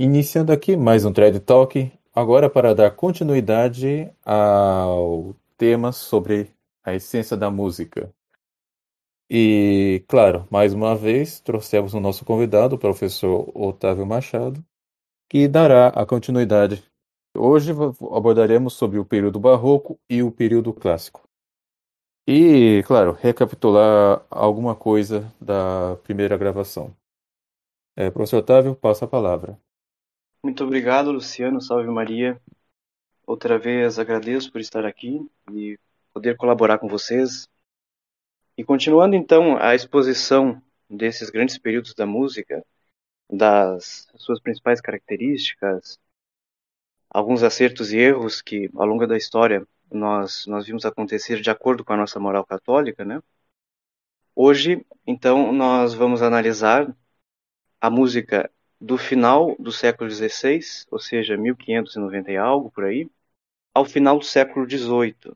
Iniciando aqui mais um Thread Talk, agora para dar continuidade ao tema sobre a essência da música. E, claro, mais uma vez trouxemos o nosso convidado, o professor Otávio Machado, que dará a continuidade. Hoje abordaremos sobre o período barroco e o período clássico. E, claro, recapitular alguma coisa da primeira gravação. É, professor Otávio, passa a palavra. Muito obrigado, Luciano. Salve Maria. Outra vez agradeço por estar aqui e poder colaborar com vocês. E continuando então a exposição desses grandes períodos da música, das suas principais características, alguns acertos e erros que ao longo da história nós nós vimos acontecer de acordo com a nossa moral católica, né? Hoje, então, nós vamos analisar a música do final do século XVI, ou seja, 1590 e algo por aí, ao final do século XVIII,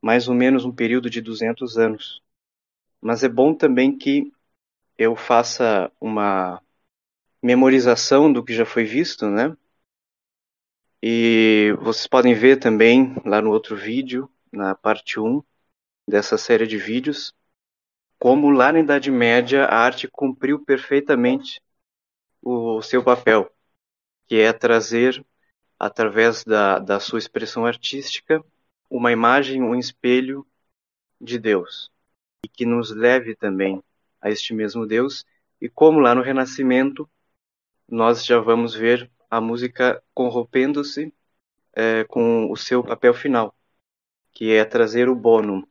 mais ou menos um período de 200 anos. Mas é bom também que eu faça uma memorização do que já foi visto, né? E vocês podem ver também lá no outro vídeo, na parte 1 dessa série de vídeos, como lá na Idade Média a arte cumpriu perfeitamente o seu papel, que é trazer, através da, da sua expressão artística, uma imagem, um espelho de Deus, e que nos leve também a este mesmo Deus, e como lá no Renascimento nós já vamos ver a música corrompendo-se é, com o seu papel final, que é trazer o bonum.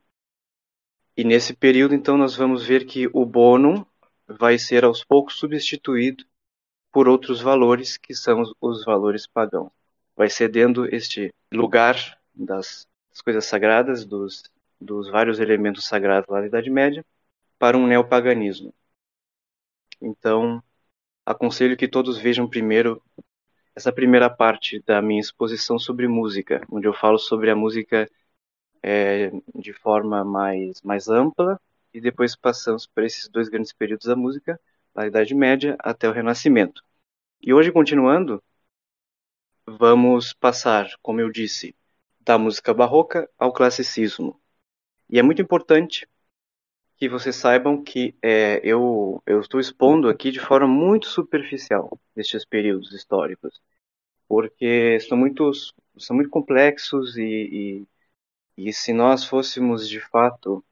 E nesse período, então, nós vamos ver que o bonum vai ser aos poucos substituído por outros valores que são os valores pagãos. Vai cedendo este lugar das, das coisas sagradas, dos, dos vários elementos sagrados lá da Idade Média, para um neopaganismo. Então, aconselho que todos vejam primeiro essa primeira parte da minha exposição sobre música, onde eu falo sobre a música é, de forma mais, mais ampla, e depois passamos por esses dois grandes períodos da música, da Idade Média até o Renascimento. E hoje, continuando, vamos passar, como eu disse, da música barroca ao classicismo. E é muito importante que vocês saibam que é, eu, eu estou expondo aqui de forma muito superficial estes períodos históricos, porque são, muitos, são muito complexos e, e, e se nós fôssemos de fato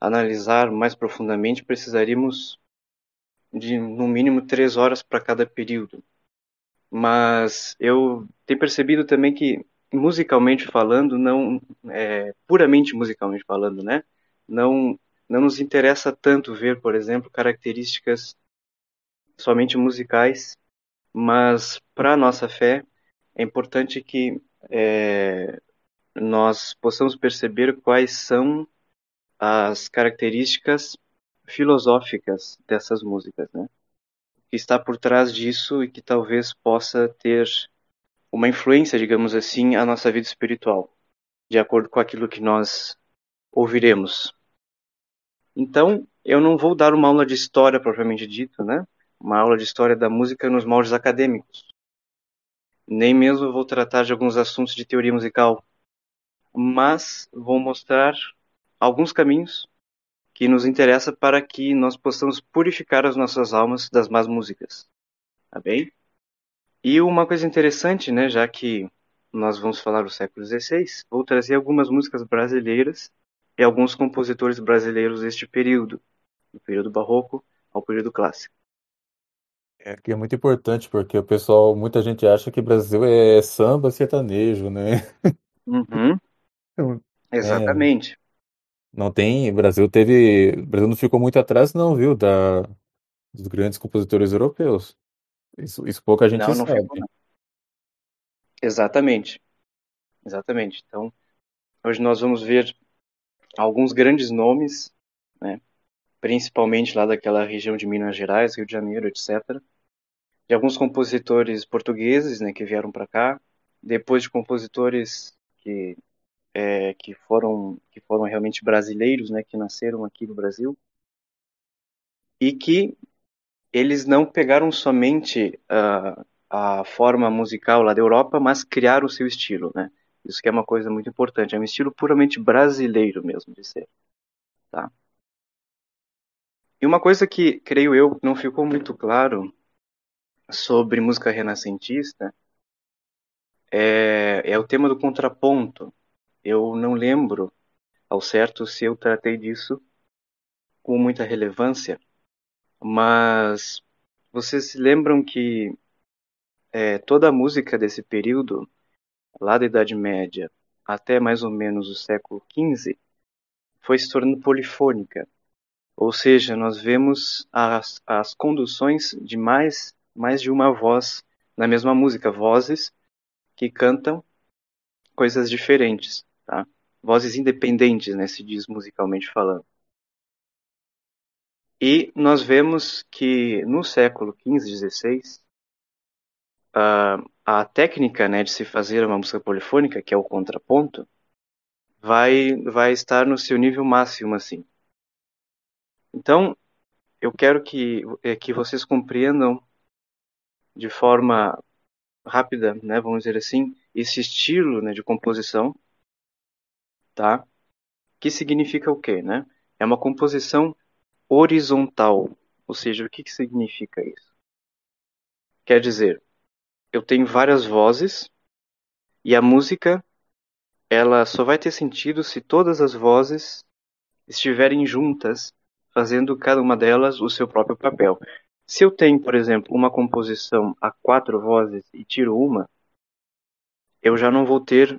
analisar mais profundamente, precisaríamos de no mínimo três horas para cada período. Mas eu tenho percebido também que, musicalmente falando, não é, puramente musicalmente falando, né? Não, não nos interessa tanto ver, por exemplo, características somente musicais, mas para a nossa fé é importante que é, nós possamos perceber quais são as características filosóficas dessas músicas, né? Que está por trás disso e que talvez possa ter uma influência, digamos assim, à nossa vida espiritual, de acordo com aquilo que nós ouviremos. Então, eu não vou dar uma aula de história propriamente dito, né? Uma aula de história da música nos moldes acadêmicos. Nem mesmo vou tratar de alguns assuntos de teoria musical, mas vou mostrar alguns caminhos que nos interessa para que nós possamos purificar as nossas almas das más músicas. Tá bem? E uma coisa interessante, né, já que nós vamos falar do século XVI, vou trazer algumas músicas brasileiras e alguns compositores brasileiros deste período, do período barroco ao período clássico. É que é muito importante porque o pessoal, muita gente acha que Brasil é samba sertanejo, né? Uhum. É, Exatamente. Não tem. O Brasil teve. O Brasil não ficou muito atrás, não, viu? Da, dos grandes compositores europeus. Isso, isso pouca gente não, não sabe. Ficou, Exatamente. Exatamente. Então, hoje nós vamos ver alguns grandes nomes, né? principalmente lá daquela região de Minas Gerais, Rio de Janeiro, etc. De alguns compositores portugueses né, que vieram para cá, depois de compositores que é, que foram que foram realmente brasileiros, né, que nasceram aqui no Brasil e que eles não pegaram somente uh, a forma musical lá da Europa, mas criar o seu estilo, né? Isso que é uma coisa muito importante. É um estilo puramente brasileiro mesmo de ser, tá? E uma coisa que, creio eu, não ficou muito claro sobre música renascentista é, é o tema do contraponto. Eu não lembro ao certo se eu tratei disso com muita relevância, mas vocês se lembram que é, toda a música desse período, lá da Idade Média até mais ou menos o século XV, foi se tornando polifônica. Ou seja, nós vemos as, as conduções de mais, mais de uma voz na mesma música, vozes que cantam coisas diferentes, tá? Vozes independentes, né, se diz musicalmente falando. E nós vemos que no século XV, XVI, uh, a técnica né, de se fazer uma música polifônica, que é o contraponto, vai, vai estar no seu nível máximo, assim. Então, eu quero que, é, que vocês compreendam de forma rápida, né, vamos dizer assim, esse estilo né, de composição, tá? Que significa o quê, né? É uma composição horizontal. Ou seja, o que, que significa isso? Quer dizer, eu tenho várias vozes e a música ela só vai ter sentido se todas as vozes estiverem juntas, fazendo cada uma delas o seu próprio papel. Se eu tenho, por exemplo, uma composição a quatro vozes e tiro uma, eu já não vou ter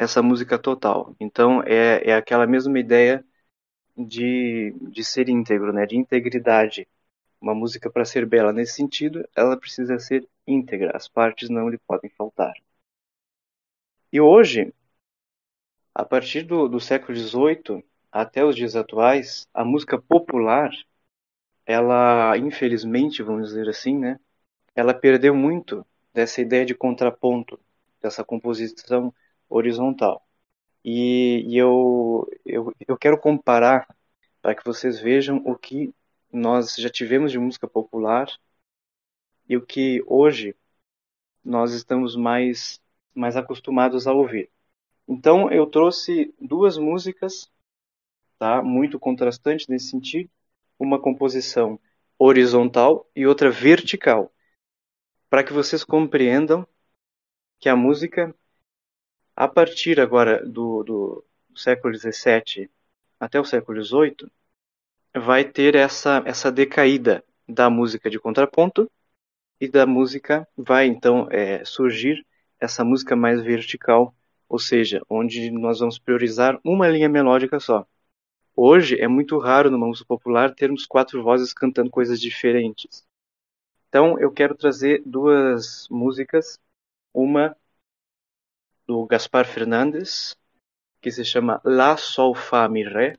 essa música total. Então é, é aquela mesma ideia de, de ser íntegro, né? de integridade. Uma música, para ser bela nesse sentido, ela precisa ser íntegra, as partes não lhe podem faltar. E hoje, a partir do, do século XVIII até os dias atuais, a música popular, ela, infelizmente, vamos dizer assim, né? ela perdeu muito dessa ideia de contraponto, dessa composição horizontal. E, e eu, eu, eu quero comparar para que vocês vejam o que nós já tivemos de música popular e o que hoje nós estamos mais, mais acostumados a ouvir. Então eu trouxe duas músicas, tá, muito contrastantes nesse sentido, uma composição horizontal e outra vertical, para que vocês compreendam que a música a partir agora do, do, século XVII até o século XVIII, vai ter essa, essa decaída da música de contraponto e da música vai então é, surgir essa música mais vertical, ou seja, onde nós vamos priorizar uma linha melódica só. Hoje é muito raro numa música popular termos quatro vozes cantando coisas diferentes. Então eu quero trazer duas músicas, uma do Gaspar Fernandes, que se chama Lá Sol Fá Mi Ré.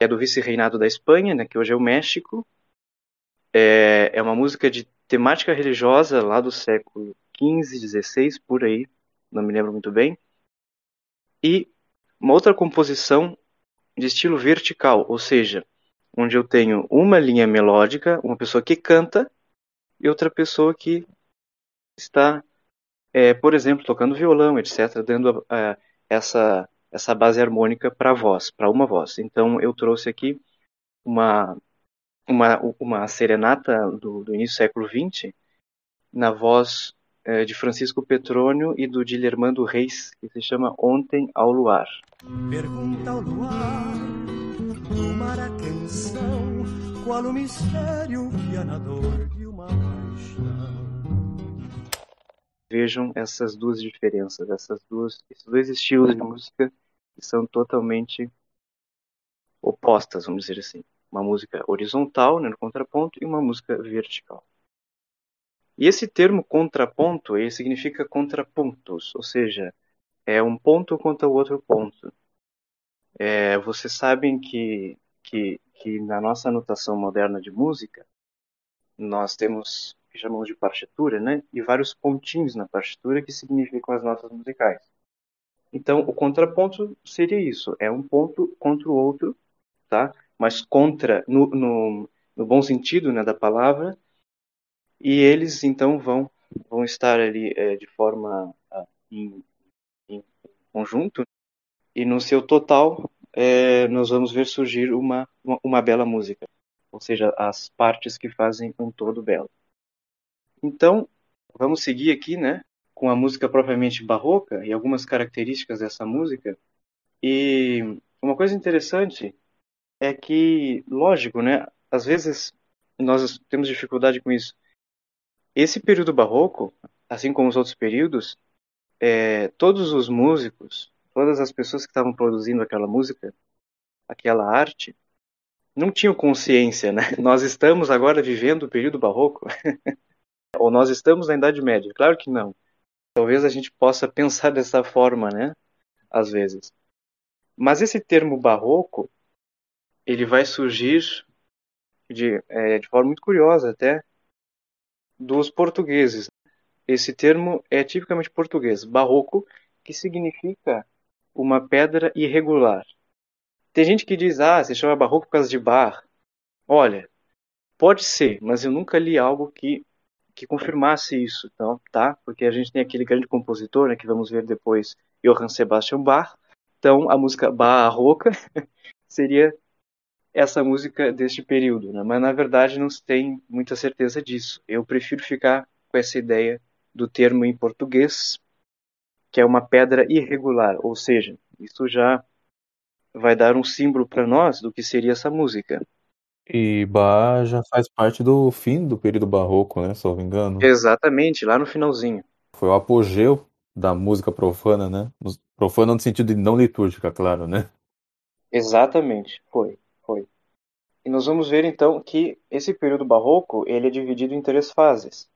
É do vice-reinado da Espanha, né, que hoje é o México. É, é uma música de temática religiosa lá do século XV, XVI, por aí, não me lembro muito bem. E uma outra composição de estilo vertical, ou seja, onde eu tenho uma linha melódica, uma pessoa que canta e outra pessoa que está, é, por exemplo, tocando violão, etc., dando uh, essa essa base harmônica para a voz, para uma voz. Então eu trouxe aqui uma uma, uma serenata do, do início do século XX na voz é, de Francisco Petrônio e do Dilermando Reis, que se chama Ontem ao Luar. Pergunta ao luar, do mar a canção, qual o mistério de uma paixão. Vejam essas duas diferenças, essas duas, esses dois estilos de música que são totalmente opostas, vamos dizer assim. Uma música horizontal, né, no contraponto, e uma música vertical. E esse termo contraponto ele significa contrapontos, ou seja, é um ponto contra o outro ponto. É, vocês sabem que, que, que na nossa notação moderna de música, nós temos o que chamamos de partitura, né? E vários pontinhos na partitura que significam as notas musicais. Então, o contraponto seria isso: é um ponto contra o outro, tá? Mas contra, no, no, no bom sentido né, da palavra, e eles então vão, vão estar ali é, de forma ah, em, em, conjunto, e no seu total é, nós vamos ver surgir uma, uma, uma bela música, ou seja, as partes que fazem um todo belo. Então, vamos seguir aqui, né, com a música propriamente barroca e algumas características dessa música. E uma coisa interessante é que, lógico, né, às vezes nós temos dificuldade com isso. Esse período barroco, assim como os outros períodos, é, todos os músicos, todas as pessoas que estavam produzindo aquela música, aquela arte, não tinham consciência, né? Nós estamos agora vivendo o período barroco. Ou nós estamos na Idade Média? Claro que não. Talvez a gente possa pensar dessa forma, né? Às vezes. Mas esse termo barroco, ele vai surgir de, é, de forma muito curiosa até dos portugueses. Esse termo é tipicamente português, barroco, que significa uma pedra irregular. Tem gente que diz, ah, se chama barroco por causa de bar. Olha, pode ser, mas eu nunca li algo que que confirmasse isso, então, tá? Porque a gente tem aquele grande compositor, né, que vamos ver depois, Johann Sebastian Bach. Então, a música barroca seria essa música deste período, né? Mas na verdade não se tem muita certeza disso. Eu prefiro ficar com essa ideia do termo em português, que é uma pedra irregular, ou seja, isso já vai dar um símbolo para nós do que seria essa música. E Bach já faz parte do fim do período barroco, né? Se eu não me engano. Exatamente, lá no finalzinho. Foi o apogeu da música profana, né? Profana no sentido de não litúrgica, claro, né? Exatamente, foi, foi. E nós vamos ver então que esse período barroco ele é dividido em três fases.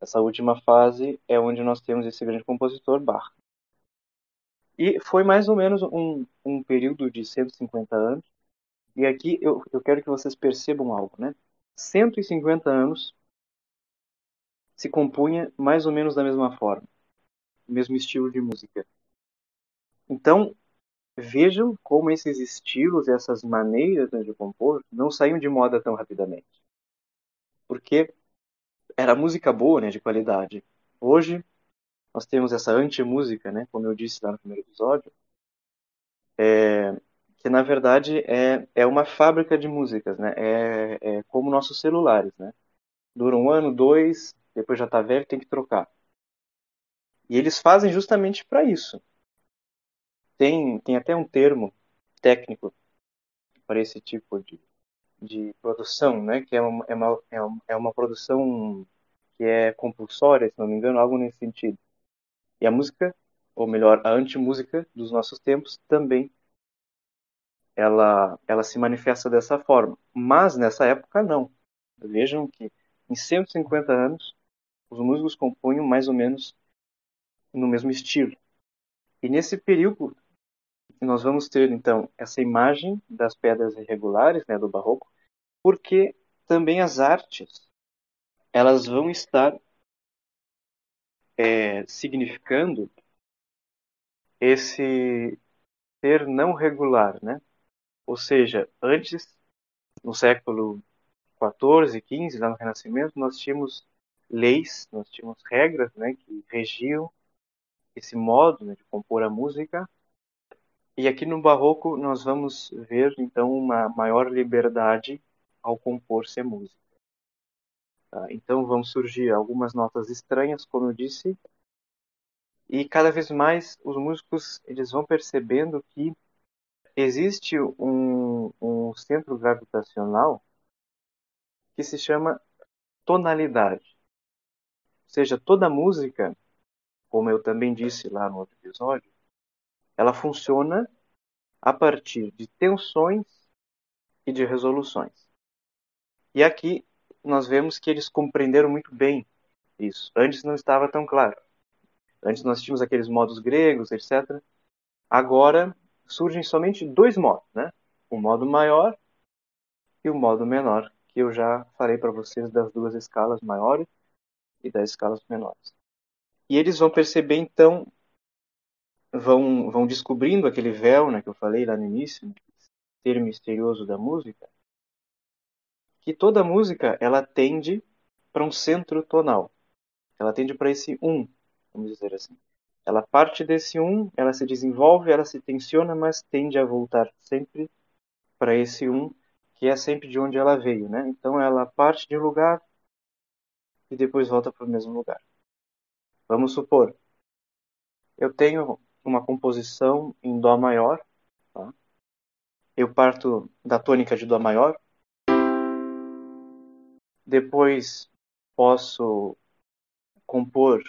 Essa última fase é onde nós temos esse grande compositor Bach. E foi mais ou menos um, um período de 150 anos e aqui eu, eu quero que vocês percebam algo, né? 150 anos se compunha mais ou menos da mesma forma, mesmo estilo de música. Então, vejam como esses estilos, essas maneiras de compor não saíam de moda tão rapidamente. Porque era música boa, né, de qualidade. Hoje, nós temos essa anti-música, né, como eu disse lá no primeiro episódio, é, que na verdade é, é uma fábrica de músicas, né? É, é como nossos celulares, né? Dura um ano, dois, depois já tá velho, tem que trocar. E eles fazem justamente para isso. Tem, tem até um termo técnico para esse tipo de, de produção, né? Que é uma, é, uma, é, uma, é uma produção que é compulsória, se não me engano, algo nesse sentido. E a música, ou melhor, a anti-música dos nossos tempos também ela, ela se manifesta dessa forma. Mas nessa época não. Vejam que em 150 anos os músicos compunham mais ou menos no mesmo estilo. E nesse período nós vamos ter então essa imagem das pedras irregulares, né, do barroco, porque também as artes elas vão estar é, significando esse ser não regular, né? Ou seja, antes, no século XIV, XV, lá no Renascimento, nós tínhamos leis, nós tínhamos regras né, que regiam esse modo né, de compor a música. E aqui no Barroco nós vamos ver então uma maior liberdade ao compor-se música. Tá? Então vão surgir algumas notas estranhas, como eu disse, e cada vez mais os músicos eles vão percebendo que existe um, um centro gravitacional que se chama tonalidade. Ou seja, toda música, como eu também disse lá no outro episódio, ela funciona a partir de tensões e de resoluções. E aqui nós vemos que eles compreenderam muito bem isso. Antes não estava tão claro. Antes nós tínhamos aqueles modos gregos, etc. Agora surgem somente dois modos, né? O modo maior e o modo menor, que eu já falei para vocês das duas escalas maiores e das escalas menores. E eles vão perceber então vão, vão descobrindo aquele véu né, que eu falei lá no início, né, ter misterioso da música, que toda música ela tende para um centro tonal. Ela tende para esse um, vamos dizer assim. Ela parte desse um, ela se desenvolve, ela se tensiona, mas tende a voltar sempre para esse um, que é sempre de onde ela veio, né? Então ela parte de um lugar e depois volta para o mesmo lugar. Vamos supor, eu tenho uma composição em Dó maior, tá? eu parto da tônica de Dó maior, depois posso compor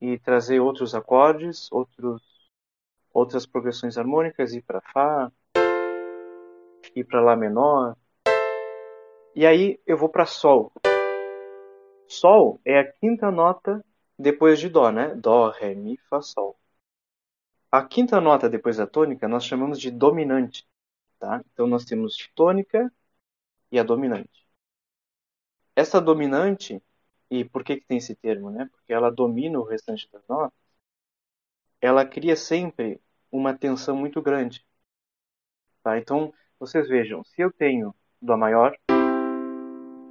e trazer outros acordes, outros, outras progressões harmônicas, ir para Fá, ir para Lá menor. E aí eu vou para Sol. Sol é a quinta nota depois de Dó, né? Dó, Ré, Mi, Fá, Sol. A quinta nota depois da tônica nós chamamos de dominante. Tá? Então nós temos tônica e a dominante. Essa dominante e por que, que tem esse termo? Né? Porque ela domina o restante das notas. Ela cria sempre uma tensão muito grande. Tá? Então, vocês vejam, se eu tenho Dó maior,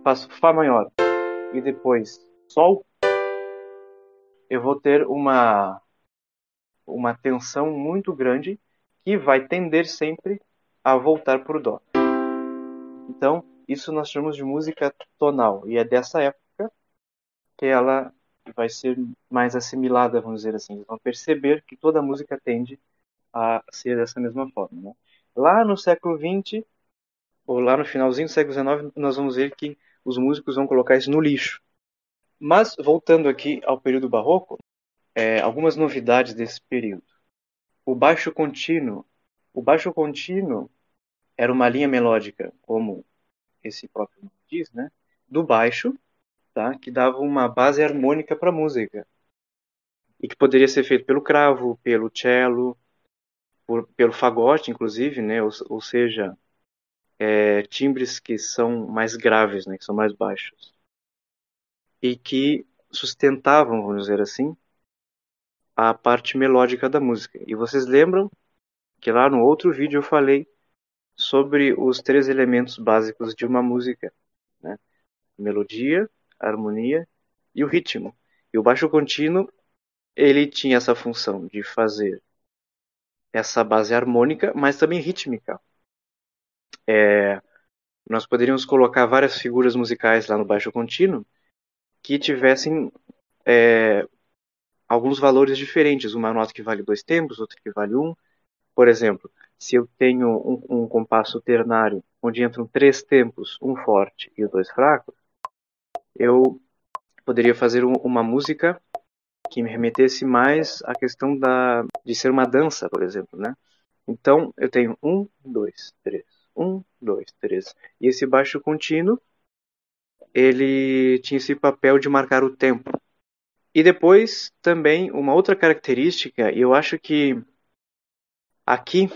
faço Fá maior e depois Sol, eu vou ter uma, uma tensão muito grande que vai tender sempre a voltar para o Dó. Então, isso nós chamamos de música tonal, e é dessa época que ela vai ser mais assimilada, vamos dizer assim. Eles vão perceber que toda música tende a ser dessa mesma forma. Né? Lá no século XX, ou lá no finalzinho do século XIX, nós vamos ver que os músicos vão colocar isso no lixo. Mas, voltando aqui ao período barroco, é, algumas novidades desse período. O baixo contínuo. O baixo contínuo era uma linha melódica, como esse próprio nome diz, né? do baixo tá? que dava uma base harmônica para a música. E que poderia ser feito pelo cravo, pelo cello, por, pelo fagote, inclusive, né? ou, ou seja, é, timbres que são mais graves, né? que são mais baixos. E que sustentavam, vamos dizer assim, a parte melódica da música. E vocês lembram que lá no outro vídeo eu falei sobre os três elementos básicos de uma música, né? Melodia, harmonia e o ritmo. E o baixo contínuo, ele tinha essa função de fazer essa base harmônica, mas também rítmica. É, nós poderíamos colocar várias figuras musicais lá no baixo contínuo que tivessem é, alguns valores diferentes. Uma nota que vale dois tempos, outra que vale um. Por exemplo, se eu tenho um, um compasso ternário onde entram três tempos, um forte e dois fracos, eu poderia fazer uma música que me remetesse mais à questão da, de ser uma dança, por exemplo, né? Então, eu tenho um, dois, três, um, dois, três. E esse baixo contínuo, ele tinha esse papel de marcar o tempo. E depois, também, uma outra característica, e eu acho que aqui,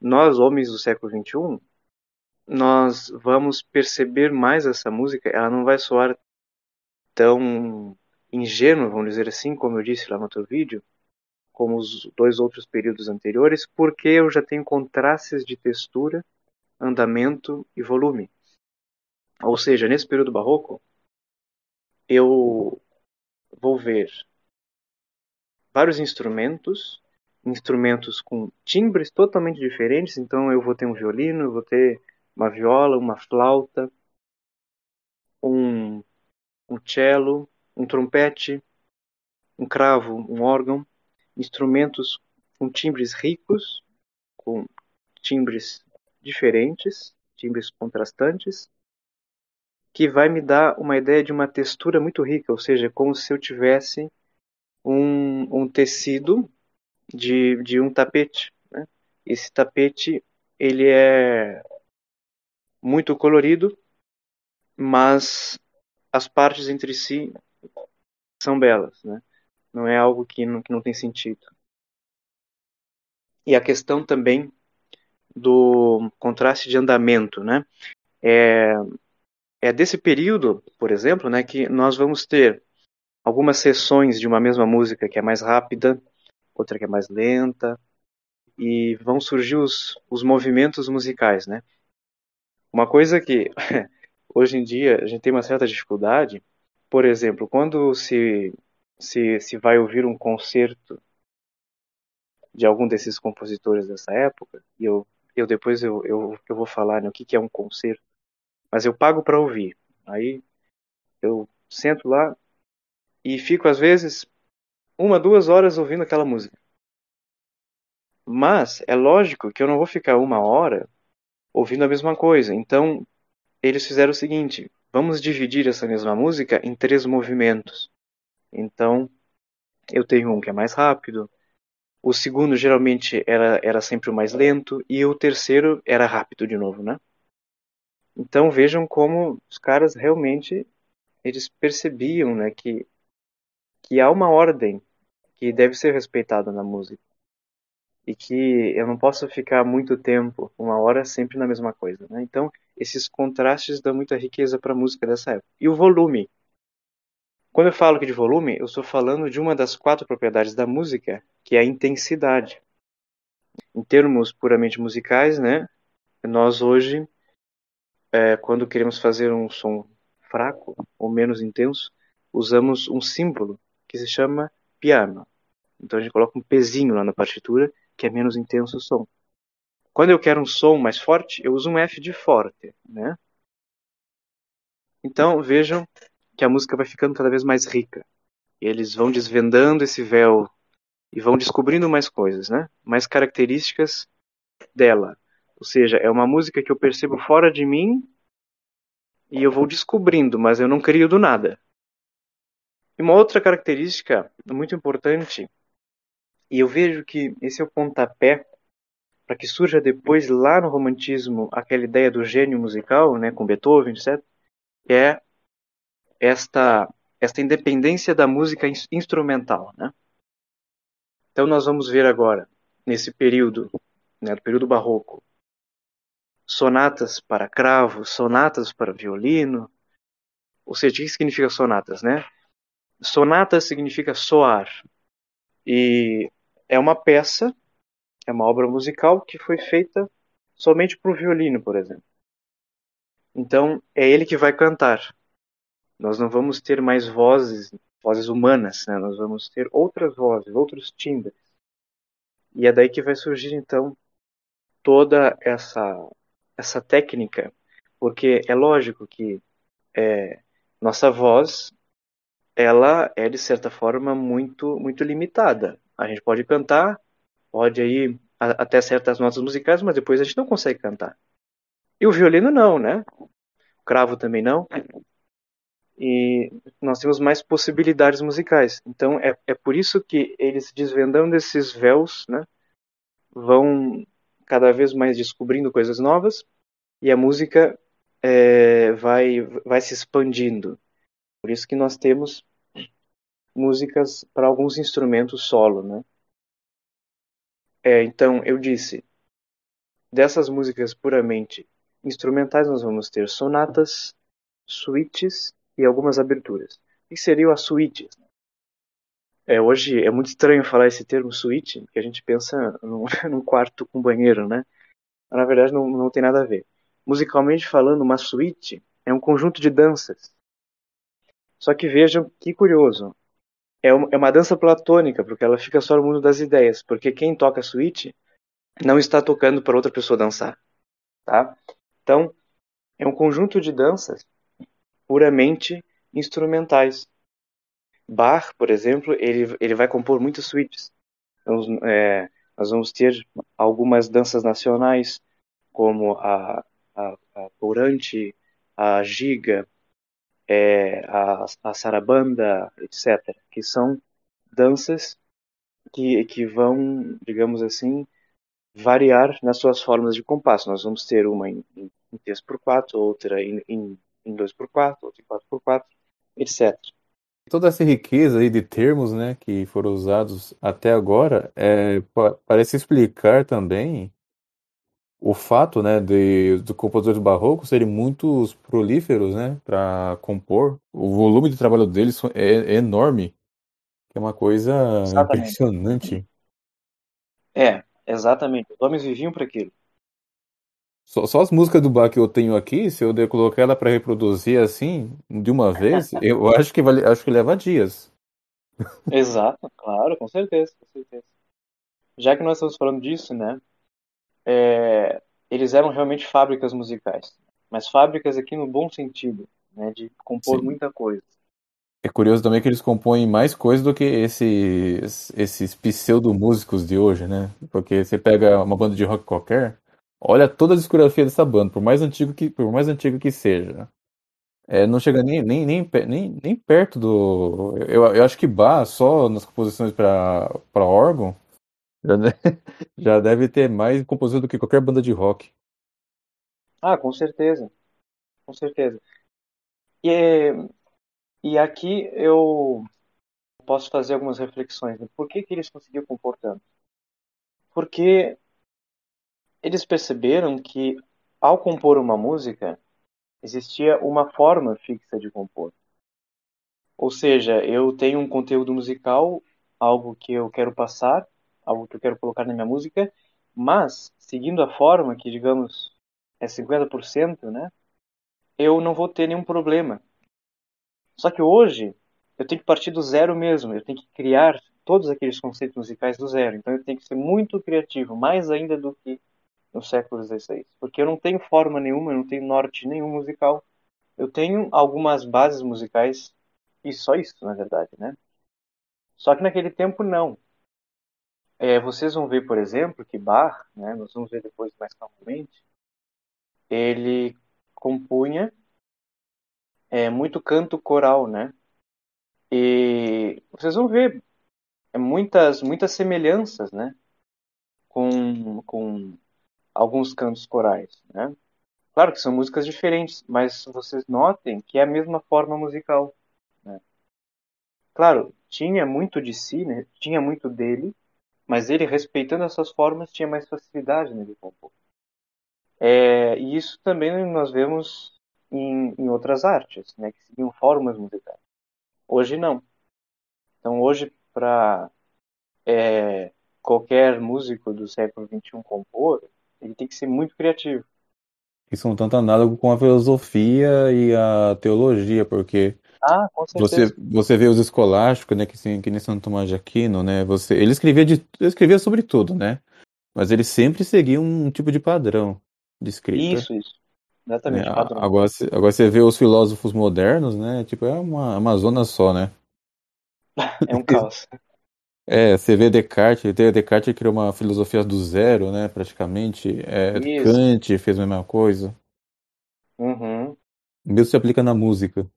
nós, homens do século XXI, nós vamos perceber mais essa música, ela não vai soar tão ingênua, vamos dizer assim, como eu disse lá no outro vídeo, como os dois outros períodos anteriores, porque eu já tenho contrastes de textura, andamento e volume. Ou seja, nesse período barroco, eu vou ver vários instrumentos, instrumentos com timbres totalmente diferentes, então eu vou ter um violino, eu vou ter uma viola, uma flauta, um, um cello, um trompete, um cravo, um órgão, instrumentos com timbres ricos, com timbres diferentes, timbres contrastantes, que vai me dar uma ideia de uma textura muito rica, ou seja, como se eu tivesse um, um tecido de, de um tapete. Né? Esse tapete ele é muito colorido, mas as partes entre si são belas, né? Não é algo que não, que não tem sentido. E a questão também do contraste de andamento, né? É, é desse período, por exemplo, né, que nós vamos ter algumas sessões de uma mesma música que é mais rápida, outra que é mais lenta, e vão surgir os, os movimentos musicais, né? Uma coisa que hoje em dia a gente tem uma certa dificuldade, por exemplo, quando se, se, se vai ouvir um concerto de algum desses compositores dessa época, e eu, eu depois eu, eu, eu vou falar né, o que, que é um concerto, mas eu pago para ouvir. Aí eu sento lá e fico às vezes uma, duas horas ouvindo aquela música. Mas é lógico que eu não vou ficar uma hora ouvindo a mesma coisa. Então eles fizeram o seguinte: vamos dividir essa mesma música em três movimentos. Então eu tenho um que é mais rápido, o segundo geralmente era, era sempre o mais lento e o terceiro era rápido de novo, né? Então vejam como os caras realmente eles percebiam, né, que que há uma ordem que deve ser respeitada na música e que eu não posso ficar muito tempo, uma hora sempre na mesma coisa, né? Então esses contrastes dão muita riqueza para a música dessa época. E o volume. Quando eu falo aqui de volume, eu estou falando de uma das quatro propriedades da música, que é a intensidade. Em termos puramente musicais, né? Nós hoje, é, quando queremos fazer um som fraco ou menos intenso, usamos um símbolo que se chama piano. Então a gente coloca um pezinho lá na partitura, que é menos intenso o som. Quando eu quero um som mais forte, eu uso um F de forte, né? Então vejam que a música vai ficando cada vez mais rica. E eles vão desvendando esse véu e vão descobrindo mais coisas, né? Mais características dela. Ou seja, é uma música que eu percebo fora de mim e eu vou descobrindo, mas eu não crio do nada. E uma outra característica muito importante, e eu vejo que esse é o pontapé para que surja depois lá no romantismo aquela ideia do gênio musical, né, com Beethoven, etc., é esta esta independência da música instrumental, né? Então nós vamos ver agora nesse período, né, do período barroco, sonatas para cravo, sonatas para violino. Ou seja, o que significa sonatas, né? Sonata significa soar. E é uma peça, é uma obra musical que foi feita somente para o violino, por exemplo. Então, é ele que vai cantar. Nós não vamos ter mais vozes, vozes humanas, né? Nós vamos ter outras vozes, outros timbres. E é daí que vai surgir, então, toda essa, essa técnica, porque é lógico que é, nossa voz ela é de certa forma muito muito limitada. A gente pode cantar, pode aí até certas notas musicais, mas depois a gente não consegue cantar. E o violino não, né? O cravo também não. E nós temos mais possibilidades musicais. Então é, é por isso que eles desvendando esses véus, né, vão cada vez mais descobrindo coisas novas e a música é, vai vai se expandindo. Por isso que nós temos músicas para alguns instrumentos solo, né? É, então, eu disse, dessas músicas puramente instrumentais, nós vamos ter sonatas, suítes e algumas aberturas. O que seriam as suítes? É, hoje é muito estranho falar esse termo suíte, porque a gente pensa num, num quarto com banheiro, né? Na verdade, não, não tem nada a ver. Musicalmente falando, uma suíte é um conjunto de danças. Só que vejam que curioso, é, é uma dança platônica, porque ela fica só no mundo das ideias, porque quem toca suíte não está tocando para outra pessoa dançar, tá? Então, é um conjunto de danças puramente instrumentais. Bach, por exemplo, ele, ele vai compor muitas suítes. Então, é, nós vamos ter algumas danças nacionais, como a, a, a a Giga, é, a, a sarabanda, etc., que são danças que, que vão, digamos assim, variar nas suas formas de compasso. Nós vamos ter uma em, em 3x4, outra em 2x4, outra em 4x4, etc. Toda essa riqueza aí de termos né, que foram usados até agora é, parece explicar também o fato, né, de, de compositores barrocos serem muito prolíferos, né, para compor, o volume de trabalho deles é, é enorme, é uma coisa Exatamente. impressionante. É, exatamente. Os homens viviam para aquilo. Só, só, as músicas do Bach que eu tenho aqui, se eu der colocar ela para reproduzir assim, de uma vez, eu acho que acho que leva dias. Exato, claro, com certeza, com certeza. Já que nós estamos falando disso, né? É, eles eram realmente fábricas musicais, mas fábricas aqui no bom sentido, né? De compor Sim. muita coisa. É curioso também que eles compõem mais coisas do que esses, esses pseudo-músicos de hoje, né? Porque você pega uma banda de rock qualquer, olha toda a discografia dessa banda, por mais antigo que, por mais antigo que seja. É, não chega nem, nem, nem, nem, nem perto do. Eu, eu acho que Bach, só nas composições para órgão, já já deve ter mais composição do que qualquer banda de rock. Ah, com certeza. Com certeza. E e aqui eu posso fazer algumas reflexões. Né? Por que, que eles conseguiam compor tanto? Porque eles perceberam que ao compor uma música existia uma forma fixa de compor. Ou seja, eu tenho um conteúdo musical, algo que eu quero passar, algo que eu quero colocar na minha música, mas seguindo a forma que digamos é 50%, né? Eu não vou ter nenhum problema só que hoje eu tenho que partir do zero mesmo, eu tenho que criar todos aqueles conceitos musicais do zero. Então eu tenho que ser muito criativo, mais ainda do que no século XVI, porque eu não tenho forma nenhuma, eu não tenho norte nenhum musical. Eu tenho algumas bases musicais e só isso, na verdade, né? Só que naquele tempo não. É, vocês vão ver, por exemplo, que Bach, né, nós vamos ver depois mais calmamente, ele compunha é muito canto coral, né? E vocês vão ver é muitas muitas semelhanças, né? Com, com alguns cantos corais, né? Claro que são músicas diferentes, mas vocês notem que é a mesma forma musical. Né? Claro, tinha muito de si, né? tinha muito dele, mas ele, respeitando essas formas, tinha mais facilidade nele compor. É, e isso também nós vemos em, em outras artes, né, que seguiam formas musicais. Hoje não. Então hoje para é, qualquer músico do século XXI compor, ele tem que ser muito criativo. Isso é um tanto análogo com a filosofia e a teologia, porque ah, você, você vê os escolásticos, né, que, que nem Santo Tomás de Aquino, né, você, ele escrevia, de, ele escrevia sobre tudo, né, mas ele sempre seguia um tipo de padrão de escrita. Isso, isso. Exatamente. É, agora, agora você vê os filósofos modernos, né? Tipo, é uma, uma zona só, né? É um caos. É, você vê Descartes, Descartes criou uma filosofia do zero, né, praticamente. É, Kant fez a mesma coisa. Uhum. Mesmo se aplica na música.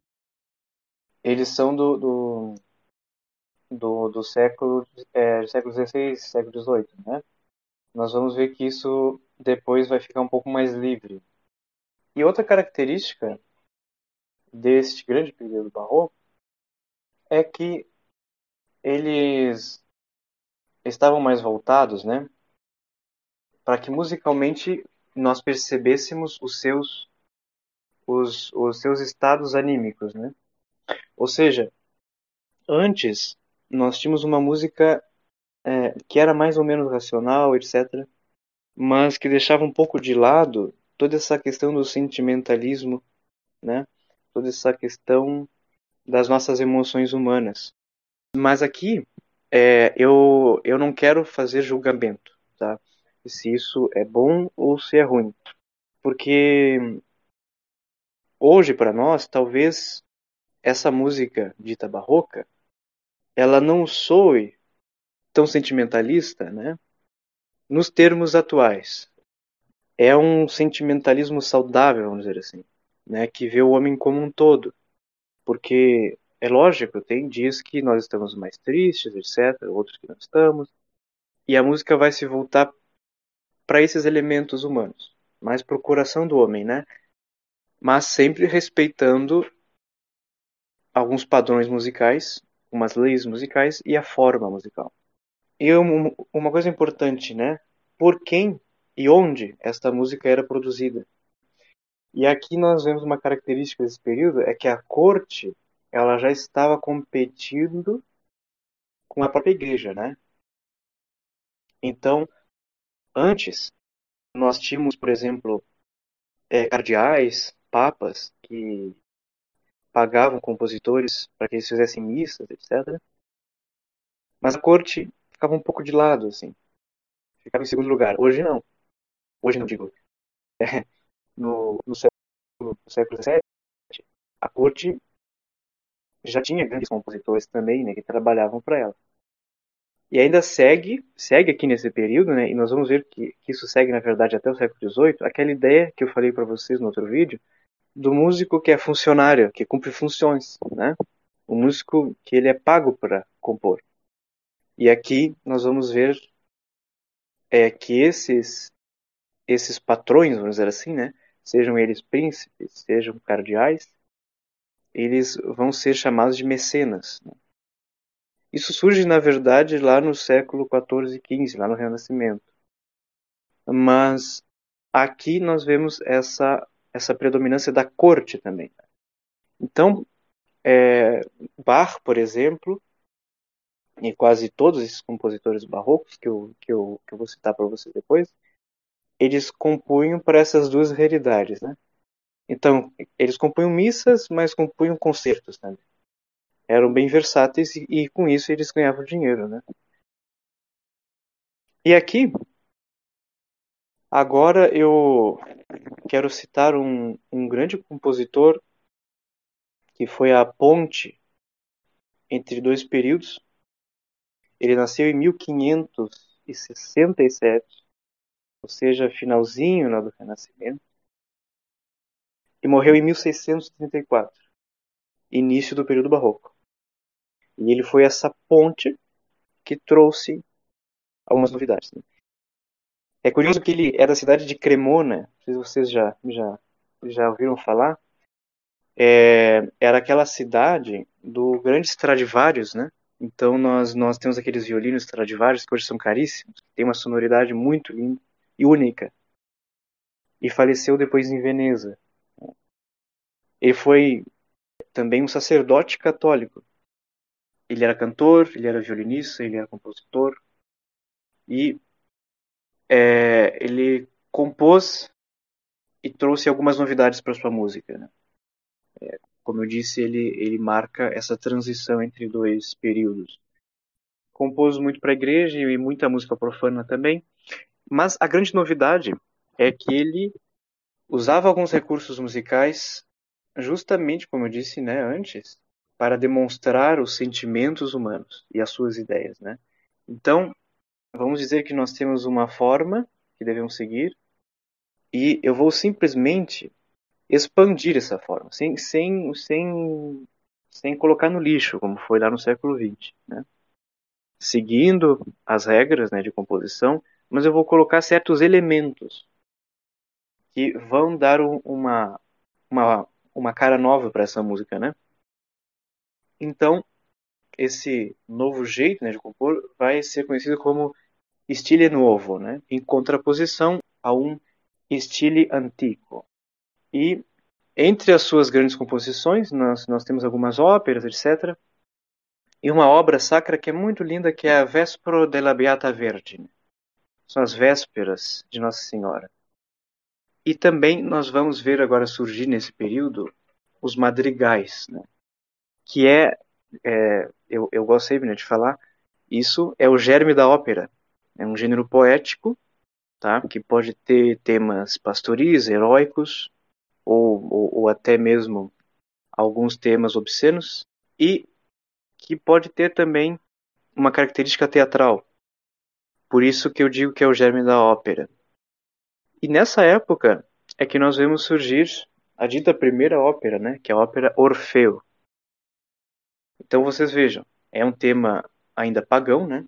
Eles são do, do, do, do século, é, século XVI, século XVIII, né? Nós vamos ver que isso depois vai ficar um pouco mais livre. E outra característica deste grande período barroco é que eles estavam mais voltados, né, para que musicalmente nós percebêssemos os seus os, os seus estados anímicos, né? Ou seja, antes nós tínhamos uma música é, que era mais ou menos racional, etc., mas que deixava um pouco de lado toda essa questão do sentimentalismo, né? Toda essa questão das nossas emoções humanas. Mas aqui é, eu eu não quero fazer julgamento, tá? Se isso é bom ou se é ruim, porque hoje para nós talvez essa música dita barroca ela não soe tão sentimentalista, né? Nos termos atuais, é um sentimentalismo saudável, vamos dizer assim, né, que vê o homem como um todo. Porque é lógico, tem dias que nós estamos mais tristes, etc, outros que não estamos, e a música vai se voltar para esses elementos humanos, mais para o coração do homem, né? Mas sempre respeitando alguns padrões musicais, umas leis musicais e a forma musical. E uma coisa importante, né? Por quem e onde esta música era produzida. E aqui nós vemos uma característica desse período é que a corte ela já estava competindo com a própria igreja, né? Então, antes, nós tínhamos, por exemplo, é, cardeais, papas, que pagavam compositores para que eles fizessem missas, etc. Mas a corte ficava um pouco de lado, assim. Ficava em segundo lugar. Hoje não. Hoje não digo. É, no, no, século, no século XVII, a corte já tinha grandes compositores também, né, que trabalhavam para ela. E ainda segue, segue aqui nesse período, né, e nós vamos ver que, que isso segue, na verdade, até o século XVIII, aquela ideia que eu falei para vocês no outro vídeo, do músico que é funcionário, que cumpre funções, né? O músico que ele é pago para compor. E aqui nós vamos ver é que esses esses patrões, vamos dizer assim, né, sejam eles príncipes, sejam cardeais, eles vão ser chamados de mecenas. Né? Isso surge, na verdade, lá no século XIV e XV, lá no Renascimento. Mas aqui nós vemos essa, essa predominância da corte também. Então, é, Bach, por exemplo, e quase todos esses compositores barrocos que eu, que eu, que eu vou citar para vocês depois, eles compunham para essas duas realidades, né? Então, eles compunham missas, mas compunham concertos também eram bem versáteis e, e com isso eles ganhavam dinheiro, né? E aqui, agora eu quero citar um, um grande compositor que foi a ponte entre dois períodos. Ele nasceu em 1567, ou seja, finalzinho lá do Renascimento, e morreu em 1634, início do período barroco. E ele foi essa ponte que trouxe algumas novidades. Né? É curioso que ele é da cidade de Cremona, não sei se vocês já, já, já ouviram falar. É, era aquela cidade do grande Stradivarius, né? Então nós, nós temos aqueles violinos Stradivarius que hoje são caríssimos, tem uma sonoridade muito linda e única. E faleceu depois em Veneza. Ele foi também um sacerdote católico ele era cantor, ele era violinista, ele era compositor e é, ele compôs e trouxe algumas novidades para sua música. Né? É, como eu disse, ele, ele marca essa transição entre dois períodos. Compôs muito para a igreja e muita música profana também, mas a grande novidade é que ele usava alguns recursos musicais justamente, como eu disse né, antes, para demonstrar os sentimentos humanos e as suas ideias, né? Então, vamos dizer que nós temos uma forma que devemos seguir e eu vou simplesmente expandir essa forma, sem, sem, sem, sem colocar no lixo, como foi lá no século XX, né? Seguindo as regras né, de composição, mas eu vou colocar certos elementos que vão dar uma, uma, uma cara nova para essa música, né? Então, esse novo jeito né, de compor vai ser conhecido como stile nuovo, né, em contraposição a um stile antigo. E entre as suas grandes composições, nós, nós temos algumas óperas, etc. E uma obra sacra que é muito linda, que é a Vespro della Beata Vergine. São as vésperas de Nossa Senhora. E também nós vamos ver agora surgir nesse período os madrigais, né? que é, é eu, eu gosto sempre né, de falar, isso é o germe da ópera. É um gênero poético, tá? que pode ter temas pastoris, heróicos, ou, ou, ou até mesmo alguns temas obscenos, e que pode ter também uma característica teatral. Por isso que eu digo que é o germe da ópera. E nessa época é que nós vemos surgir a dita primeira ópera, né, que é a ópera Orfeu. Então vocês vejam, é um tema ainda pagão, né?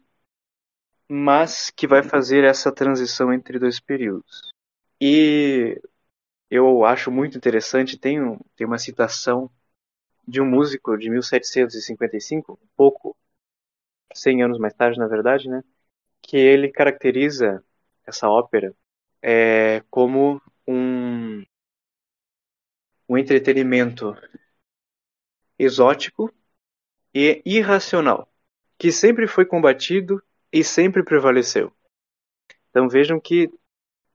Mas que vai fazer essa transição entre dois períodos. E eu acho muito interessante, tem, um, tem uma citação de um músico de 1755, um pouco 100 anos mais tarde, na verdade, né? Que ele caracteriza essa ópera é, como um, um entretenimento exótico e irracional, que sempre foi combatido e sempre prevaleceu. Então vejam que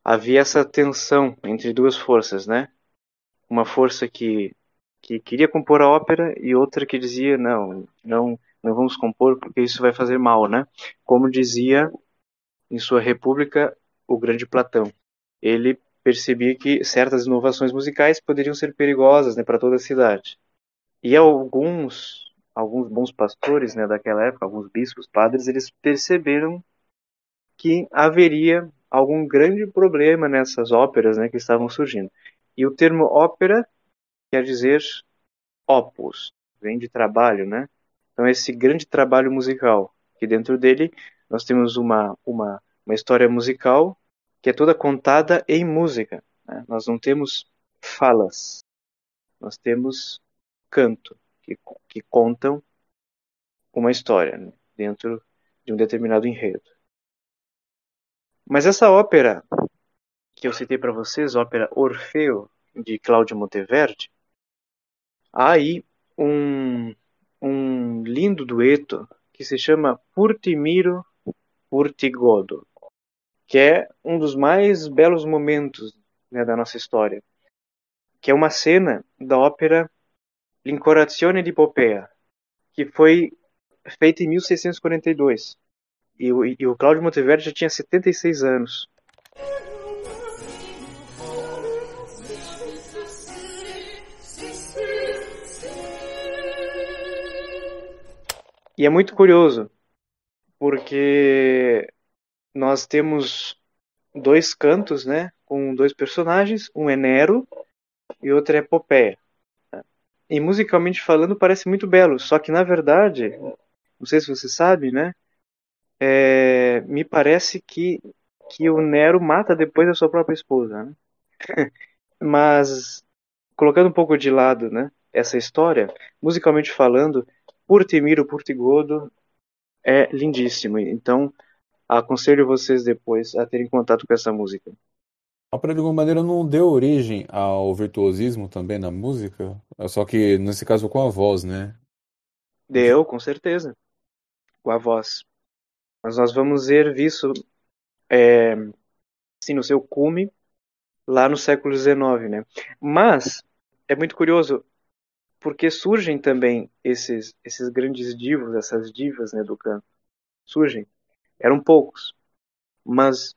havia essa tensão entre duas forças, né? Uma força que que queria compor a ópera e outra que dizia não, não, não vamos compor porque isso vai fazer mal, né? Como dizia em sua República o grande Platão. Ele percebia que certas inovações musicais poderiam ser perigosas né, para toda a cidade. E alguns alguns bons pastores né, daquela época, alguns bispos, padres, eles perceberam que haveria algum grande problema nessas óperas né, que estavam surgindo. E o termo ópera quer dizer opus, vem de trabalho, né? Então esse grande trabalho musical, que dentro dele nós temos uma, uma, uma história musical que é toda contada em música. Né? Nós não temos falas, nós temos canto, que, que contam uma história né? dentro de um determinado enredo. Mas essa ópera que eu citei para vocês, a ópera Orfeu, de Cláudio Monteverdi, há aí um, um lindo dueto que se chama Purtimiro Purtigodo, que é um dos mais belos momentos né, da nossa história, que é uma cena da ópera L'Incorazione di Popea, que foi feita em 1642. E o, e o Monteverdi já tinha 76 anos. E é muito curioso, porque nós temos dois cantos, né, com dois personagens, um é Nero e outro é Popéia. E musicalmente falando parece muito belo, só que na verdade, não sei se você sabe, né, é, me parece que, que o Nero mata depois a sua própria esposa. Né? Mas, colocando um pouco de lado né, essa história, musicalmente falando, Purtimiro Purtigodo é lindíssimo. Então, aconselho vocês depois a terem contato com essa música. A ópera, de alguma maneira, não deu origem ao virtuosismo também na música? Só que, nesse caso, com a voz, né? Deu, com certeza. Com a voz. Mas nós vamos ver isso é, assim, no seu cume lá no século XIX, né? Mas é muito curioso porque surgem também esses esses grandes divos, essas divas né, do canto. Surgem. Eram poucos. Mas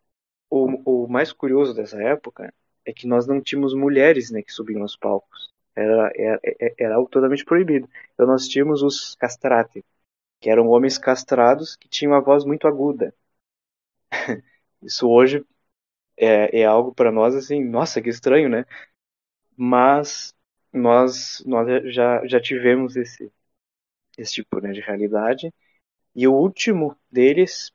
o, o mais curioso dessa época é que nós não tínhamos mulheres né, que subiam aos palcos. Era, era, era algo totalmente proibido. Então nós tínhamos os castrati, que eram homens castrados que tinham a voz muito aguda. Isso hoje é, é algo para nós assim, nossa, que estranho, né? Mas nós, nós já, já tivemos esse, esse tipo né, de realidade. E o último deles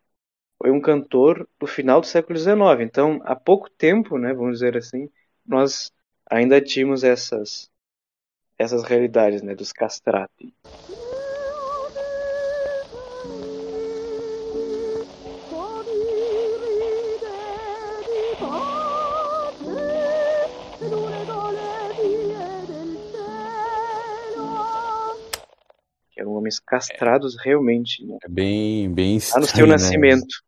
foi um cantor do final do século XIX. Então, há pouco tempo, né, vamos dizer assim, nós ainda tínhamos essas, essas realidades né, dos castrati. Homens castrados é, realmente. Né? É bem, bem estranho, Lá no seu né? nascimento.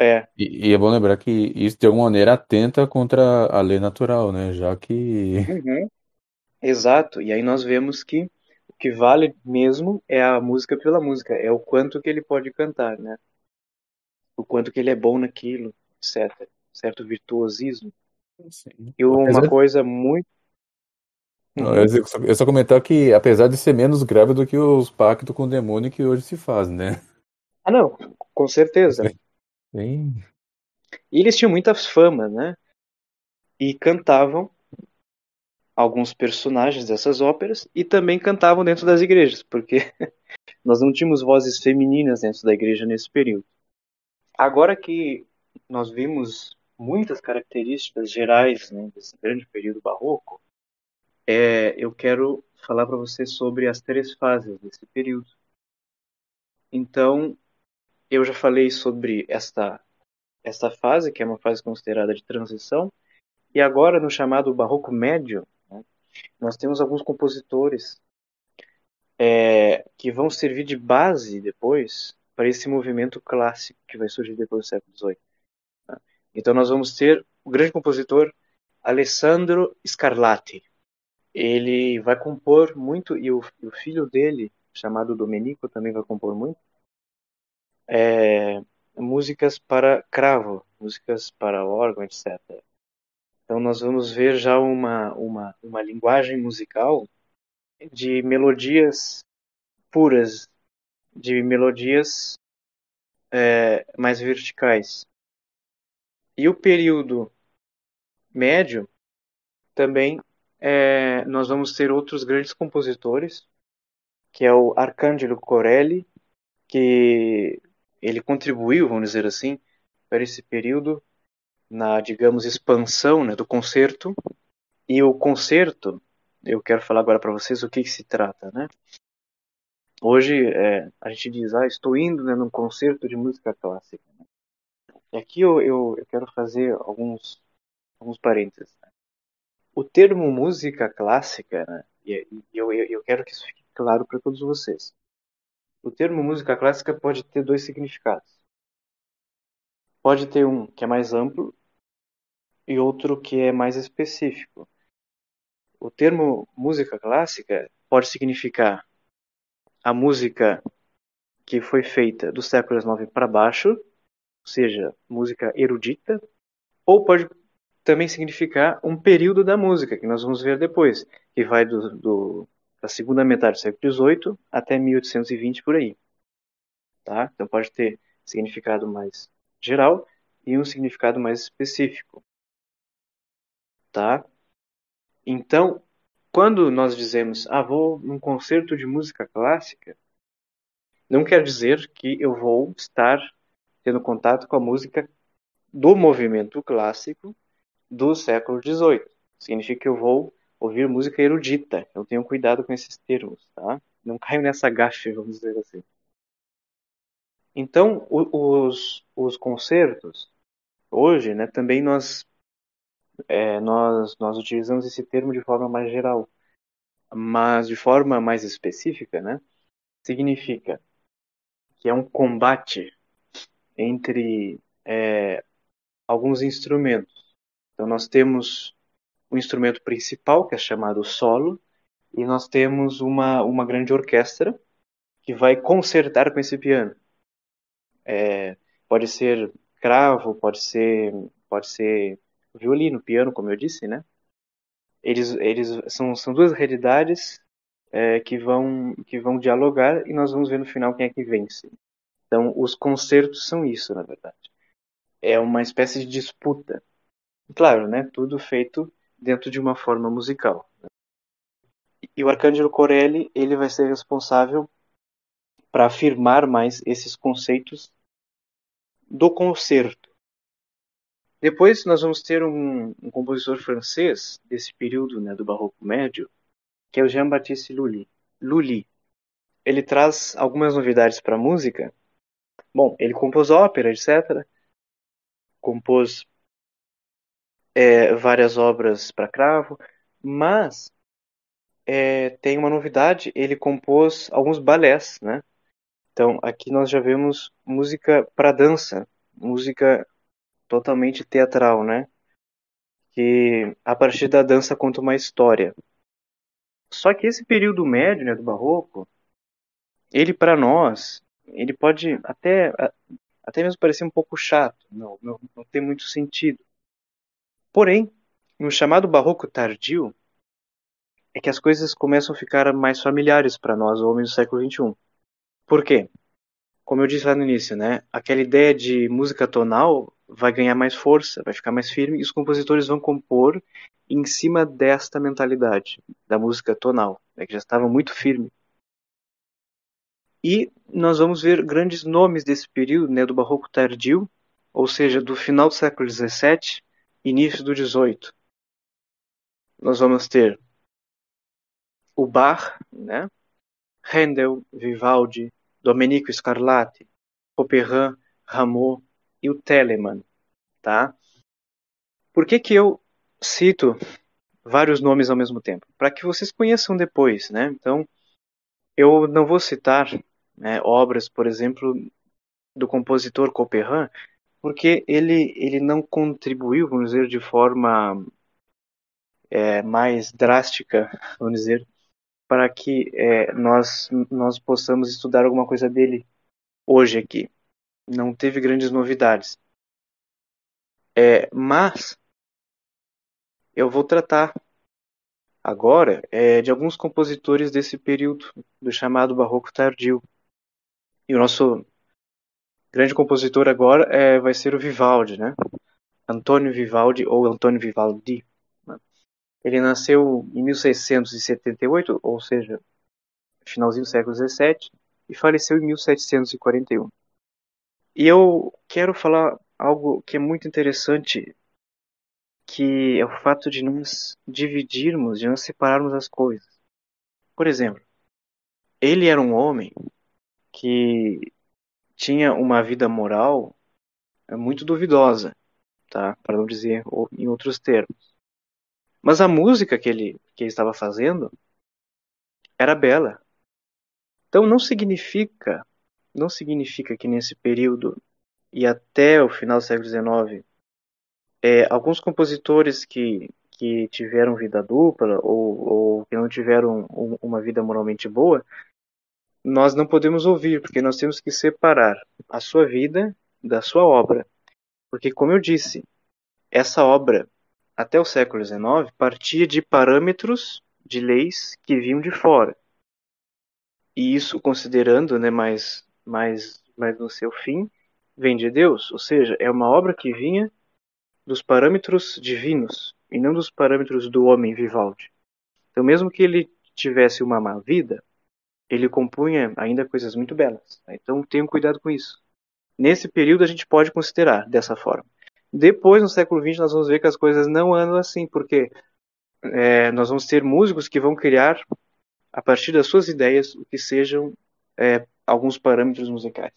É. E, e, é bom lembrar que isso de alguma maneira atenta contra a lei natural, né? Já que. Uhum. Exato. E aí nós vemos que o que vale mesmo é a música pela música, é o quanto que ele pode cantar, né? O quanto que ele é bom naquilo, etc. Certo virtuosismo. Sim. E uma Apesar coisa muito não, eu, só, eu só comentar que, apesar de ser menos grave do que os pactos com o demônio que hoje se fazem, né? Ah, não, com certeza. Sim. E eles tinham muitas famas, né? E cantavam alguns personagens dessas óperas e também cantavam dentro das igrejas, porque nós não tínhamos vozes femininas dentro da igreja nesse período. Agora que nós vimos muitas características gerais né, desse grande período barroco, é, eu quero falar para você sobre as três fases desse período. Então, eu já falei sobre esta, esta fase, que é uma fase considerada de transição, e agora, no chamado Barroco Médio, né, nós temos alguns compositores é, que vão servir de base depois para esse movimento clássico que vai surgir depois do século XVIII. Tá? Então nós vamos ter o grande compositor Alessandro Scarlatti. Ele vai compor muito, e o, o filho dele, chamado Domenico, também vai compor muito, é, músicas para cravo, músicas para órgão, etc. Então nós vamos ver já uma, uma, uma linguagem musical de melodias puras, de melodias é, mais verticais. E o período médio também é, nós vamos ter outros grandes compositores, que é o Arcangelo Corelli, que ele contribuiu, vamos dizer assim, para esse período na, digamos, expansão né, do concerto. E o concerto, eu quero falar agora para vocês o que, que, se trata, né? Hoje é, a gente diz, ah, estou indo né, num concerto de música clássica. E aqui eu, eu, eu, quero fazer alguns, alguns parênteses. Né? O termo música clássica, né, e, eu, eu, eu quero que isso fique claro para todos vocês. O termo música clássica pode ter dois significados. Pode ter um que é mais amplo e outro que é mais específico. O termo música clássica pode significar a música que foi feita do século XIX para baixo, ou seja, música erudita, ou pode também significar um período da música, que nós vamos ver depois, que vai do, do da segunda metade do século XVIII até 1820 por aí. Tá? Então pode ter significado mais geral e um significado mais específico. Tá? Então, quando nós dizemos, ah, vou num concerto de música clássica, não quer dizer que eu vou estar tendo contato com a música do movimento clássico do século XVIII. Significa que eu vou ouvir música erudita. Eu tenho cuidado com esses termos, tá? Não caio nessa gafe, vamos dizer assim. Então, os, os concertos, hoje, né, também nós, é, nós, nós utilizamos esse termo de forma mais geral. Mas de forma mais específica, né, significa que é um combate entre é, alguns instrumentos. Então, nós temos o instrumento principal, que é chamado solo, e nós temos uma, uma grande orquestra que vai concertar com esse piano. É, pode ser cravo, pode ser, pode ser violino, piano, como eu disse, né? Eles, eles são, são duas realidades é, que vão que vão dialogar e nós vamos ver no final quem é que vence. Então, os concertos são isso, na verdade. É uma espécie de disputa. Claro, né? Tudo feito dentro de uma forma musical. E o Arcângelo Corelli ele vai ser responsável para afirmar mais esses conceitos do concerto. Depois nós vamos ter um, um compositor francês desse período né, do Barroco Médio, que é o Jean-Baptiste Lully. Lully. Ele traz algumas novidades para a música. Bom, ele compôs ópera, etc. Compôs é, várias obras para cravo, mas é, tem uma novidade, ele compôs alguns balés, né? Então aqui nós já vemos música para dança, música totalmente teatral, né? Que a partir da dança conta uma história. Só que esse período médio, né, do barroco, ele para nós, ele pode até até mesmo parecer um pouco chato, não, não, não tem muito sentido. Porém, no chamado barroco tardio, é que as coisas começam a ficar mais familiares para nós, homens do século XXI. Por quê? Como eu disse lá no início, né? Aquela ideia de música tonal vai ganhar mais força, vai ficar mais firme, e os compositores vão compor em cima desta mentalidade da música tonal, né, que já estava muito firme. E nós vamos ver grandes nomes desse período, né, do barroco tardio, ou seja, do final do século XVII início do 18. Nós vamos ter o Bach, né? Handel, Vivaldi, Domenico Scarlatti, Couperin, Rameau e o Telemann, tá? Por que que eu cito vários nomes ao mesmo tempo? Para que vocês conheçam depois, né? Então, eu não vou citar né, obras, por exemplo, do compositor Couperin, porque ele, ele não contribuiu, vamos dizer, de forma é, mais drástica, vamos dizer, para que é, nós, nós possamos estudar alguma coisa dele hoje aqui. Não teve grandes novidades. É, mas eu vou tratar agora é, de alguns compositores desse período, do chamado Barroco Tardio. E o nosso grande compositor agora é, vai ser o Vivaldi, né? Antônio Vivaldi ou Antônio Vivaldi. Ele nasceu em 1678, ou seja, finalzinho do século XVII, e faleceu em 1741. E eu quero falar algo que é muito interessante, que é o fato de nós dividirmos, de nós separarmos as coisas. Por exemplo, ele era um homem que tinha uma vida moral muito duvidosa, tá? Para não dizer em outros termos. Mas a música que ele, que ele estava fazendo era bela. Então não significa, não significa que nesse período e até o final do século XIX, é, alguns compositores que, que tiveram vida dupla ou, ou que não tiveram um, uma vida moralmente boa, nós não podemos ouvir, porque nós temos que separar a sua vida da sua obra. Porque, como eu disse, essa obra até o século XIX, partia de parâmetros de leis que vinham de fora. E isso, considerando né, mais, mais, mais no seu fim, vem de Deus, ou seja, é uma obra que vinha dos parâmetros divinos e não dos parâmetros do homem Vivaldi. Então, mesmo que ele tivesse uma má vida, ele compunha ainda coisas muito belas. Então, tenham cuidado com isso. Nesse período, a gente pode considerar dessa forma. Depois, no século XX, nós vamos ver que as coisas não andam assim, porque é, nós vamos ter músicos que vão criar, a partir das suas ideias, o que sejam é, alguns parâmetros musicais.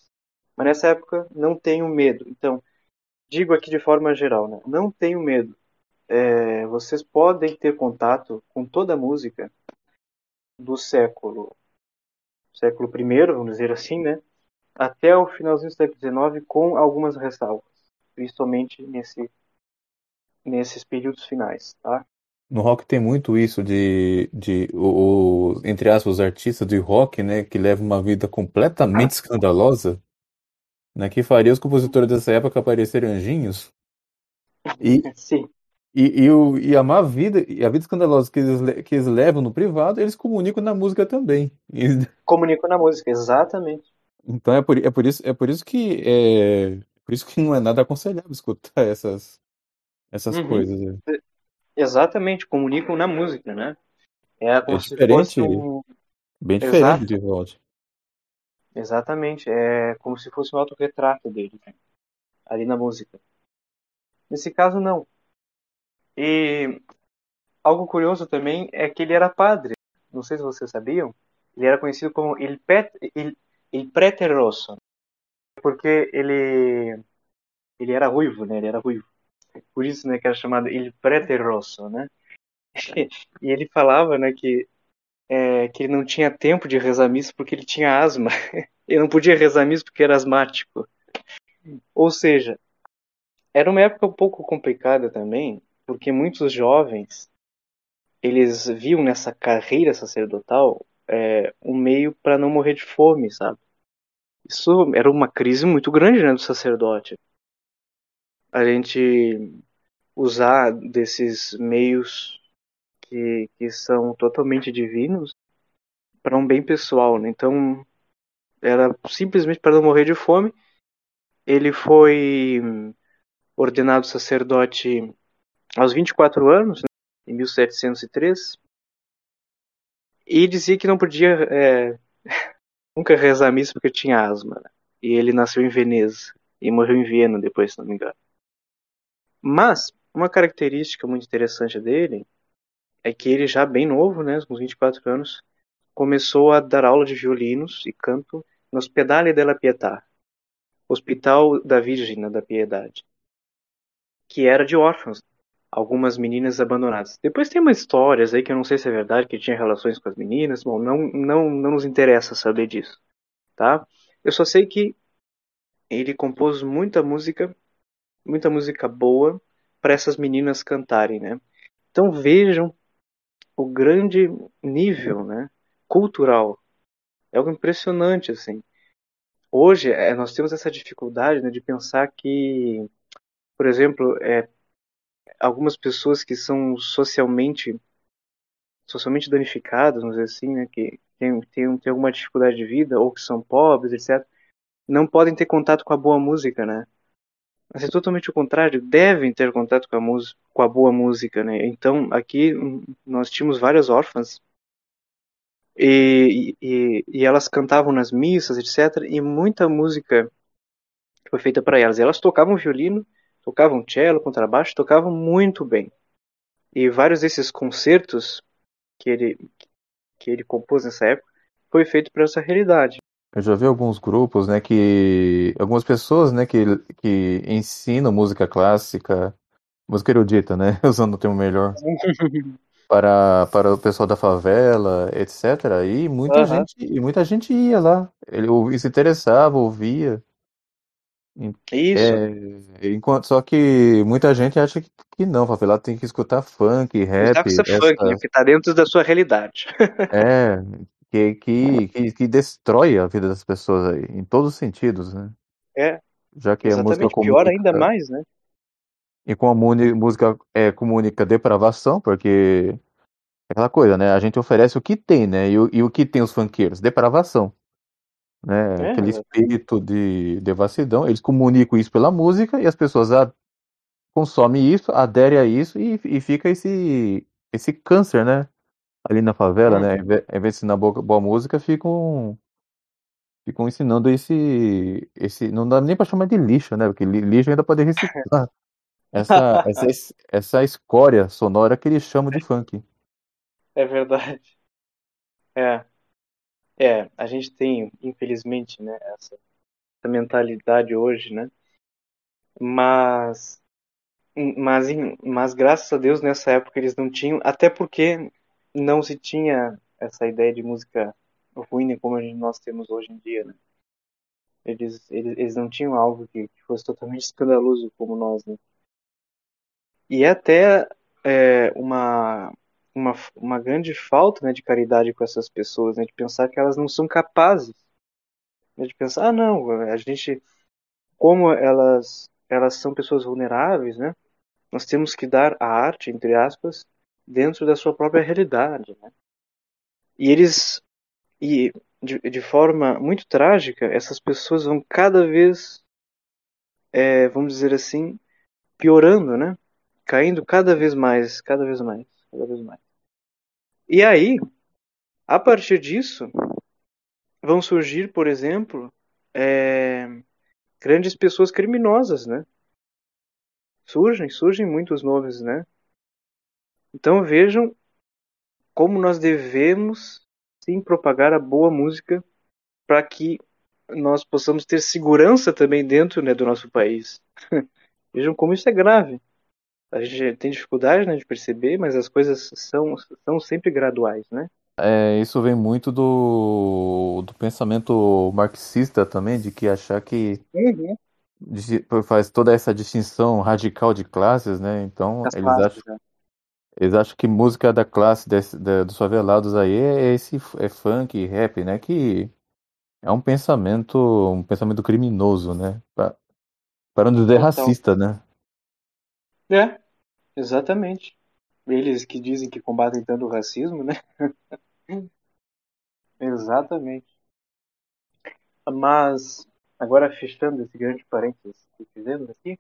Mas nessa época, não tenho medo. Então, digo aqui de forma geral, né? não tenho medo. É, vocês podem ter contato com toda a música do século século I, vamos dizer assim, né? até o finalzinho do século XIX, com algumas ressalvas principalmente nesse, nesses períodos finais, tá? No rock tem muito isso de, de o, o, entre aspas, os artistas de rock, né, que levam uma vida completamente escandalosa, né, que faria os compositores dessa época parecerem anjinhos. E, Sim. E, e, o, e a má vida, e a vida escandalosa que eles, que eles levam no privado, eles comunicam na música também. E... Comunicam na música, exatamente. Então é por, é por, isso, é por isso que é, por isso que não é nada aconselhável escutar essas, essas uhum. coisas. Né? Exatamente, comunicam na música, né? É, é diferente, um... bem diferente Exato. de Vivaldi. Exatamente, é como se fosse um autorretrato dele, né? ali na música. Nesse caso, não. E algo curioso também é que ele era padre. Não sei se vocês sabiam. Ele era conhecido como Il, Pet, Il, Il Prete Rosso porque ele ele era ruivo, né? Ele era ruivo. Por isso, né, que era chamado Il Prete Rosso, né? e ele falava, né, que é, que ele não tinha tempo de rezar missa porque ele tinha asma. ele não podia rezar missa porque era asmático. Ou seja, era uma época um pouco complicada também, porque muitos jovens eles viam nessa carreira sacerdotal é, um meio para não morrer de fome, sabe? Isso era uma crise muito grande né, do sacerdote. A gente usar desses meios que, que são totalmente divinos para um bem pessoal. Né? Então, era simplesmente para não morrer de fome. Ele foi ordenado sacerdote aos 24 anos, né, em 1703, e dizia que não podia é, nunca rezar a missa porque tinha asma. Né? E ele nasceu em Veneza e morreu em Viena depois, se não me engano. Mas uma característica muito interessante dele é que ele já bem novo, né, com 24 anos, começou a dar aula de violinos e canto no Ospedale della Pietà, Hospital da Virgem né, da Piedade, que era de órfãos, algumas meninas abandonadas. Depois tem umas histórias aí que eu não sei se é verdade, que tinha relações com as meninas, bom, não, não, não nos interessa saber disso, tá? Eu só sei que ele compôs muita música muita música boa para essas meninas cantarem, né? Então vejam o grande nível, né, cultural. É algo impressionante assim. Hoje é, nós temos essa dificuldade né, de pensar que, por exemplo, é, algumas pessoas que são socialmente socialmente danificadas, vamos dizer assim, né, que têm, têm, têm alguma dificuldade de vida ou que são pobres, etc., não podem ter contato com a boa música, né? Mas é totalmente o contrário, devem ter contato com a, música, com a boa música, né? Então, aqui hum, nós tínhamos várias órfãs e, e, e elas cantavam nas missas, etc. E muita música foi feita para elas. Elas tocavam violino, tocavam cello, contrabaixo, tocavam muito bem. E vários desses concertos que ele, que ele compôs nessa época foi feito para essa realidade. Eu já vi alguns grupos, né, que algumas pessoas, né, que, que ensinam música clássica, música erudita, né, usando o termo melhor, para, para o pessoal da favela, etc. E muita Aham. gente, e muita gente ia lá, ele se interessava, ouvia. Isso, É, enquanto, só que muita gente acha que, que não, favela tem que escutar funk, rap, com essa funk, né? Porque tá dentro da sua realidade. é, que, que, que, que destrói a vida das pessoas aí, em todos os sentidos, né? É, Já que a música exatamente. Pior ainda comunica, mais, né? e com a música é, comunica depravação, porque é aquela coisa, né? A gente oferece o que tem, né? E, o- e o que tem os funkeiros? Depravação, né? É, Aquele espírito de devassidão. Eles comunicam isso pela música e as pessoas a, consomem isso, aderem a isso e, e fica esse, esse câncer, né? Ali na favela, né? Ao Uhum. ao invés de ensinar boa, boa música, ficam, ficam ensinando esse, esse. Não dá nem pra chamar de lixo, né? Porque li- lixo ainda pode reciclar. Essa, essa, es- essa escória sonora que eles chamam de funk. É verdade. É, é, a gente tem, infelizmente, né, essa, essa mentalidade hoje, né? Mas, mas, em- mas graças a Deus nessa época eles não tinham, até porque não se tinha essa ideia de música ruim né, como gente- nós temos hoje em dia, né? Eles, eles, eles não tinham algo que, que fosse totalmente escandaloso como nós, né? E até é, uma, uma, uma grande falta né, de caridade com essas pessoas, né, de pensar que elas não são capazes, né, de pensar, ah, não, a gente, como elas, elas são pessoas vulneráveis, né, nós temos que dar a arte, entre aspas, dentro da sua própria realidade. Né? E eles, e de, de forma muito trágica, essas pessoas vão cada vez, é, vamos dizer assim, piorando, né? caindo cada vez mais, cada vez mais, cada vez mais. E aí, a partir disso, vão surgir, por exemplo, é, grandes pessoas criminosas, né? Surgem, surgem muitos nomes, né? Então vejam como nós devemos sim propagar a boa música para que nós possamos ter segurança também dentro né, do nosso país. vejam como isso é grave a gente tem dificuldade né, de perceber, mas as coisas são, são sempre graduais, né? É, isso vem muito do, do pensamento marxista também, de que achar que Uhum. de- faz toda essa distinção radical de classes, né? Então eles classes, acham, né? eles acham que música da classe desse, da- dos favelados aí é esse é funk, rap, né? Que é um pensamento, um pensamento criminoso, né? Pra- Para não dizer Total. racista, né? É, exatamente. Eles que dizem que combatem tanto o racismo, né? exatamente. Mas, agora fechando esse grande parênteses que fizemos aqui,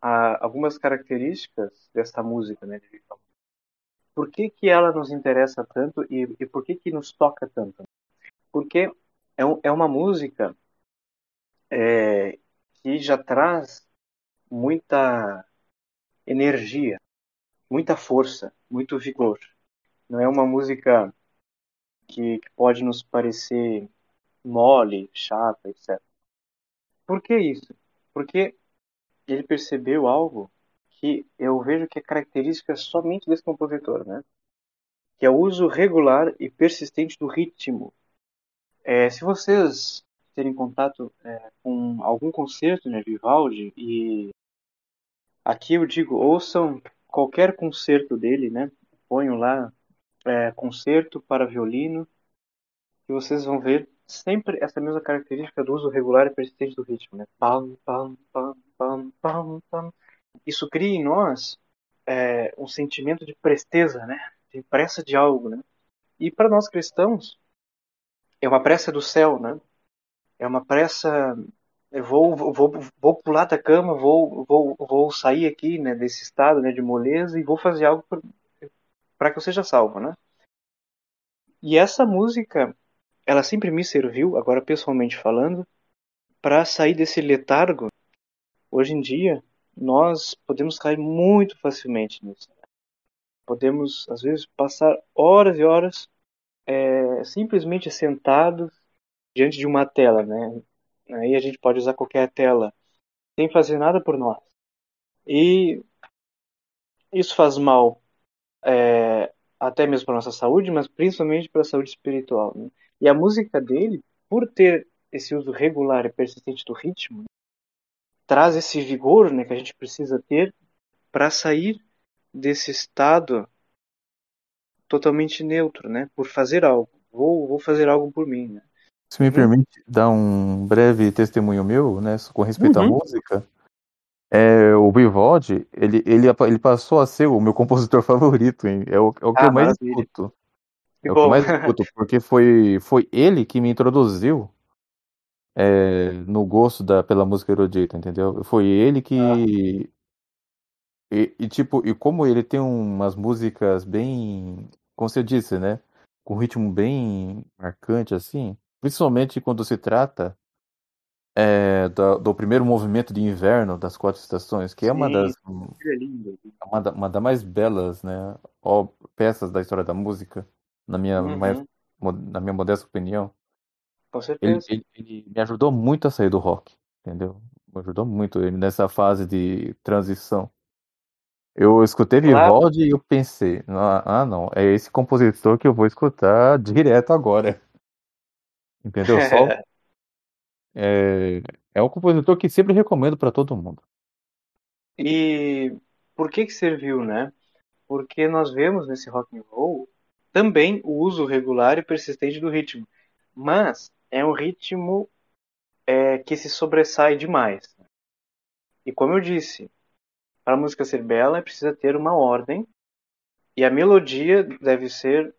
há algumas características dessa música, né? Por que, que ela nos interessa tanto e, e por que, que nos toca tanto? Porque é, um, é uma música é, que já traz muita energia, muita força, muito vigor. Não é uma música que, que pode nos parecer mole, chata, etc. Por que isso? Porque ele percebeu algo que eu vejo que é característica somente desse compositor, né? Que é o uso regular e persistente do ritmo. É, se vocês terem contato é, com algum concerto né, Vivaldi e Aqui eu digo, ouçam qualquer concerto dele, né? Ponham lá é, concerto para violino, e vocês vão ver sempre essa mesma característica do uso regular e persistente do ritmo, né? Pam, pam, pam, pam, pam, pam. Isso cria em nós é, um sentimento de presteza, né? De pressa de algo, né? E para nós cristãos é uma pressa do céu, né? É uma pressa eu vou, vou, vou pular da cama, vou, vou, vou sair aqui né, desse estado né, de moleza e vou fazer algo para que eu seja salvo, né? E essa música, ela sempre me serviu, agora pessoalmente falando, para sair desse letargo. Hoje em dia, nós podemos cair muito facilmente nisso. Podemos, às vezes, passar horas e horas é, simplesmente sentados diante de uma tela, né? Aí a gente pode usar qualquer tela sem fazer nada por nós. E isso faz mal é, até mesmo para nossa saúde, mas principalmente para a saúde espiritual. Né? E a música dele, por ter esse uso regular e persistente do ritmo, traz esse vigor né, que a gente precisa ter para sair desse estado totalmente neutro, né? Por fazer algo. Vou, vou fazer algo por mim, né? Se me uhum. permite dar um breve testemunho meu, né, com respeito uhum. à música, é, o Vivode, ele, ele, ele passou a ser o meu compositor favorito, hein? É o, é o que ah, eu mais maravilha. escuto. É o que eu mais escuto, porque foi, foi ele que me introduziu é, no gosto da, pela música erudita, entendeu? Foi ele que. Ah. E, e, tipo, e como ele tem umas músicas bem. Como você disse, né? Com um ritmo bem marcante, assim. Principalmente quando se trata é, do, do, primeiro movimento de inverno das quatro estações, que é uma das é. Uma, da, uma das mais belas né, peças da história da música, na minha, uhum. mais, na minha modesta opinião. Com certeza. Ele, ele, ele, me ajudou muito a sair do rock, entendeu? Me ajudou muito ele nessa fase de transição. Eu escutei Vivaldi claro. e eu pensei, ah não, é esse compositor que eu vou escutar direto agora. Entendeu? Só, É, é um compositor que sempre recomendo para todo mundo. E por que que serviu, né? Porque nós vemos nesse rock and roll também o uso regular e persistente do ritmo, mas é um ritmo é, que se sobressai demais. E como eu disse, para a música ser bela, precisa ter uma ordem e a melodia deve ser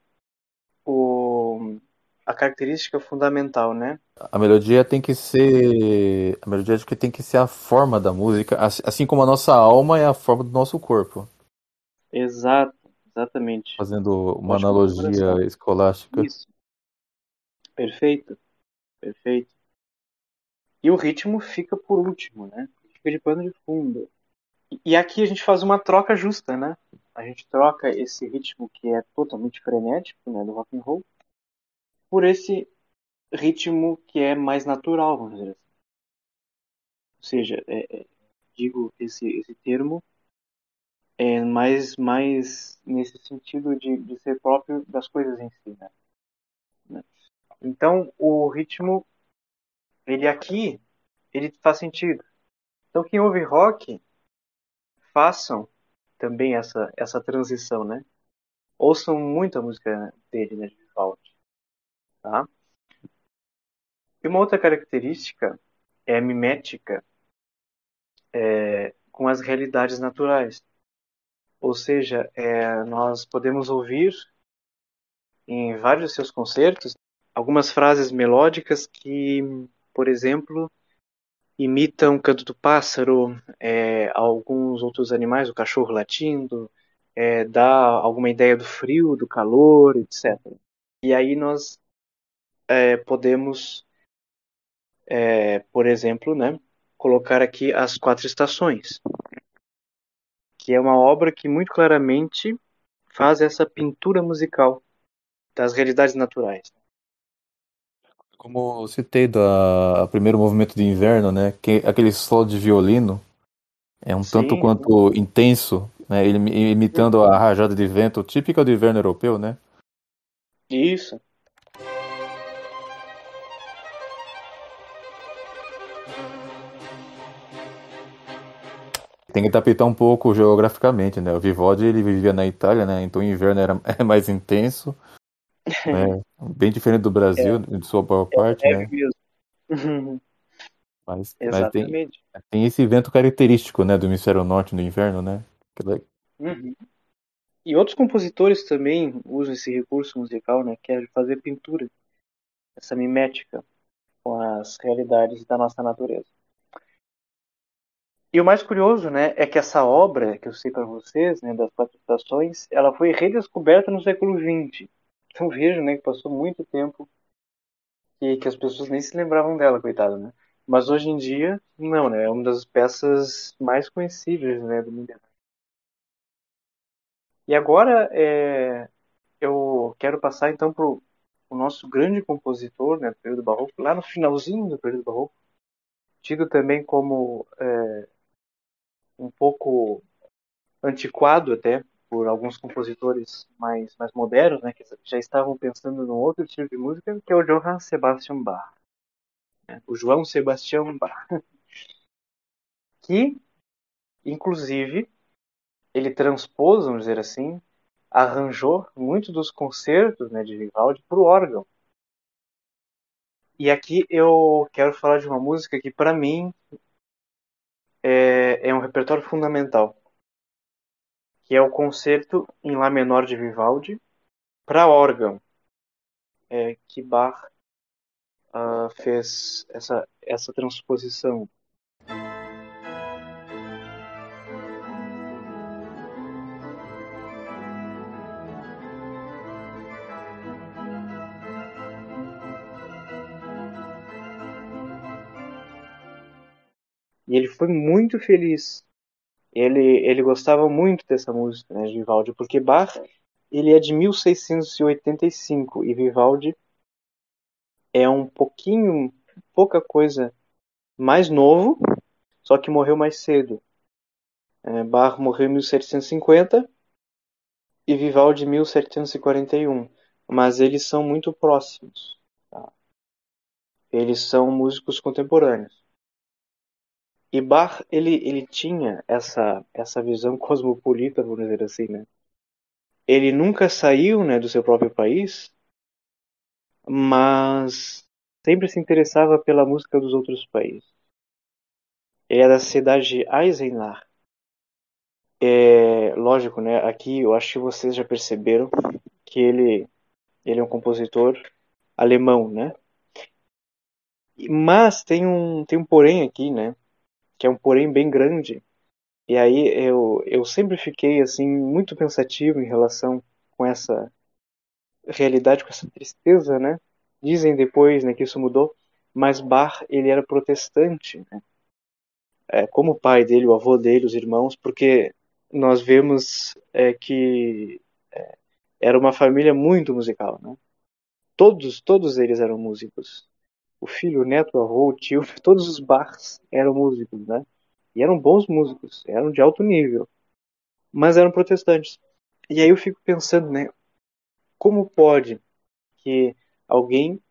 a característica fundamental, né? A melodia tem que ser. A melodia acho que tem que ser a forma da música, assim como a nossa alma é a forma do nosso corpo. Exato, exatamente. Fazendo uma analogia escolástica. Isso. Perfeito. Perfeito. E o ritmo fica por último, né? Fica de pano de fundo. E aqui a gente faz uma troca justa, né? A gente troca esse ritmo que é totalmente frenético, né, do rock and roll, por esse ritmo que é mais natural, vamos dizer assim. Ou seja, é, é, digo esse, esse termo é mais, mais nesse sentido de, de ser próprio das coisas em si. Né? né? Então, o ritmo, ele aqui, ele faz sentido. Então, quem ouve rock, façam também essa, essa transição, né? Ouçam muito a música dele, né, de Vivaldi. Tá? E uma outra característica é mimética é, com as realidades naturais. Ou seja, é, nós podemos ouvir em vários seus concertos algumas frases melódicas que, por exemplo, imitam o canto do pássaro, é, alguns outros animais, o cachorro latindo, é, dá alguma ideia do frio, do calor, etc. E aí nós é, podemos, é, por exemplo, né, colocar aqui as quatro estações, que é uma obra que muito claramente faz essa pintura musical das realidades naturais. Como eu citei do primeiro movimento de inverno, né, que aquele solo de violino é um Sim. tanto quanto intenso, né, imitando a rajada de vento típica do inverno europeu, né? Isso. Tem que adaptar um pouco geograficamente, né? O Vivaldi ele vivia na Itália, né? Então o inverno era é mais intenso, né? Bem diferente do Brasil, é, de sua boa parte, é, né? Mesmo. Mas, mas tem, tem, esse vento característico, né, do hemisfério norte no inverno, né? Uhum. E outros compositores também usam esse recurso musical, né, que é fazer pintura, essa mimética com as realidades da nossa natureza. E o mais curioso, né, é que essa obra que eu sei para vocês, né, das quatro estações, ela foi redescoberta no século XX. Então vejo, né, que passou muito tempo que, que as pessoas nem se lembravam dela, coitada, né? Mas hoje em dia, não, né? É uma das peças mais conhecíveis, né, do mundo. E agora é, eu quero passar então para o nosso grande compositor, né, do período barroco, lá no finalzinho do período barroco, tido também como é, um pouco antiquado até por alguns compositores mais mais modernos, né, que já estavam pensando num outro tipo de música, que é o Johann Sebastian Bach, né, o João Sebastião Bach, que inclusive ele transpôs, vamos dizer assim, arranjou muitos dos concertos né, de Vivaldi para o órgão. E aqui eu quero falar de uma música que, para mim, é, é, um repertório fundamental, que é o concerto em Lá menor de Vivaldi para órgão, é, que Bach uh, fez essa, essa transposição. E ele foi muito feliz. Ele, ele gostava muito dessa música, né, de Vivaldi, porque Bach ele é de 1685 e Vivaldi é um pouquinho, pouca coisa mais novo, só que morreu mais cedo. É, Bach morreu em 1750 e Vivaldi em 1741, mas eles são muito próximos. Tá? Eles são músicos contemporâneos. E Bach, ele, ele tinha essa, essa visão cosmopolita, vamos dizer assim, né? Ele nunca saiu né, do seu próprio país, mas sempre se interessava pela música dos outros países. Ele é da cidade de Eisenach. É, lógico, né? Aqui eu acho que vocês já perceberam que ele, ele é um compositor alemão, né? Mas tem um, tem um porém aqui, né? Que é um porém bem grande. E aí eu, eu sempre fiquei assim muito pensativo em relação com essa realidade, com essa tristeza, né? Dizem depois né, que isso mudou, mas Bach ele era protestante, né? É, como o pai dele, o avô dele, os irmãos, porque nós vemos é, que é, era uma família muito musical, né? Todos, todos eles eram músicos o filho, o neto, o avô, o tio, todos os Bachs eram músicos, né? E eram bons músicos, eram de alto nível, mas eram protestantes. E aí eu fico pensando, né? Como pode que alguém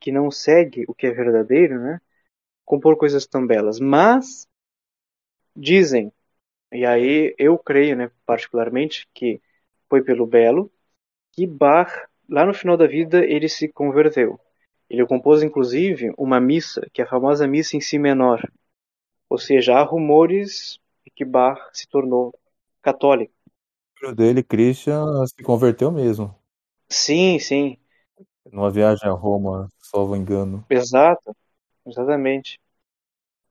que não segue o que é verdadeiro, né? Compor coisas tão belas, mas dizem, e aí eu creio, né, particularmente, que foi pelo belo que Bach, lá no final da vida, ele se converteu. Ele compôs inclusive uma missa, que é a famosa missa em si menor. Ou seja, há rumores de que Bach se tornou católico. O filho dele, Christian, se converteu mesmo. Sim, sim. Numa viagem a Roma, salvo engano. Exato, exatamente.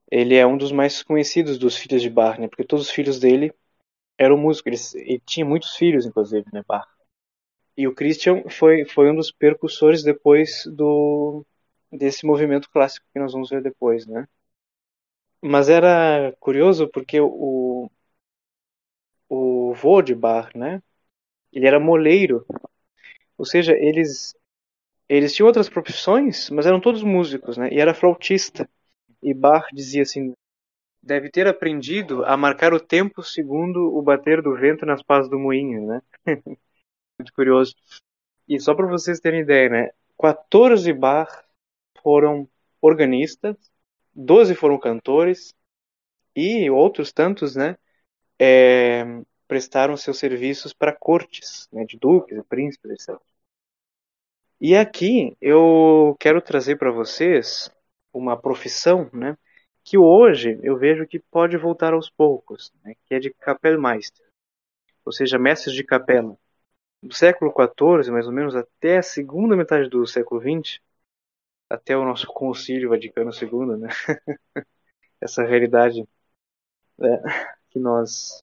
Ele é um dos mais conhecidos dos filhos de Bach, né? Porque todos os filhos dele eram músicos. Ele, ele tinha muitos filhos, inclusive, né, Bach. E o Christian foi, foi um dos percussores depois do desse movimento clássico que nós vamos ver depois, né? Mas era curioso porque o o Bach, né? Ele era moleiro, ou seja, eles eles tinham outras profissões, mas eram todos músicos, né? E era flautista. E Bach dizia assim: deve ter aprendido a marcar o tempo segundo o bater do vento nas pás do moinho, né? muito curioso. E só para vocês terem ideia, né? 14 Bach foram organistas, 12 foram cantores e outros tantos, né? é, prestaram seus serviços para cortes, né, de duques, príncipes, etc. E aqui eu quero trazer para vocês uma profissão, né, que hoje eu vejo que pode voltar aos poucos, né, que é de Kapellmeister, ou seja, mestres de capela. Do século XIV, mais ou menos, até a segunda metade do século XX, até o nosso concílio Vaticano II, né? essa realidade né, que nós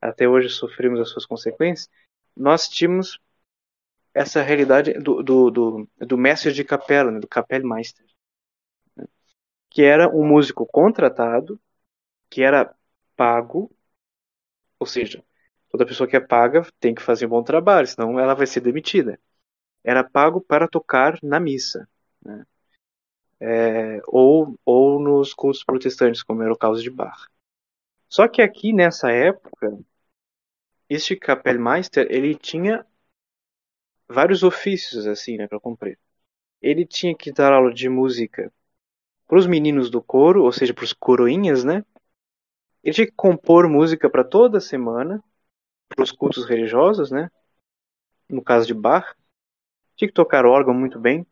até hoje sofremos as suas consequências, nós tínhamos essa realidade do, do, do, do mestre de capela, né, do Kapellmeister, né, que era um músico contratado, que era pago, ou seja, toda pessoa que é paga tem que fazer um bom trabalho, senão ela vai ser demitida. Era pago para tocar na missa, né? é, ou, ou nos cultos protestantes, como era o caso de Bach. Só que aqui nessa época, este Kapellmeister, ele tinha vários ofícios assim, né, para cumprir. Ele tinha que dar aula de música para os meninos do coro, ou seja, para os coroinhas, né? Ele tinha que compor música para toda semana, para os cultos religiosos, né? No caso de Bach, tinha que tocar órgão muito bem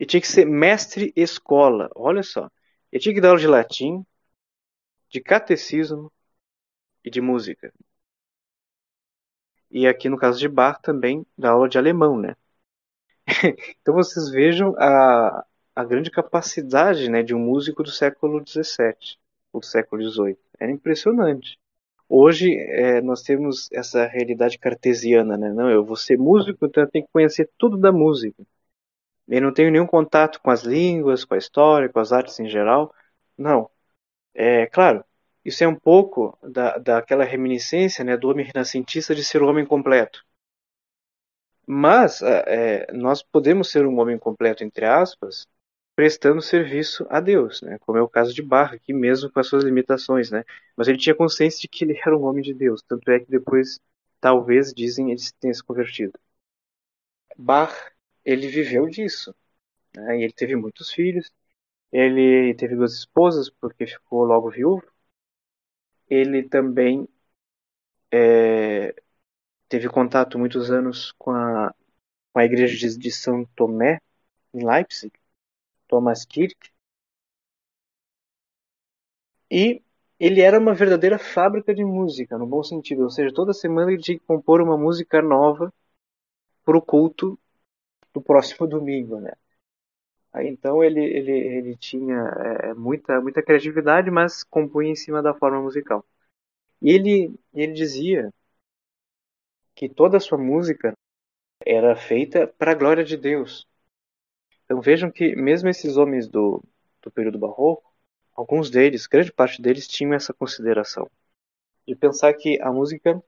e tinha que ser mestre escola. Olha só, ele tinha que dar aula de latim, de catecismo e de música. E aqui no caso de Bach também dá aula de alemão, né? então vocês vejam a, a grande capacidade né, de um músico do século XVII ou do século XVIII. É impressionante. Hoje é, nós temos essa realidade cartesiana, né? Não, eu vou ser músico, então eu tenho que conhecer tudo da música. Eu não tenho nenhum contato com as línguas, com a história, com as artes em geral. Não. É claro, isso é um pouco da, daquela reminiscência né, do homem renascentista de ser o homem completo. Mas é, é, nós podemos ser um homem completo, entre aspas, prestando serviço a Deus, né? como é o caso de Bach, aqui mesmo com as suas limitações. Né? Mas ele tinha consciência de que ele era um homem de Deus, tanto é que depois, talvez, dizem, ele tenha se convertido. Bach, ele viveu disso. Né? E ele teve muitos filhos, ele teve duas esposas, porque ficou logo viúvo, ele também é, teve contato muitos anos com a, com a igreja de São Tomé, em Leipzig, Thomas Kirk. E ele era uma verdadeira fábrica de música, no bom sentido. Ou seja, toda semana ele tinha que compor uma música nova para o culto do próximo domingo, né? Aí, então ele, ele, ele tinha é, muita, muita criatividade, mas compunha em cima da forma musical. E ele, ele dizia que toda a sua música era feita para a glória de Deus. Então vejam que mesmo esses homens do, do período barroco, alguns deles, grande parte deles, tinham essa consideração de pensar que a música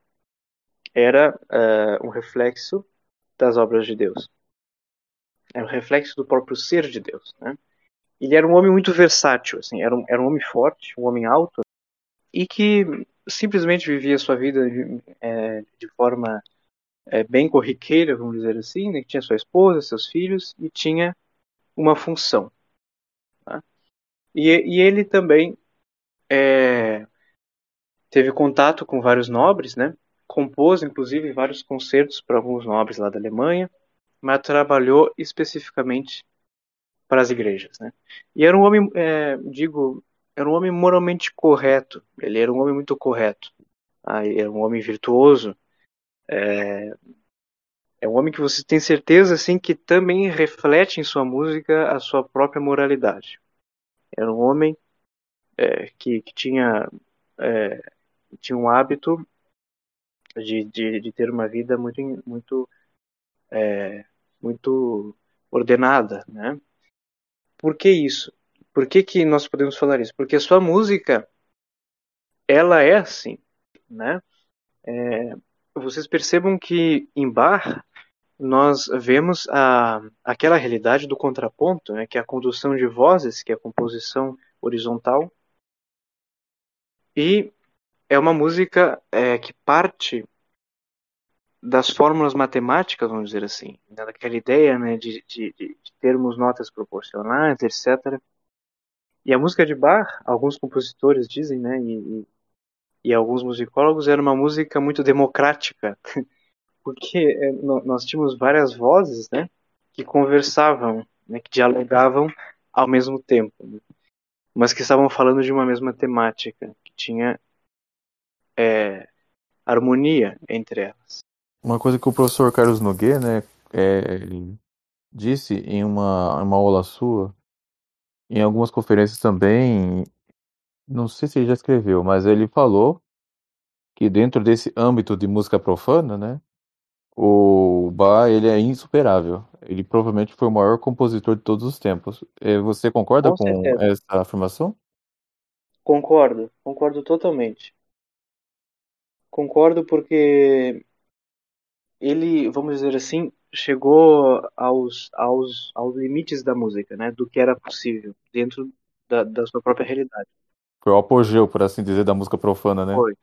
era uh, um reflexo das obras de Deus. Era um reflexo do próprio ser de Deus. Né? Ele era um homem muito versátil, assim, era um, era um homem forte, um homem alto, e que simplesmente vivia sua vida de, é, de forma é, bem corriqueira, vamos dizer assim, né? que tinha sua esposa, seus filhos e tinha uma função. Tá? E, e, ele também é, teve contato com vários nobres, né? compôs inclusive vários concertos para alguns nobres lá da Alemanha, mas trabalhou especificamente para as igrejas. Né? E era um homem, é, digo, era um homem moralmente correto. Ele era um homem muito correto. Ah, era um homem virtuoso. É, é um homem que você tem certeza assim que também reflete em sua música a sua própria moralidade. Era um homem é, que, que, tinha é, tinha um hábito de, de, de, ter uma vida muito muito é, muito ordenada, né? Por que isso? Por que, que nós podemos falar isso? Porque a sua música, ela é assim, né? É, vocês percebam que em Bach nós vemos a, aquela realidade do contraponto, né, que é a condução de vozes, que é a composição horizontal, e é uma música é, que parte das fórmulas matemáticas, vamos dizer assim, né, daquela ideia né, de, de, de termos notas proporcionais, etc. E a música de Bach, alguns compositores dizem, né, e, e alguns musicólogos era uma música muito democrática, porque é, nós tínhamos várias vozes, né, que conversavam, né, que dialogavam ao mesmo tempo, né, mas que estavam falando de uma mesma temática, que tinha é, harmonia entre elas. Uma coisa que o professor Carlos Nogueira, né, é, disse em uma, uma aula sua, em algumas conferências também, não sei se ele já escreveu, mas ele falou que dentro desse âmbito de música profana, né, o Bach ele é insuperável. Ele provavelmente foi o maior compositor de todos os tempos. É, você concorda com, com essa afirmação? Concordo, concordo totalmente. Concordo porque ele, vamos dizer assim, chegou aos, aos, aos limites da música, né? Do que era possível dentro da, da sua própria realidade. Foi o apogeu, por assim dizer, da música profana, né? Foi.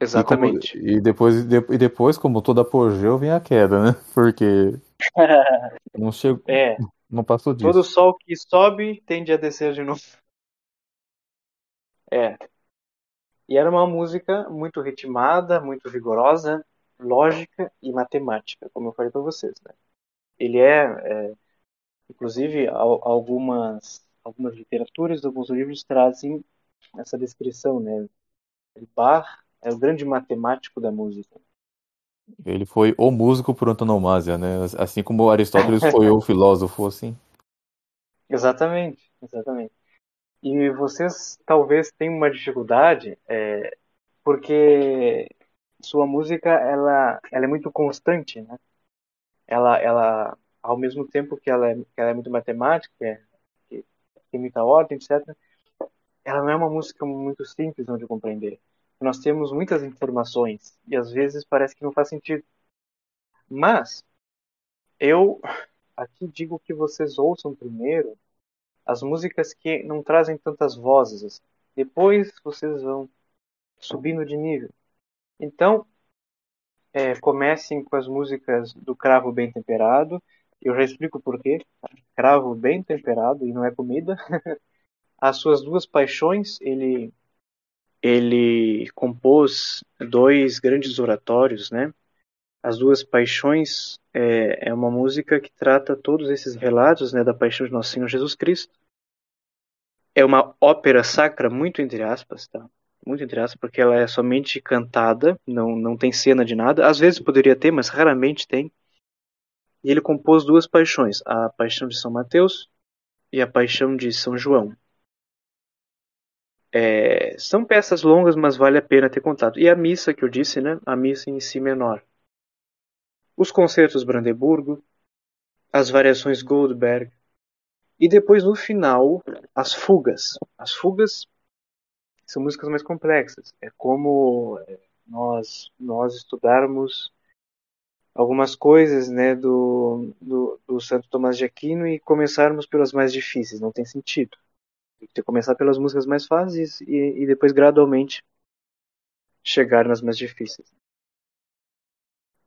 Exatamente. E, como, e depois, e depois, como todo apogeu, vem a queda, né? Porque não chegou, é. não passou disso. Todo sol que sobe tende a descer de novo. É. E era uma música muito ritmada, muito vigorosa, lógica e matemática, como eu falei para vocês. Né? Ele é, é inclusive, algumas algumas literaturas, alguns livros trazem essa descrição, né? Bach é o grande matemático da música. Ele foi o músico por antonomasia, né? Assim como Aristóteles foi o filósofo, assim. Exatamente, exatamente. E vocês talvez tenham uma dificuldade, é, porque sua música ela, ela é muito constante, né? Ela, ela, ao mesmo tempo que ela é, que ela é muito matemática, que tem muita ordem, etc., ela não é uma música muito simples de compreender. Nós temos muitas informações e às vezes parece que não faz sentido. Mas eu aqui digo que vocês ouçam primeiro as músicas que não trazem tantas vozes. Assim. Depois vocês vão subindo de nível. Então, é, comecem com as músicas do Cravo Bem Temperado. Eu já explico por quê. Cravo bem temperado e não é comida. As suas duas paixões, ele ele compôs dois grandes oratórios, né? As duas paixões é, é uma música que trata todos esses relatos, né, da paixão de nosso Senhor Jesus Cristo. É uma ópera sacra muito entre aspas, tá? muito entre aspas, porque ela é somente cantada, não, não tem cena de nada. Às vezes poderia ter, mas raramente tem. E ele compôs duas paixões, a Paixão de São Mateus e a Paixão de São João. É, são peças longas, mas vale a pena ter contato. E a missa que eu disse, né? A missa em si menor. Os concertos Brandeburgo, as variações Goldberg, e depois no final as fugas. As fugas são músicas mais complexas. É como é, nós nós estudarmos algumas coisas né, do, do, do, Santo Tomás de Aquino e começarmos pelas mais difíceis. Não tem sentido. Tem que começar pelas músicas mais fáceis e, e depois gradualmente chegar nas mais difíceis.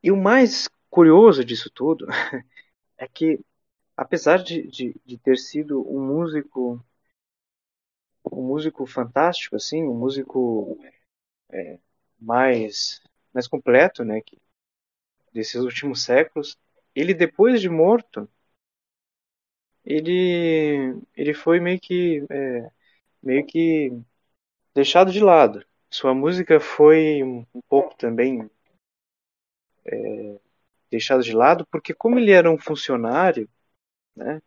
E o mais curioso disso tudo é que, apesar de, de, de ter sido um músico um músico fantástico, assim, um músico é, mais, mais completo, né, que, desses últimos séculos. Ele, depois de morto, ele, ele foi meio que, é, meio que deixado de lado. Sua música foi um, pouco também é, deixada de lado, porque como ele era um funcionário, né,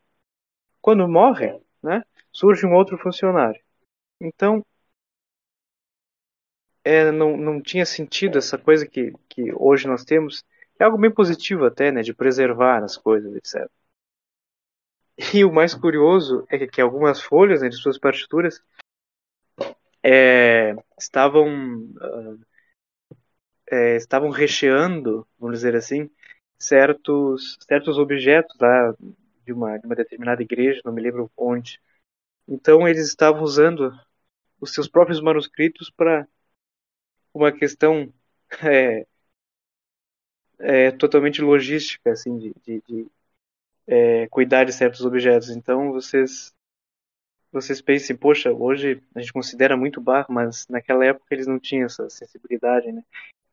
quando morre, né, surge um outro funcionário. Então, é, não, não tinha sentido essa coisa que, que hoje nós temos. É algo bem positivo até, né? De preservar as coisas, etc. E o mais curioso é que algumas folhas né, de suas partituras é, estavam uh, é, estavam recheando, vamos dizer assim, certos certos objetos lá de uma, de uma determinada igreja, não me lembro onde. Então eles estavam usando os seus próprios manuscritos para uma questão é, é, totalmente logística, assim, de, de, de é, cuidar de certos objetos. Então, vocês vocês pensem, poxa, hoje a gente considera muito Bach, mas naquela época eles não tinham essa sensibilidade, né?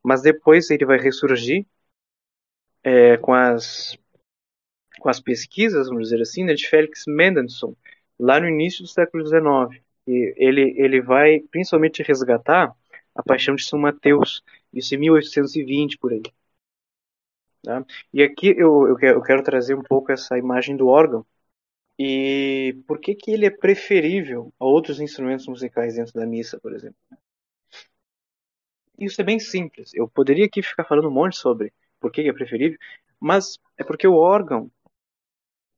Mas depois ele vai ressurgir é, com as com as pesquisas, vamos dizer assim, né, de Felix Mendelssohn, lá no início do século XIX. E ele ele vai principalmente resgatar a Paixão de São Mateus, isso em 1820 por aí. Tá? E aqui eu, eu quero trazer um pouco essa imagem do órgão, e por que, que ele é preferível a outros instrumentos musicais dentro da missa, por exemplo? Isso é bem simples. Eu poderia aqui ficar falando um monte sobre por que, que é preferível, mas é porque o órgão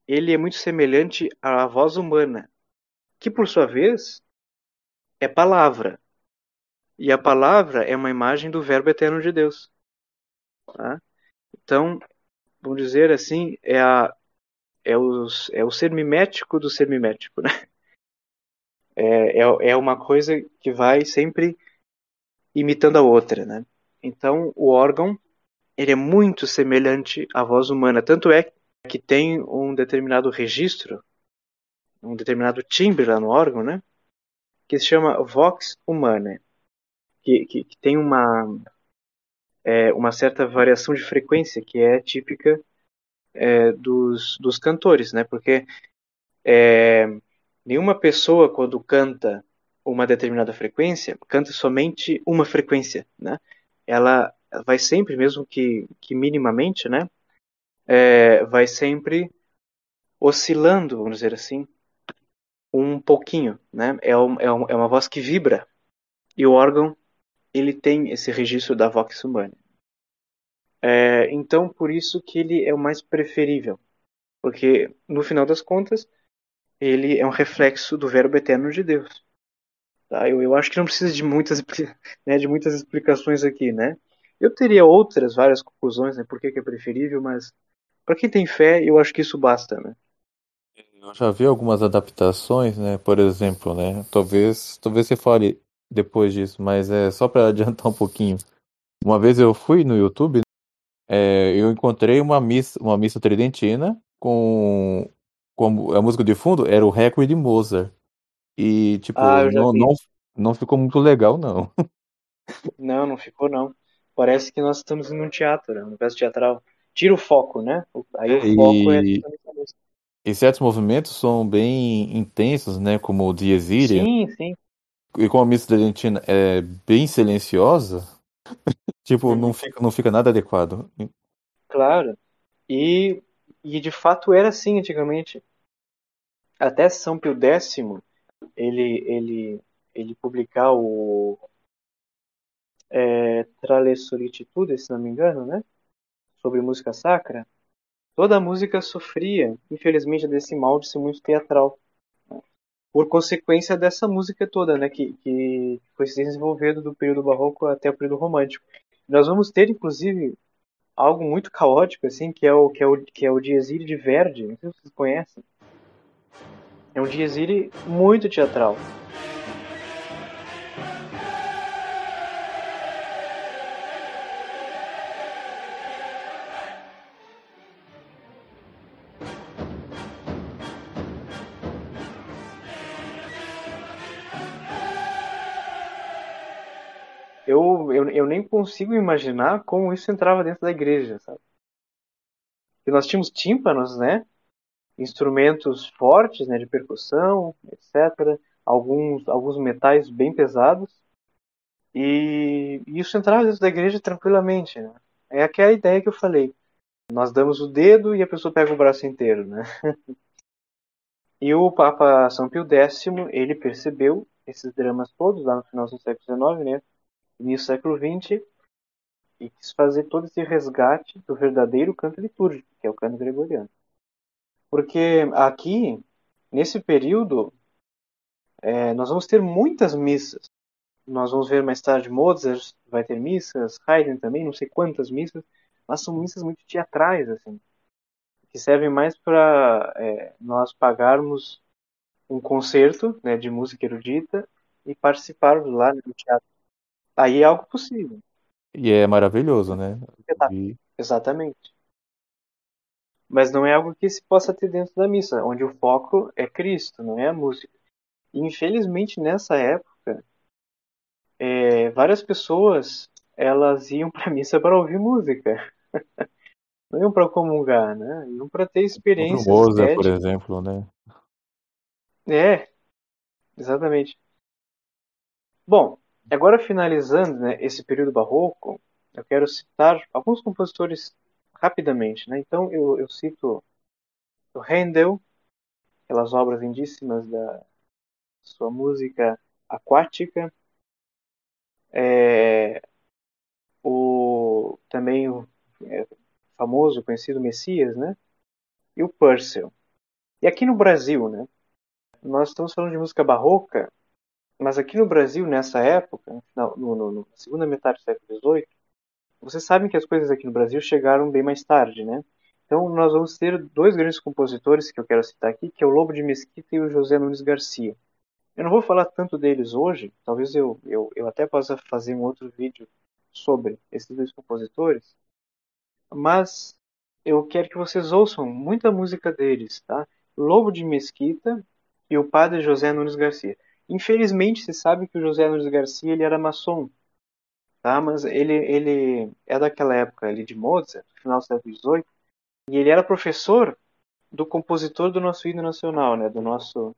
ele é muito semelhante à voz humana, que por sua vez é palavra. E a palavra é uma imagem do Verbo eterno de Deus. Tá? Então, vamos dizer assim, é a é o, é o ser mimético do ser mimético, né? É, é, é uma coisa que vai sempre imitando a outra, né? Então, o órgão, ele é muito semelhante à voz humana, tanto é que tem um determinado registro, um determinado timbre lá no órgão, né? Que se chama vox humana, que, que, que tem uma, é, uma certa variação de frequência que é típica é, dos, dos cantores, né? Porque é, nenhuma pessoa quando canta uma determinada frequência canta somente uma frequência, né? Ela vai sempre, mesmo que, que minimamente, né? É, vai sempre oscilando, vamos dizer assim, um pouquinho, né? É, um, é, um, é uma voz que vibra e o órgão ele tem esse registro da vox humana. É, então, por isso que ele é o mais preferível, porque no final das contas ele é um reflexo do Verbo eterno de Deus. Tá? Eu, eu acho que não precisa de muitas, né, de muitas explicações aqui, né? Eu teria outras, várias conclusões, né, por que, que é preferível, mas para quem tem fé, eu acho que isso basta, né? Eu já vi algumas adaptações, né? Por exemplo, né? Talvez, talvez você fale depois disso, mas é só para adiantar um pouquinho. Uma vez eu fui no YouTube é, eu encontrei uma missa, uma missa tridentina com, com a música de fundo era o Requiem de Mozart. E, tipo, Ah, não, não, não ficou muito legal, não. Não, não ficou não. Parece que nós estamos em um teatro, né? um peça teatral. Tira o foco, né? Aí o foco é E, e certos movimentos são bem intensos, né? Como o Dies Irae. Sim, sim. E como a missa tridentina é bem silenciosa, tipo, não fica, não fica nada adequado. Claro. E, e de fato era assim antigamente. Até São Pio X, ele, ele, ele publicar o é, Trale Solitude, se não me engano, né? Sobre música sacra. Toda a música sofria, infelizmente, desse mal de ser muito teatral. Por consequência dessa música toda, né? Que, que foi se desenvolvendo do período barroco até o período romântico. Nós vamos ter, inclusive, algo muito caótico, assim, que é o que é o, que é o Dies Irae de Verdi. Não sei se vocês conhecem. É um Dies Irae muito teatral. Eu, nem consigo imaginar como isso entrava dentro da igreja, sabe? E nós tínhamos tímpanos, né? Instrumentos fortes, né? De percussão, etc. Alguns, alguns metais bem pesados. E isso entrava dentro da igreja tranquilamente, né? É aquela ideia que eu falei. Nós damos o dedo e a pessoa pega o braço inteiro, né? E o Papa São Pio X, ele percebeu esses dramas todos lá no final do século XIX, né? Início do século XX, e quis fazer todo esse resgate do verdadeiro canto litúrgico, que é o canto gregoriano. Porque aqui, nesse período, é, nós vamos ter muitas missas. Nós vamos ver mais tarde Mozart vai ter missas, Haydn também, não sei quantas missas, mas são missas muito teatrais, assim, que servem mais para é, nós pagarmos um concerto né, de música erudita e participarmos lá no teatro. Aí é algo possível. E é maravilhoso, né? E- Exatamente. Mas não é algo que se possa ter dentro da missa, onde o foco é Cristo, não é a música. infelizmente, nessa época, é, várias pessoas elas iam para missa para ouvir música. Não iam para comungar, né? Iam para ter experiências O Mozart, por exemplo, né? É, exatamente. Bom, agora finalizando né, esse período barroco, eu quero citar alguns compositores rapidamente. Né? Então, eu, eu cito o Handel, aquelas obras lindíssimas da sua música aquática, é, o, também o é, famoso, conhecido Messias, né? e o Purcell. E aqui no Brasil, né? nós estamos falando de música barroca, mas aqui no Brasil, nessa época, no, no, no, na segunda metade do século XVIII, vocês sabem que as coisas aqui no Brasil chegaram bem mais tarde, né? Então nós vamos ter dois grandes compositores que eu quero citar aqui, que é o Lobo de Mesquita e o José Nunes Garcia. Eu não vou falar tanto deles hoje, talvez eu, eu, eu até possa fazer um outro vídeo sobre esses dois compositores, mas eu quero que vocês ouçam muita música deles, tá? Lobo de Mesquita e o padre José Nunes Garcia. Infelizmente, se sabe que o José Nunes Garcia ele era maçom, tá? Mas ele ele é daquela época ali de Mozart, final do século XVIII, e ele era professor do compositor do nosso hino nacional, né? Do nosso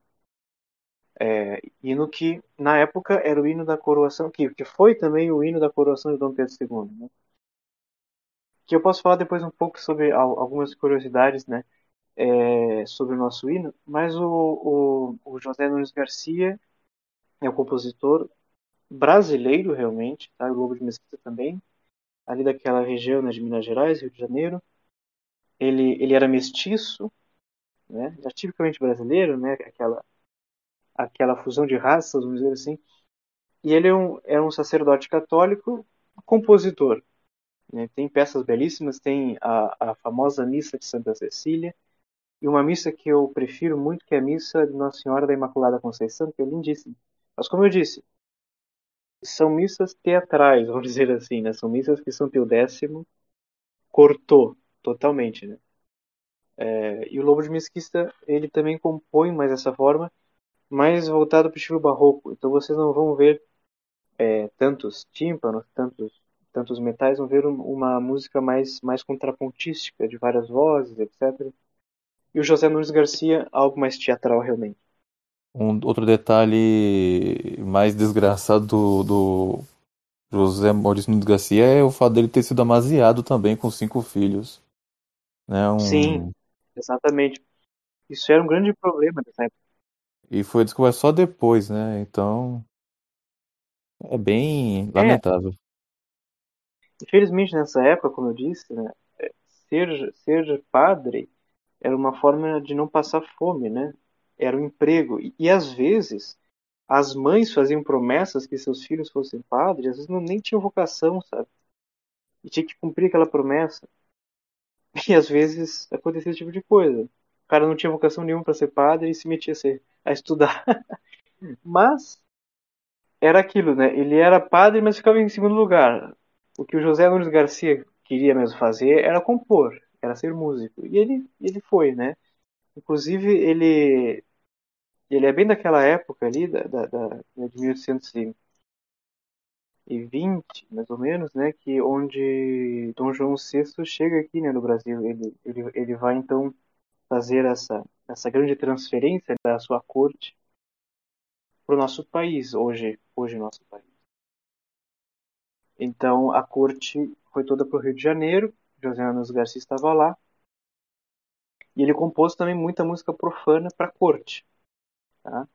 é, hino que na época era o hino da coroação, que, que foi também o hino da coroação de Dom Pedro II, né? Que eu posso falar depois um pouco sobre algumas curiosidades, né? É, sobre o nosso hino, mas o, o, o José Nunes Garcia é um compositor brasileiro realmente, tá? O Lobo de Mesquita também, ali daquela região né, de Minas Gerais, Rio de Janeiro ele, ele era mestiço, né? Já tipicamente brasileiro, né? Aquela, aquela fusão de raças, vamos dizer assim. E ele é um, é um sacerdote católico, compositor. Né? Tem peças belíssimas, tem a, a famosa Missa de Santa Cecília, e uma missa que eu prefiro muito, que é a Missa de Nossa Senhora da Imaculada Conceição, que é lindíssima. Mas como eu disse, são missas teatrais, vamos dizer assim, né? São missas que São Pio X cortou totalmente, né? É, e o Lobo de Mesquita, ele também compõe mais dessa forma, mais voltado para o estilo barroco. Então vocês não vão ver é, tantos tímpanos, tantos, tantos metais, vão ver uma música mais, mais contrapontística, de várias vozes, etc. E o José Nunes Garcia, algo mais teatral realmente. Um outro detalhe mais desgraçado do, do José Maurício Nunes Garcia é o fato dele ter sido amaziado também com cinco filhos. Né? Um... Sim, exatamente. Isso era um grande problema nessa época. E foi descoberto só depois, né? Então. É bem é. lamentável. Infelizmente, nessa época, como eu disse, né, é, ser, ser padre era uma forma de não passar fome, né? Era um emprego. E, e às vezes, as mães faziam promessas que seus filhos fossem padres, às vezes não, nem tinham vocação, sabe? E tinha que cumprir aquela promessa. E às vezes acontecia esse tipo de coisa. O cara não tinha vocação nenhuma para ser padre e se metia a, ser, a estudar. mas era aquilo, né? Ele era padre, mas ficava em segundo lugar. O que o José Nunes Garcia queria mesmo fazer era compor, era ser músico. E ele, ele foi, né? Inclusive, ele, ele é bem daquela época ali, da, da, da de 1800 e 20, mais ou menos, né, que onde Dom João VI chega aqui, né, no Brasil, ele, ele, ele vai então fazer essa essa grande transferência da sua corte para o nosso país hoje, hoje nosso país. Então a corte foi toda para o Rio de Janeiro, José Anos Garcia estava lá e ele compôs também muita música profana para a corte, tá?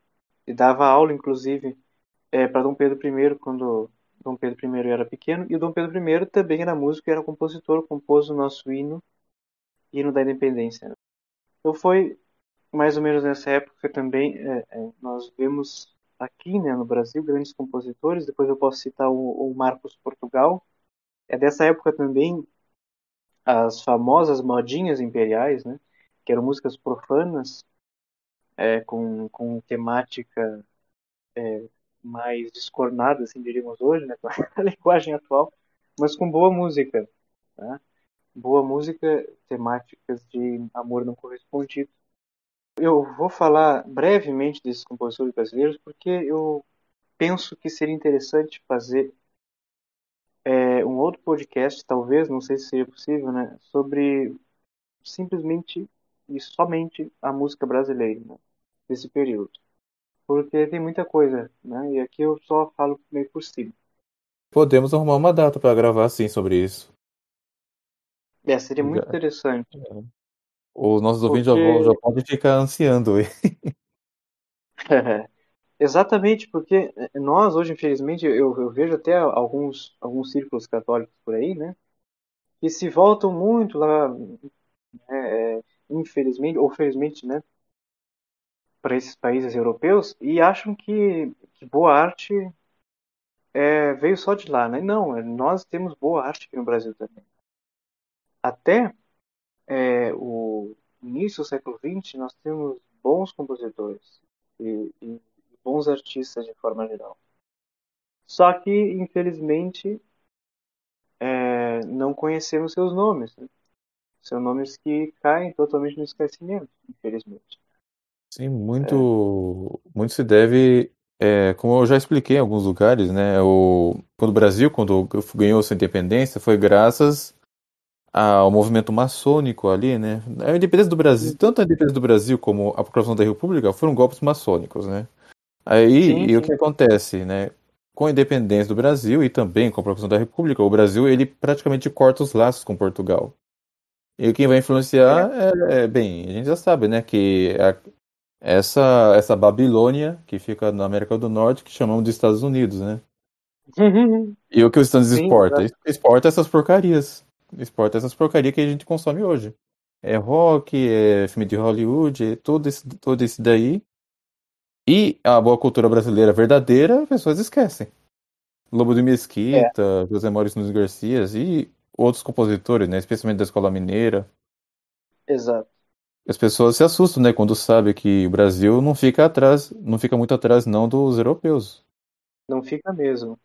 E dava aula, inclusive, é, para Dom Pedro I quando Dom Pedro I era pequeno, e o Dom Pedro I também era músico era compositor, compôs o nosso hino, hino da independência. Então foi mais ou menos nessa época também, é, é, nós vemos aqui né, no Brasil grandes compositores, depois eu posso citar o, o Marcos Portugal, é dessa época também as famosas modinhas imperiais, né, que eram músicas profanas, é, com, com temática é, mais descornada, assim diríamos hoje, né, a linguagem atual, mas com boa música, tá? boa música, temáticas de amor não correspondido. Eu vou falar brevemente desses compositores brasileiros porque eu penso que seria interessante fazer é, um outro podcast, talvez, não sei se seria possível, né, sobre simplesmente e somente a música brasileira né, desse período, porque tem muita coisa, né, e aqui eu só falo meio por cima. Podemos arrumar uma data para gravar sim sobre isso. É, seria muito interessante. É. Os nossos ouvintes já, já podem ficar ansiando. Exatamente, porque nós hoje, infelizmente, eu, eu, vejo até alguns, alguns círculos católicos por aí, né? Que se voltam muito lá, né, é, infelizmente, ou felizmente, né? Para esses países europeus e acham que, que boa arte é, veio só de lá, né? Não, nós temos boa arte aqui no Brasil também. Até é, o início do século XX, nós temos bons compositores e, e bons artistas de forma geral. Só que, infelizmente, é, não conhecemos seus nomes. Né? São nomes que caem totalmente no esquecimento, infelizmente. Sim, muito, é. muito se deve, é, como eu já expliquei em alguns lugares, né? O, quando o Brasil, quando ganhou sua independência, foi graças ao movimento maçônico ali, né? A independência do Brasil, tanto a independência do Brasil como a proclamação da República foram golpes maçônicos, né? Aí, sim, e sim. o que acontece, né? Com a independência do Brasil e também com a proclamação da República, o Brasil ele praticamente corta os laços com Portugal. E quem vai influenciar é, é bem, a gente já sabe, né, que a, essa essa Babilônia que fica na América do Norte que chamamos de Estados Unidos, né? e o que os Estados Unidos exporta? Exporta essas porcarias. Exporta essas porcarias que a gente consome hoje. É rock, é filme de Hollywood, é todo esse, todo esse daí e a boa cultura brasileira verdadeira, as pessoas esquecem. Lobo de Mesquita, é. José Maurício Nunes Garcias e outros compositores, né? Especialmente da Escola Mineira. Exato. As pessoas se assustam, né? Quando sabem que o Brasil não fica atrás, não fica muito atrás não dos europeus. Não fica mesmo.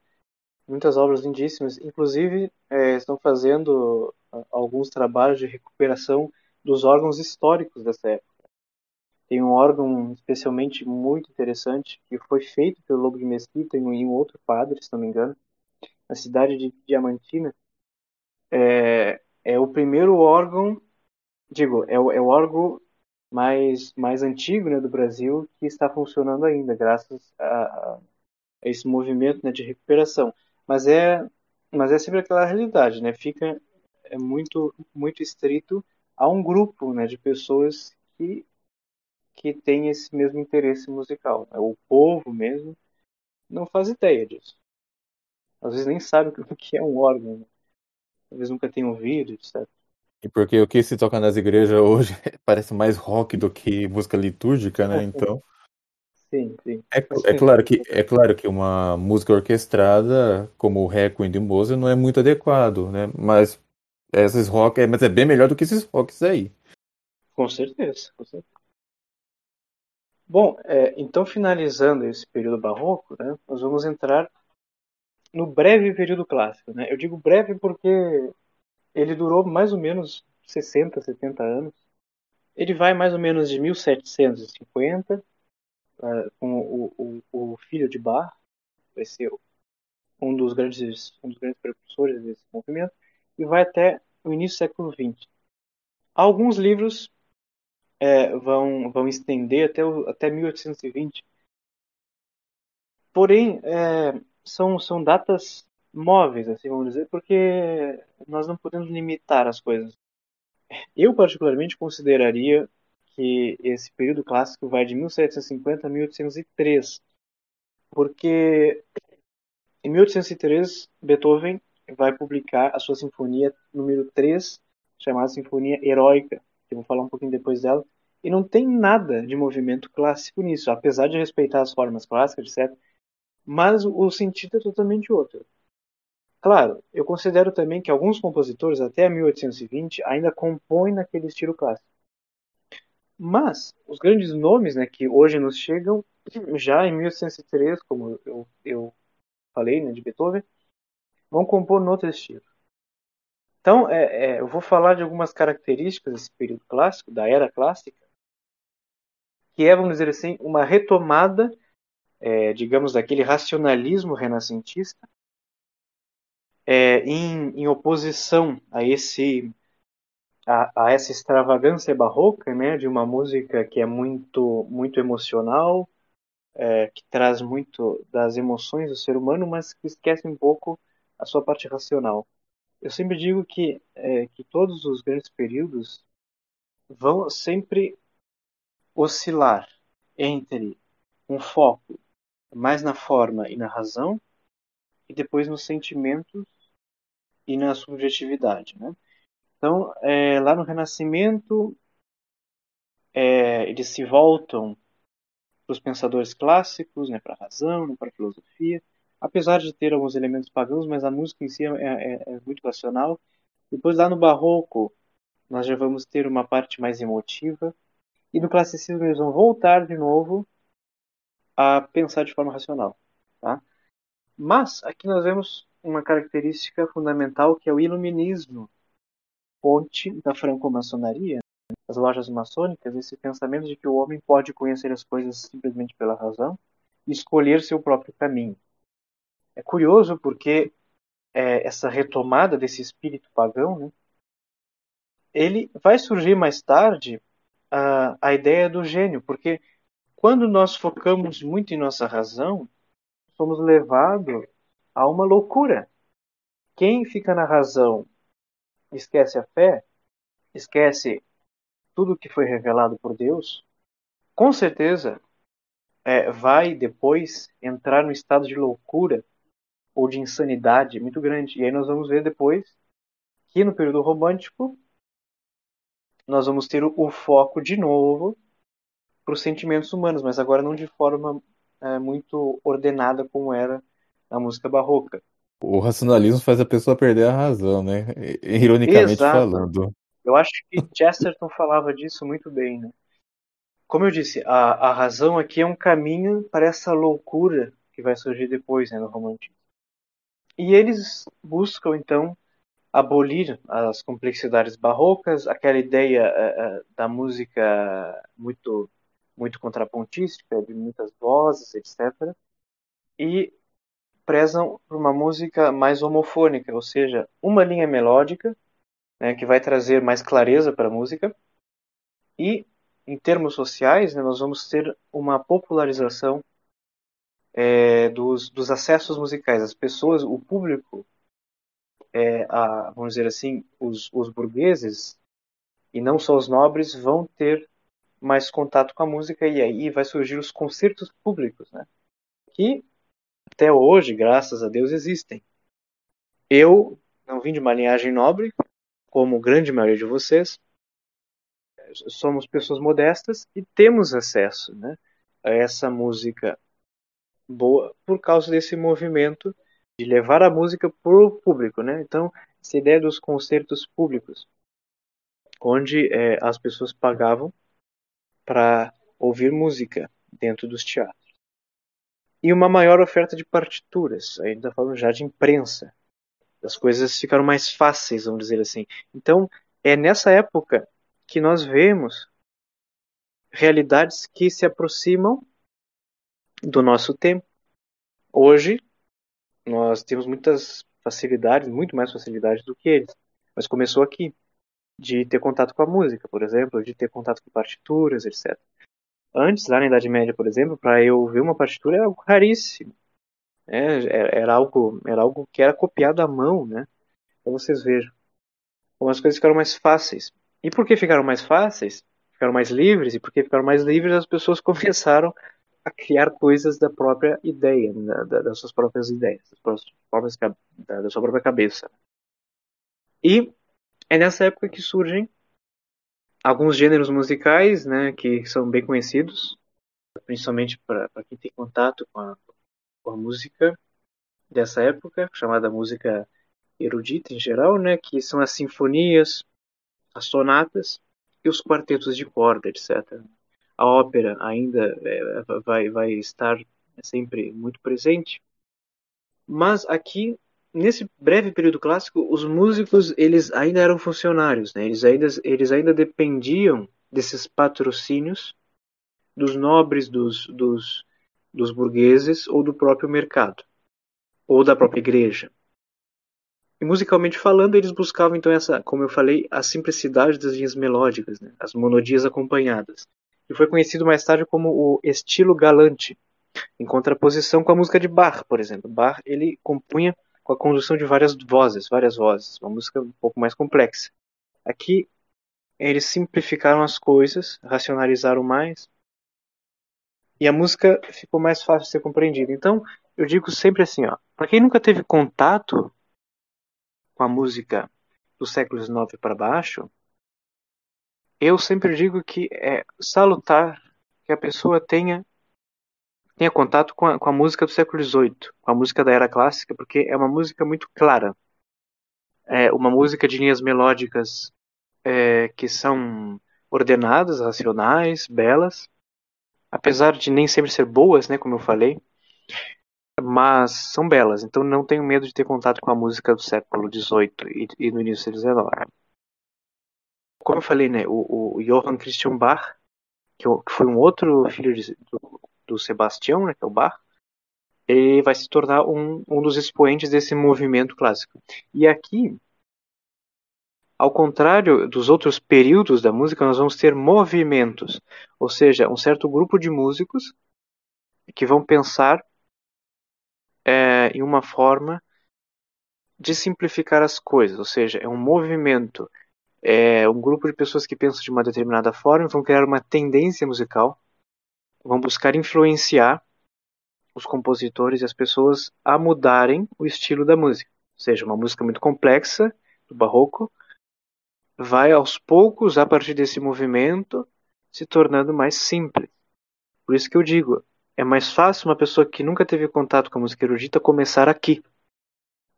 Muitas obras lindíssimas. Inclusive, é, estão fazendo alguns trabalhos de recuperação dos órgãos históricos dessa época. Tem um órgão especialmente muito interessante que foi feito pelo Lobo de Mesquita e um outro padre, se não me engano, na cidade de Diamantina. É, é o primeiro órgão, digo, é o, é o órgão mais, mais antigo né, do Brasil que está funcionando ainda, graças a, a esse movimento né, de recuperação. Mas é, mas é sempre aquela realidade, né? Fica é muito, muito estrito a um grupo né, de pessoas que que tem esse mesmo interesse musical. Né? O povo mesmo não faz ideia disso. Às vezes nem sabe o que é um órgão. Né? Talvez nunca tenha ouvido, etc. E porque o que se toca nas igrejas hoje parece mais rock do que música litúrgica, né? Então. Sim, sim. É, é, claro que, é claro que uma música orquestrada, como o Requiem de Mozart, não é muito adequado, né? Mas esses rock, é, mas é bem melhor do que esses rocks aí. Com certeza, com certeza. Bom, é, então finalizando esse período barroco, né, nós vamos entrar no breve período clássico. Né? Eu digo breve porque ele durou mais ou menos 60, 70 anos. Ele vai mais ou menos de 1750, uh, com o, o, o, filho de Bach, vai ser um dos grandes, um dos grandes precursores desse movimento, e vai até o início do século XX. Alguns livros é, vão, vão estender até, o, até 1820. Porém, é, são, são datas móveis, assim vamos dizer, porque nós não podemos limitar as coisas. Eu, particularmente, consideraria que esse período clássico vai de 1750 a 1803, porque em 1803 Beethoven vai publicar a sua sinfonia número 3, chamada Sinfonia Heróica, eu vou falar um pouquinho depois dela, e não tem nada de movimento clássico nisso, apesar de respeitar as formas clássicas, etc. Mas o sentido é totalmente outro. Claro, eu considero também que alguns compositores, até 1820, ainda compõem naquele estilo clássico. Mas os grandes nomes né, que hoje nos chegam, já em 1803, como eu, eu falei, né, de Beethoven, vão compor no outro estilo. Então, é, é, eu vou falar de algumas características desse período clássico, da era clássica, que é, vamos dizer assim, uma retomada, é, digamos, daquele racionalismo renascentista, é, em, em, oposição a esse a, a, essa extravagância barroca, né, de uma música que é muito muito emocional, é, que traz muito das emoções do ser humano, mas que esquece um pouco a sua parte racional. Eu sempre digo que é, que todos os grandes períodos vão sempre oscilar entre um foco mais na forma e na razão e depois nos sentimentos e na subjetividade, né? Então, é, lá no Renascimento, é, eles se voltam para os pensadores clássicos, né, para a razão, né, para a filosofia, apesar de ter alguns elementos pagãos, mas a música em si é, é, é muito racional. Depois, lá no Barroco, nós já vamos ter uma parte mais emotiva, e no classicismo eles vão voltar de novo a pensar de forma racional. Tá? Mas aqui nós vemos uma característica fundamental que é o iluminismo, fonte da franco-maçonaria, das lojas maçônicas, esse pensamento de que o homem pode conhecer as coisas simplesmente pela razão e escolher seu próprio caminho. É curioso porque é, essa retomada desse espírito pagão, né, ele vai surgir mais tarde a, a ideia do gênio, porque quando nós focamos muito em nossa razão, somos levados a uma loucura. Quem fica na razão esquece a fé, esquece tudo que foi revelado por Deus, com certeza é, vai depois entrar no estado de loucura ou de insanidade muito grande. E aí nós vamos ver depois que no período romântico nós vamos ter o, o foco de novo para os sentimentos humanos, mas agora não de forma é, muito ordenada como era na música barroca. O racionalismo faz a pessoa perder a razão, né? Ironicamente Exato. falando. Eu acho que Chesterton falava disso muito bem, né? Como eu disse, a, a razão aqui é um caminho para essa loucura que vai surgir depois né, no romantismo. E eles buscam, então, abolir as complexidades barrocas, aquela ideia uh, da música muito muito contrapontística, de muitas vozes, etc. E prezam por uma música mais homofônica, ou seja, uma linha melódica né, que vai trazer mais clareza para a música. E, em termos sociais, né, nós vamos ter uma popularização é, dos, dos acessos musicais. As pessoas, o público, é, a, vamos dizer assim, os, os burgueses, e não só os nobres, vão ter mais contato com a música e aí vai surgir os concertos públicos, né? Que até hoje, graças a Deus, existem. Eu não vim de uma linhagem nobre, como grande maioria de vocês. Somos pessoas modestas e temos acesso, né, a essa música boa por causa desse movimento de levar a música para o público, né? Então, essa ideia dos concertos públicos, onde é, as pessoas pagavam para ouvir música dentro dos teatros. E uma maior oferta de partituras, ainda tá falando já de imprensa. As coisas ficaram mais fáceis, vamos dizer assim. Então, é nessa época que nós vemos realidades que se aproximam do nosso tempo. Hoje, nós temos muitas facilidades, muito mais facilidades do que eles. Mas começou aqui de ter contato com a música, por exemplo, de ter contato com partituras, etc. Antes, lá na Idade Média, por exemplo, para eu ver uma partitura era algo raríssimo. Né? Era, algo, era algo que era copiado à mão, né? Para vocês vejam como as coisas ficaram mais fáceis. E por que ficaram mais fáceis? Ficaram mais livres, e porque ficaram mais livres, as pessoas começaram a criar coisas da própria ideia, da, das suas próprias ideias, das, próprias, da, da sua própria cabeça. E é nessa época que surgem alguns gêneros musicais, né, que são bem conhecidos, principalmente para quem tem contato com a, com a, música dessa época, chamada música erudita em geral, né, que são as sinfonias, as sonatas e os quartetos de corda, etc. A ópera ainda é, vai, vai estar sempre muito presente, mas aqui nesse breve período clássico, os músicos eles ainda eram funcionários, né? eles, ainda, eles ainda dependiam desses patrocínios dos nobres, dos, dos, dos burgueses ou do próprio mercado, ou da própria igreja. E musicalmente falando, eles buscavam então essa, como eu falei, a simplicidade das linhas melódicas, né? as monodias acompanhadas. E foi conhecido mais tarde como o estilo galante, em contraposição com a música de Bach, por exemplo. Bach ele compunha com a condução de várias vozes, várias vozes, uma música um pouco mais complexa. Aqui eles simplificaram as coisas, racionalizaram mais, e a música ficou mais fácil de ser compreendida. Então, eu digo sempre assim, ó, para quem nunca teve contato com a música do século XIX para baixo, eu sempre digo que é salutar que a pessoa tenha tenha contato com a, com a música do século XVIII, com a música da era clássica, porque é uma música muito clara. É uma música de linhas melódicas é, que são ordenadas, racionais, belas, apesar de nem sempre ser boas, né, como eu falei mas são belas, então não tenho medo de ter contato com a música do século XVIII e, e no início do XIX. Como eu falei, né, o, o Johann Christian Bach, que, foi um outro filho de, do, do Sebastião, né, que é o Bach, ele vai se tornar um, um dos expoentes desse movimento clássico. E aqui, ao contrário dos outros períodos da música, nós vamos ter movimentos, ou seja, um certo grupo de músicos que vão pensar é, em uma forma de simplificar as coisas, ou seja, é um movimento, é um grupo de pessoas que pensam de uma determinada forma, vão criar uma tendência musical, vão buscar influenciar os compositores e as pessoas a mudarem o estilo da música. Ou seja, uma música muito complexa, do barroco, vai aos poucos, a partir desse movimento, se tornando mais simples. Por isso que eu digo, é mais fácil uma pessoa que nunca teve contato com a música erudita começar aqui.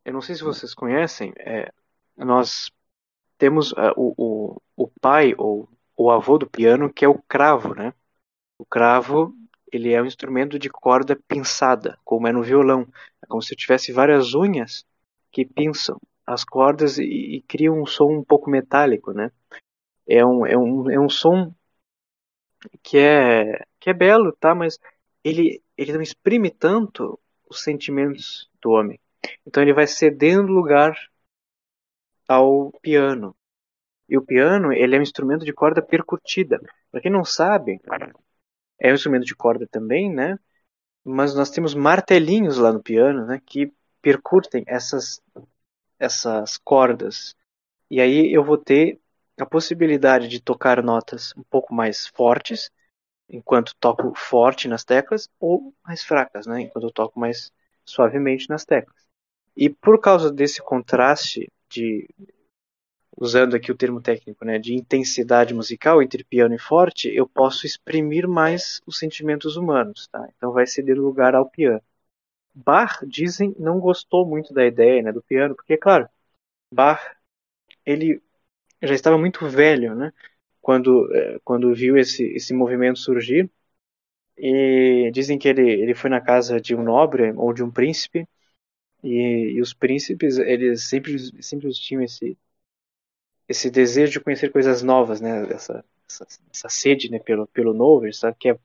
Eu não sei se vocês conhecem, é, nós temos uh, o, o, o pai ou o avô do piano, que é o cravo, né? O cravo, ele é um instrumento de corda pinçada, como é no violão. É como se tivesse várias unhas que pinçam as cordas e, e criam um som um pouco metálico, né? É um, é um, é um som que é, que é belo, tá? Mas ele, ele não exprime tanto os sentimentos do homem. Então ele vai cedendo lugar ao piano. E o piano, ele é um instrumento de corda percutida. Para quem não sabe, é um instrumento de corda também, né? Mas nós temos martelinhos lá no piano, né, que percutem essas essas cordas. E aí eu vou ter a possibilidade de tocar notas um pouco mais fortes enquanto toco forte nas teclas ou mais fracas, né, enquanto eu toco mais suavemente nas teclas. E por causa desse contraste de usando aqui o termo técnico, né, de intensidade musical entre piano e forte, eu posso exprimir mais os sentimentos humanos, tá? Então vai ceder lugar ao piano. Bach, dizem, não gostou muito da ideia, né, do piano, porque claro, Bach ele já estava muito velho, né? quando, é, quando viu esse, esse movimento surgir. E dizem que ele, ele foi na casa de um nobre ou de um príncipe, e, e os príncipes eles sempre, sempre tinham esse, esse desejo de conhecer coisas novas, né? Essa, essa, essa sede né? pelo, pelo novo, sabe? Que, é,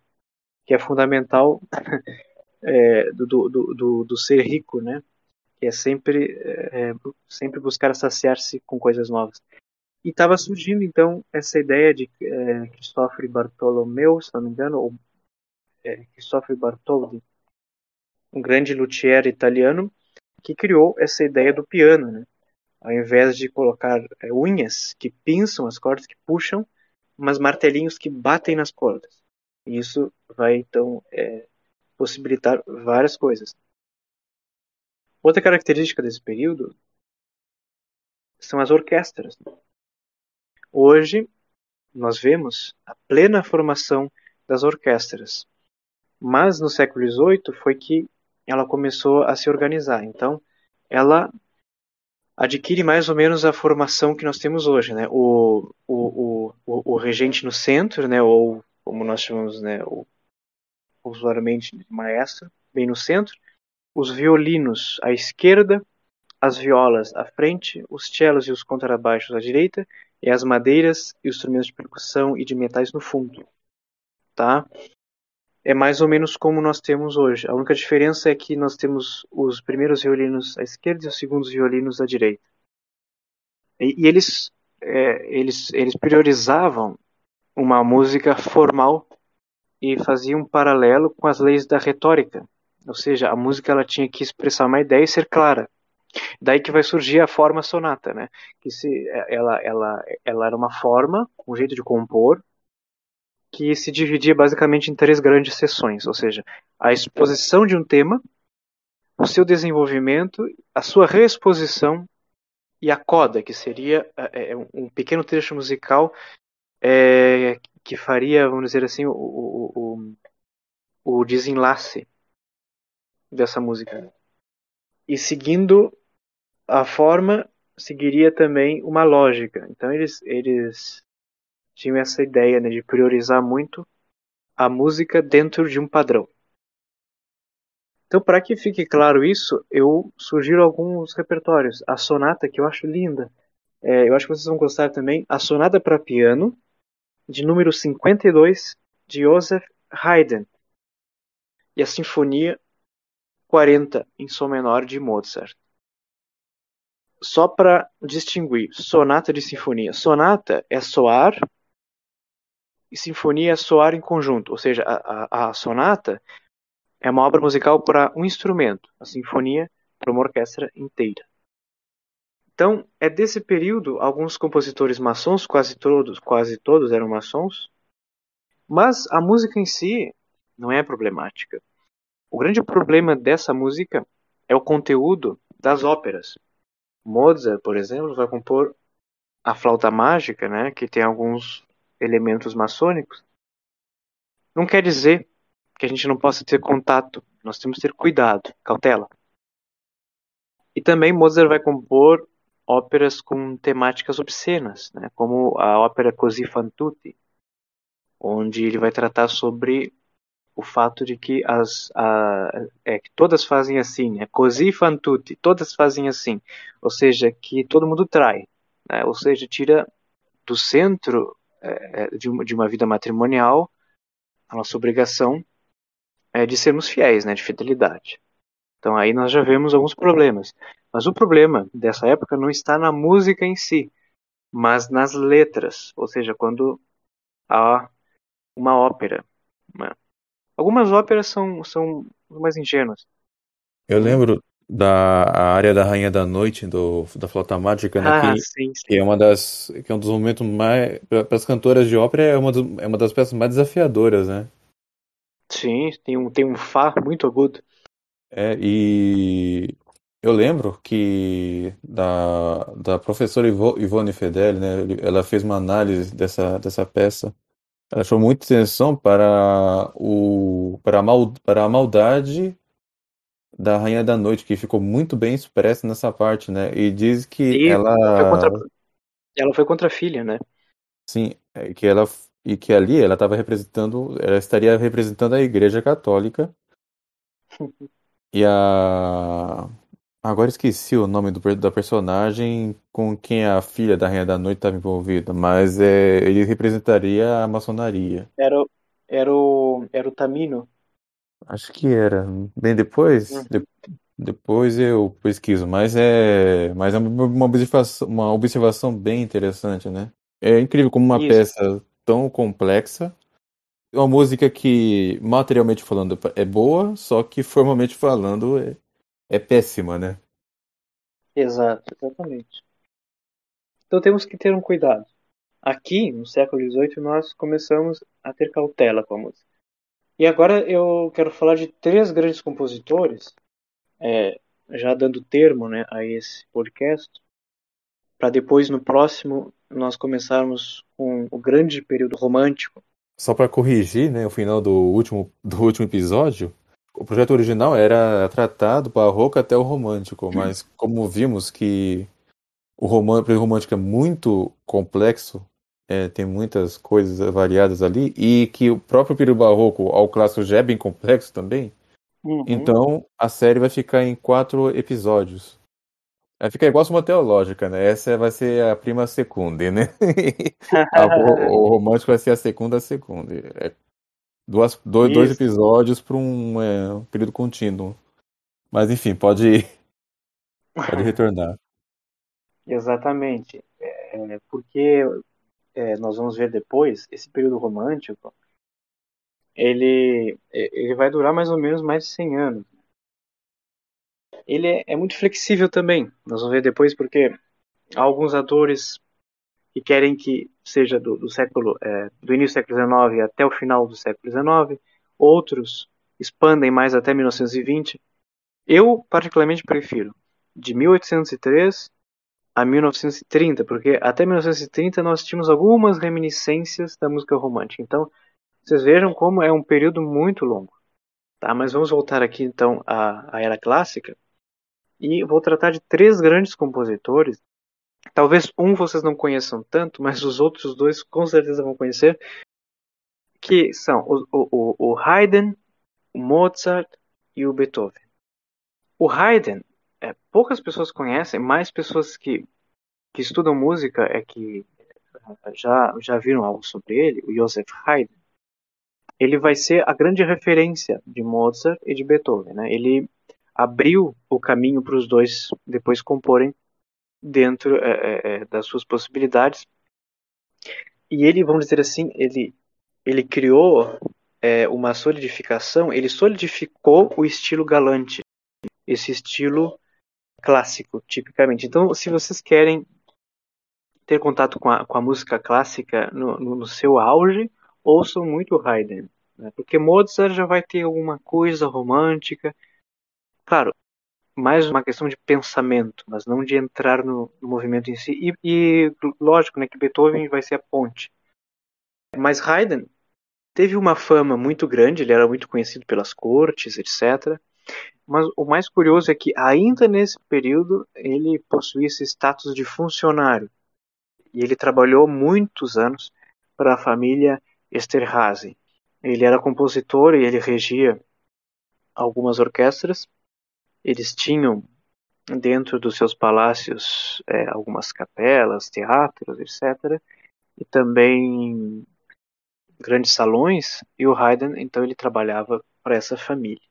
que é fundamental é, do, do, do, do, ser rico, né? Que é sempre, é, sempre buscar saciar-se com coisas novas. E estava surgindo então essa ideia de é, Cristoforo Bartolomeu, se não me engano, ou é, Cristoforo Bartoldi, um grande luthier italiano, que criou essa ideia do piano, né? Ao invés de colocar é, unhas que pinçam as cordas, que puxam, mas martelinhos que batem nas cordas. E isso vai então é, possibilitar várias coisas. Outra característica desse período são as orquestras. Hoje, nós vemos a plena formação das orquestras. Mas no século XVIII foi que ela começou a se organizar. Então, ela adquire mais ou menos a formação que nós temos hoje, né? O, o, o, o regente no centro, né? Ou como nós chamamos, né? O, usualmente maestro, bem no centro. Os violinos à esquerda, as violas à frente, os cellos e os contrabaixos à direita e as madeiras e os instrumentos de percussão e de metais no fundo, tá? É mais ou menos como nós temos hoje. A única diferença é que nós temos os primeiros violinos à esquerda e os segundos violinos à direita. E, e eles, é, eles, eles priorizavam uma música formal e faziam um paralelo com as leis da retórica. Ou seja, a música ela tinha que expressar uma ideia e ser clara. Daí que vai surgir a forma sonata, né? Que se ela ela ela era uma forma, um jeito de compor que se dividia basicamente em três grandes seções, ou seja, a exposição de um tema, o seu desenvolvimento, a sua reexposição e a coda, que seria é, é um pequeno trecho musical é, que faria, vamos dizer assim, o, o, o, o desenlace dessa música. E seguindo a forma, seguiria também uma lógica. Então eles, eles tinham essa ideia né, de priorizar muito a música dentro de um padrão. Então, para que fique claro isso, eu sugiro alguns repertórios. A sonata, que eu acho linda, é, eu acho que vocês vão gostar também, a sonata para piano, de número 52, de Joseph Haydn, e a sinfonia 40 em sol menor de Mozart. Só para distinguir, sonata de sinfonia. Sonata é soar e sinfonia soar em conjunto, ou seja, a, a, a sonata é uma obra musical para um instrumento, a sinfonia para uma orquestra inteira. Então, é desse período alguns compositores maçons, quase todos, quase todos eram maçons, mas a música em si não é problemática. O grande problema dessa música é o conteúdo das óperas. Mozart, por exemplo, vai compor a flauta mágica, né, que tem alguns elementos maçônicos, não quer dizer que a gente não possa ter contato. Nós temos que ter cuidado, cautela. E também Mozart vai compor óperas com temáticas obscenas, né, como a ópera Così fan tutti, onde ele vai tratar sobre o fato de que as a, é que todas fazem assim, né? Così fan tutti, todas fazem assim, ou seja, que todo mundo trai, né? ou seja, tira do centro é, de, uma, de uma vida matrimonial, a nossa obrigação é de sermos fiéis, né, de fidelidade. Então aí nós já vemos alguns problemas. Mas o problema dessa época não está na música em si, mas nas letras, ou seja, quando há uma ópera. Algumas óperas são, são mais ingênuas. Eu lembro da área da Rainha da Noite do, da Flauta Mágica, né, Ah, que, sim, sim. que é uma das que é um dos momentos mais para as cantoras de ópera é uma, do- é uma das peças mais desafiadoras, né? Sim, tem um, tem um Fá muito agudo. É, e eu lembro que da, da professora Ivo- Ivone Fedeli, né, ela fez uma análise dessa, dessa peça. Ela chamou muita atenção para o para a, mal, para a maldade da Rainha da Noite, que ficou muito bem expressa nessa parte, né? E diz que E ela foi contra, ela foi contra a filha, né? Sim, é que ela e que ali ela estava representando, ela estaria representando a Igreja Católica e a agora esqueci o nome do, da personagem com quem a filha da Rainha da Noite estava envolvida, mas é, ele representaria a maçonaria. Era, era, o, era o Tamino. Acho que era. Bem depois, Uhum. de- depois eu pesquiso, mas é, mas é uma observação, uma observação bem interessante, né? É incrível como uma Isso. peça tão complexa uma música que, materialmente falando, é boa, só que formalmente falando é, é péssima, né? Exato, exatamente. Então temos que ter um cuidado. Aqui, no século XVIII, nós começamos a ter cautela com a música. E agora eu quero falar de três grandes compositores, é, já dando termo né, a esse podcast, para depois, no próximo, nós começarmos com o grande período romântico. Só para corrigir, né, o final do último, do último episódio, o projeto original era tratar do barroco até o romântico, mas como vimos que o român- período romântico é muito complexo, é, tem muitas coisas variadas ali, e que o próprio período barroco ao clássico já é bem complexo também, Uhum. então a série vai ficar em quatro episódios. Vai ficar igual a Suma Teológica, né? Essa vai ser a prima secunde, né? O, o romântico vai ser a segunda secunde. É Duas, dois, dois episódios para um, é, um período contínuo. Mas enfim, pode pode retornar. Exatamente. É, porque é, nós vamos ver depois, esse período romântico, ele, ele vai durar mais ou menos mais de 100 anos. Ele é, é muito flexível também. Nós vamos ver depois porque há alguns atores que querem que seja do, do século é, do início do século XIX até o final do século XIX. Outros expandem mais até 1920. Eu particularmente prefiro de 1803 a 1930, porque até 1930 nós tínhamos algumas reminiscências da música romântica. Então, vocês vejam como é um período muito longo. Tá? Mas vamos voltar aqui então à, à era clássica. E vou tratar de três grandes compositores. Talvez um vocês não conheçam tanto, mas os outros dois com certeza vão conhecer. Que são o, o, o Haydn, o Mozart e o Beethoven. O Haydn, é, poucas pessoas conhecem, mais pessoas que, que estudam música é que já, já viram algo sobre ele, o Joseph Haydn ele vai ser a grande referência de Mozart e de Beethoven. Né? Ele abriu o caminho para os dois depois comporem dentro é, é, é, das suas possibilidades. E ele, vamos dizer assim, ele, ele criou é, uma solidificação, ele solidificou o estilo galante, esse estilo clássico, tipicamente. Então, se vocês querem ter contato com a, com a música clássica no, no, no seu auge, ouçam muito Haydn, né? porque Mozart já vai ter alguma coisa romântica, claro, mais uma questão de pensamento, mas não de entrar no, no movimento em si. E, e, lógico, né, que Beethoven vai ser a ponte. Mas Haydn teve uma fama muito grande, ele era muito conhecido pelas cortes, etc. Mas o mais curioso é que ainda nesse período ele possuía esse status de funcionário. E ele trabalhou muitos anos para a família Esterhazy. Ele era compositor e ele regia algumas orquestras. Eles tinham dentro dos seus palácios é, algumas capelas, teatros, etc. E também grandes salões. E o Haydn, então, ele trabalhava para essa família.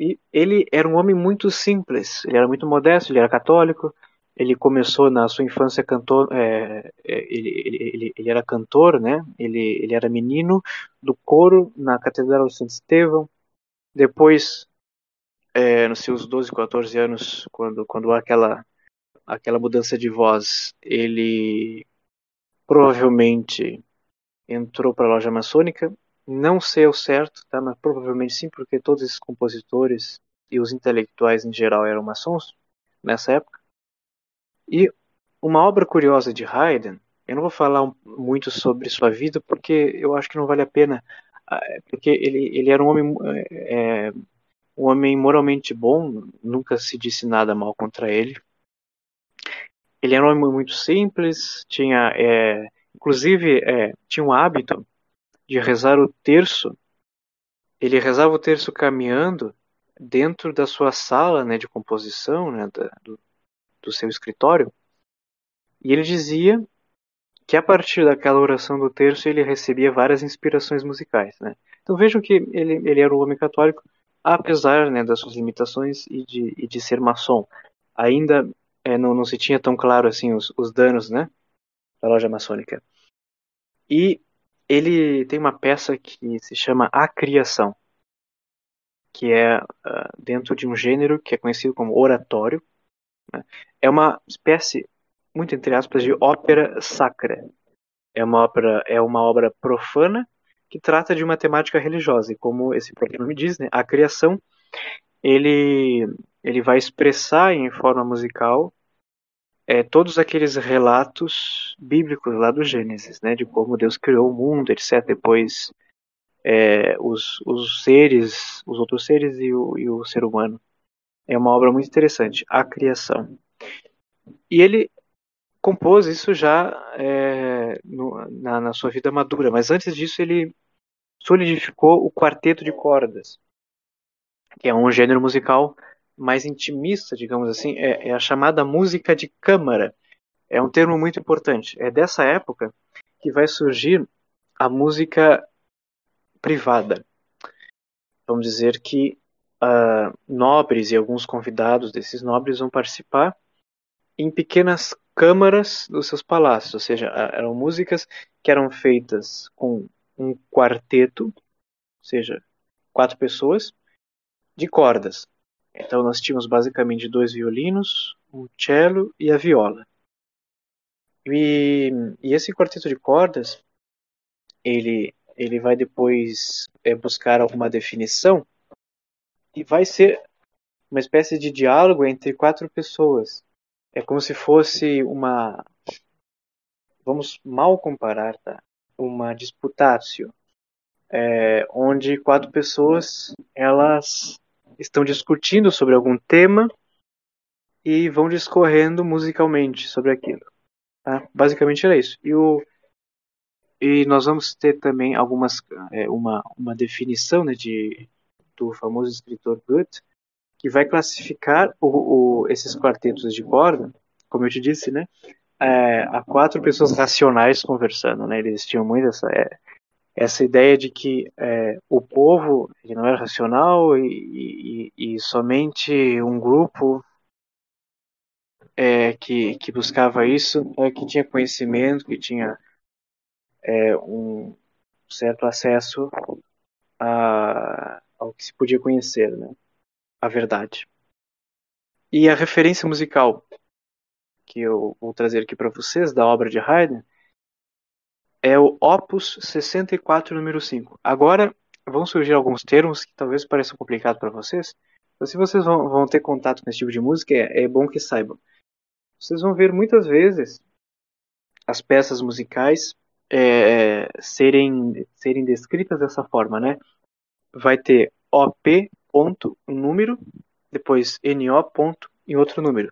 E ele era um homem muito simples. Ele era muito modesto. Ele era católico ele começou na sua infância cantor, é, é, ele, ele, ele, ele, era cantor, né? Ele, ele era menino do coro na Catedral de Santo Estevão. Depois, é, nos seus 12, 14 anos, quando, quando há aquela, aquela mudança de voz, ele provavelmente entrou para a loja maçônica. Não sei ao certo, tá? mas provavelmente sim, porque todos esses compositores e os intelectuais em geral eram maçons nessa época. E uma obra curiosa de Haydn, eu não vou falar muito sobre sua vida porque eu acho que não vale a pena, ah, porque ele, ele era um homem, é, um homem moralmente bom, nunca se disse nada mal contra ele. Ele era um homem muito simples, tinha, é, inclusive, é, tinha um hábito de rezar o terço. Ele rezava o terço caminhando dentro da sua sala né, de composição, né, da, do, do seu escritório, e ele dizia que a partir daquela oração do terço ele recebia várias inspirações musicais. Né? Então vejam que ele, ele era um homem católico, apesar né, das suas limitações e de, e de ser maçom. Ainda é, não, não se tinha tão claro assim os, os danos né, da loja maçônica. E ele tem uma peça que se chama A Criação, que é uh, dentro de um gênero que é conhecido como oratório, né? É uma espécie, muito entre aspas, de ópera sacra. É uma ópera, é uma obra profana que trata de uma temática religiosa. E como esse próprio nome diz, né, a criação, ele, ele vai expressar em forma musical é, todos aqueles relatos bíblicos lá do Gênesis, né, de como Deus criou o mundo, etc. Depois é, os, os seres, os outros seres e o, e o ser humano. É uma obra muito interessante, A Criação. E ele compôs isso já é, no, na, na, sua vida madura, mas antes disso ele solidificou o quarteto de cordas, que é um gênero musical mais intimista, digamos assim, é, é a chamada música de câmara. É um termo muito importante. É dessa época que vai surgir a música privada. Vamos dizer que uh, nobres e alguns convidados desses nobres vão participar em pequenas câmaras dos seus palácios, ou seja, eram músicas que eram feitas com um quarteto, ou seja, quatro pessoas, de cordas. Então nós tínhamos basicamente dois violinos, um cello e a viola. E, e esse quarteto de cordas, ele, ele vai depois é, buscar alguma definição e vai ser uma espécie de diálogo entre quatro pessoas. É como se fosse uma. Vamos mal comparar, tá? Uma disputácio, é, onde quatro pessoas elas estão discutindo sobre algum tema e vão discorrendo musicalmente sobre aquilo. Tá? Basicamente era isso. E, o, e nós vamos ter também algumas é, uma, uma definição né, de, do famoso escritor Goethe, que vai classificar o, o, esses quartetos de corda, como eu te disse, né, é, a quatro pessoas racionais conversando. Né, eles tinham muito essa, é, essa ideia de que é, o povo ele não era racional e, e, e somente um grupo é, que, que buscava isso, é, que tinha conhecimento, que tinha é, um certo acesso a, ao que se podia conhecer, né? a verdade. E a referência musical que eu vou trazer aqui para vocês da obra de Haydn é o Opus 64, número 5. Agora vão surgir alguns termos que talvez pareçam complicados para vocês. Então, se vocês vão, vão, ter contato com esse tipo de música, é, é bom que saibam. Vocês vão ver muitas vezes as peças musicais é, serem, serem descritas dessa forma, né? Vai ter OP ponto, um número, depois NO ponto e outro número.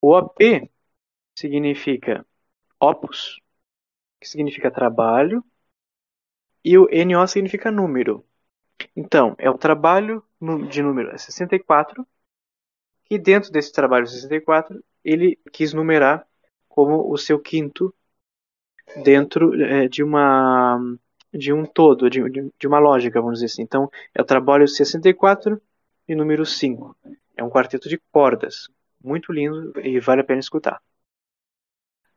O OP significa opus, que significa trabalho, e o NO significa número. Então, é o trabalho de número 64, e dentro desse trabalho 64, ele quis numerar como o seu quinto dentro é, de uma de um todo, de, de, uma lógica, vamos dizer assim. Então, é o trabalho 64 e número 5. É um quarteto de cordas, muito lindo e vale a pena escutar.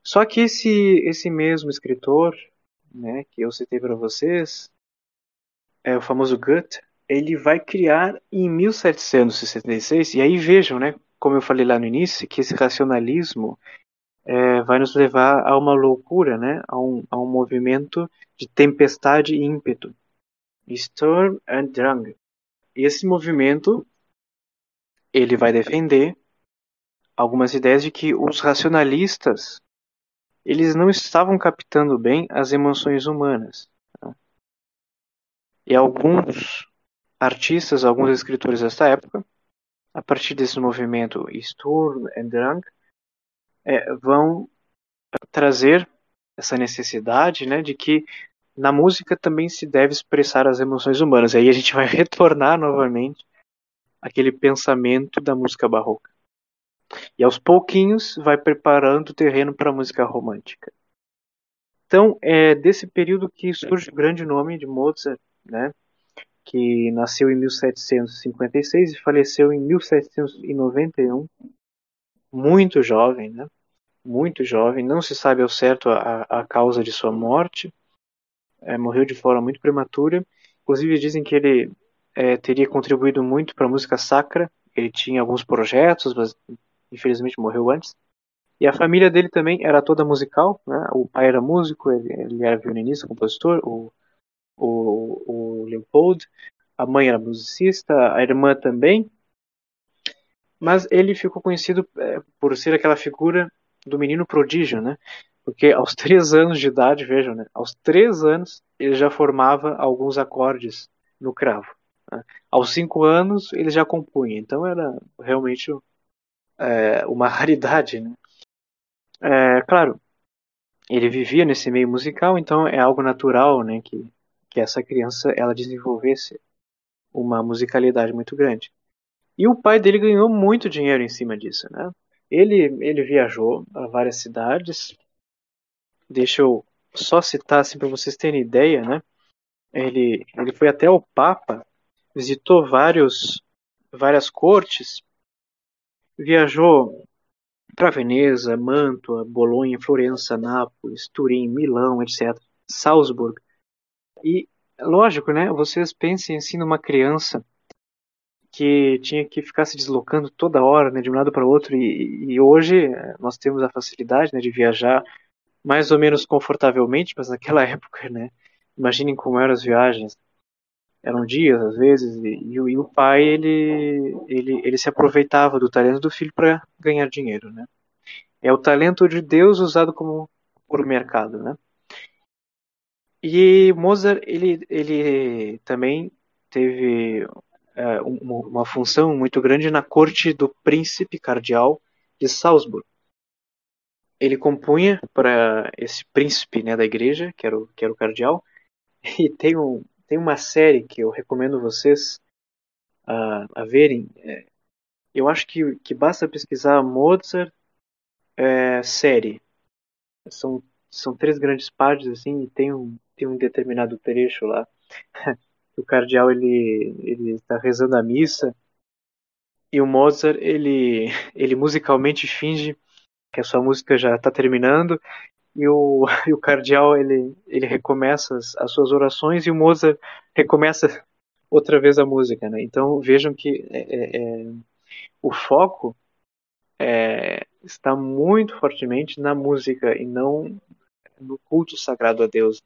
Só que esse, esse mesmo escritor, né, que eu citei para vocês, é o famoso Goethe, ele vai criar em 1766, e aí vejam, né, como eu falei lá no início, que esse racionalismo é, vai nos levar a uma loucura, né? a, um, a um movimento de tempestade e ímpeto. Storm and Drang. Esse movimento ele vai defender algumas ideias de que os racionalistas eles não estavam captando bem as emoções humanas. Tá? E alguns artistas, alguns escritores desta época, a partir desse movimento Sturm and Drang, é, vão trazer essa necessidade né, de que na música também se deve expressar as emoções humanas. Aí a gente vai retornar novamente aquele pensamento da música barroca. E aos pouquinhos vai preparando o terreno para a música romântica. Então, é desse período que surge o grande nome de Mozart, né? que nasceu em 1756 e faleceu em 1791, muito jovem, né? Muito jovem, não se sabe ao certo a, a causa de sua morte, é, morreu de forma muito prematura. Inclusive dizem que ele é, teria contribuído muito para a música sacra. Ele tinha alguns projetos, infelizmente morreu antes. E a família dele também era toda musical. Né? O pai era músico, ele, ele era violinista, compositor. O, o, o Leopold. A mãe era musicista, a irmã também. Mas ele ficou conhecido é, por ser aquela figura do menino prodígio, né? Porque aos três anos de idade, vejam, né? Aos três anos ele já formava alguns acordes no cravo. Né? Aos cinco anos ele já compunha. Então era realmente é, uma raridade, né? É, claro, ele vivia nesse meio musical, então é algo natural, né? Que que essa criança ela desenvolvesse uma musicalidade muito grande. E o pai dele ganhou muito dinheiro em cima disso, né? Ele, ele viajou a várias cidades. Deixa eu só citar assim para vocês terem ideia, né? Ele, ele foi até o Papa, visitou vários, várias cortes, viajou para Veneza, Mantua, Bolonha, Florença, Nápoles, Turim, Milão, etc. Salzburg. E, lógico, né? Vocês pensem assim numa criança que tinha que ficar se deslocando toda hora, né, de um lado para o outro, e, e, hoje eh, nós temos a facilidade né, de viajar mais ou menos confortavelmente, mas naquela época, né, imaginem como eram as viagens, eram dias às vezes, e, e o pai ele, ele, ele se aproveitava do talento do filho para ganhar dinheiro, né. É o talento de Deus usado como por mercado, né. E Mozart ele, ele também teve é, uma função muito grande na corte do príncipe cardeal de Salzburg. Ele compunha para esse príncipe né, da igreja, que era, o, que era o cardeal, e tem, um, tem uma série que eu recomendo vocês a, a verem. É, eu acho que, que basta pesquisar Mozart é, série. São, são três grandes partes assim e tem um, tem um determinado trecho lá o cardeal ele ele está rezando a missa e o Mozart ele ele musicalmente finge que a sua música já está terminando e o, e o cardeal ele ele recomeça as, as, suas orações e o Mozart recomeça outra vez a música, né? Então vejam que é, é, é o foco é, está muito fortemente na música e não no culto sagrado a Deus.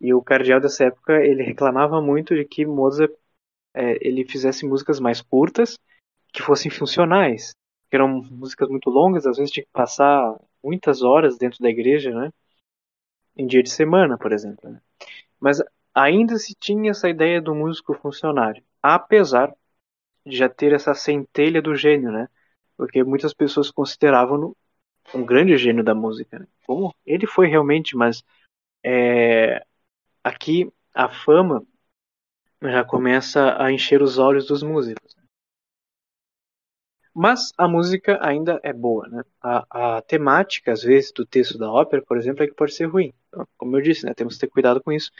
E o cardeal dessa época ele reclamava muito de que Mozart é, ele fizesse músicas mais curtas, que fossem funcionais, que eram músicas muito longas, às vezes tinha que passar muitas horas dentro da igreja, né? Em dia de semana, por exemplo. Né? Mas ainda se tinha essa ideia do músico funcionário, apesar de já ter essa centelha do gênio, né? Porque muitas pessoas consideravam um grande gênio da música. Né? Como ele foi realmente, mas é, aqui a fama já começa a encher os olhos dos músicos. Mas a música ainda é boa, né? A, a temática, às vezes, do texto da ópera, por exemplo, é que pode ser ruim. Então, como eu disse, né, temos que ter cuidado com isso.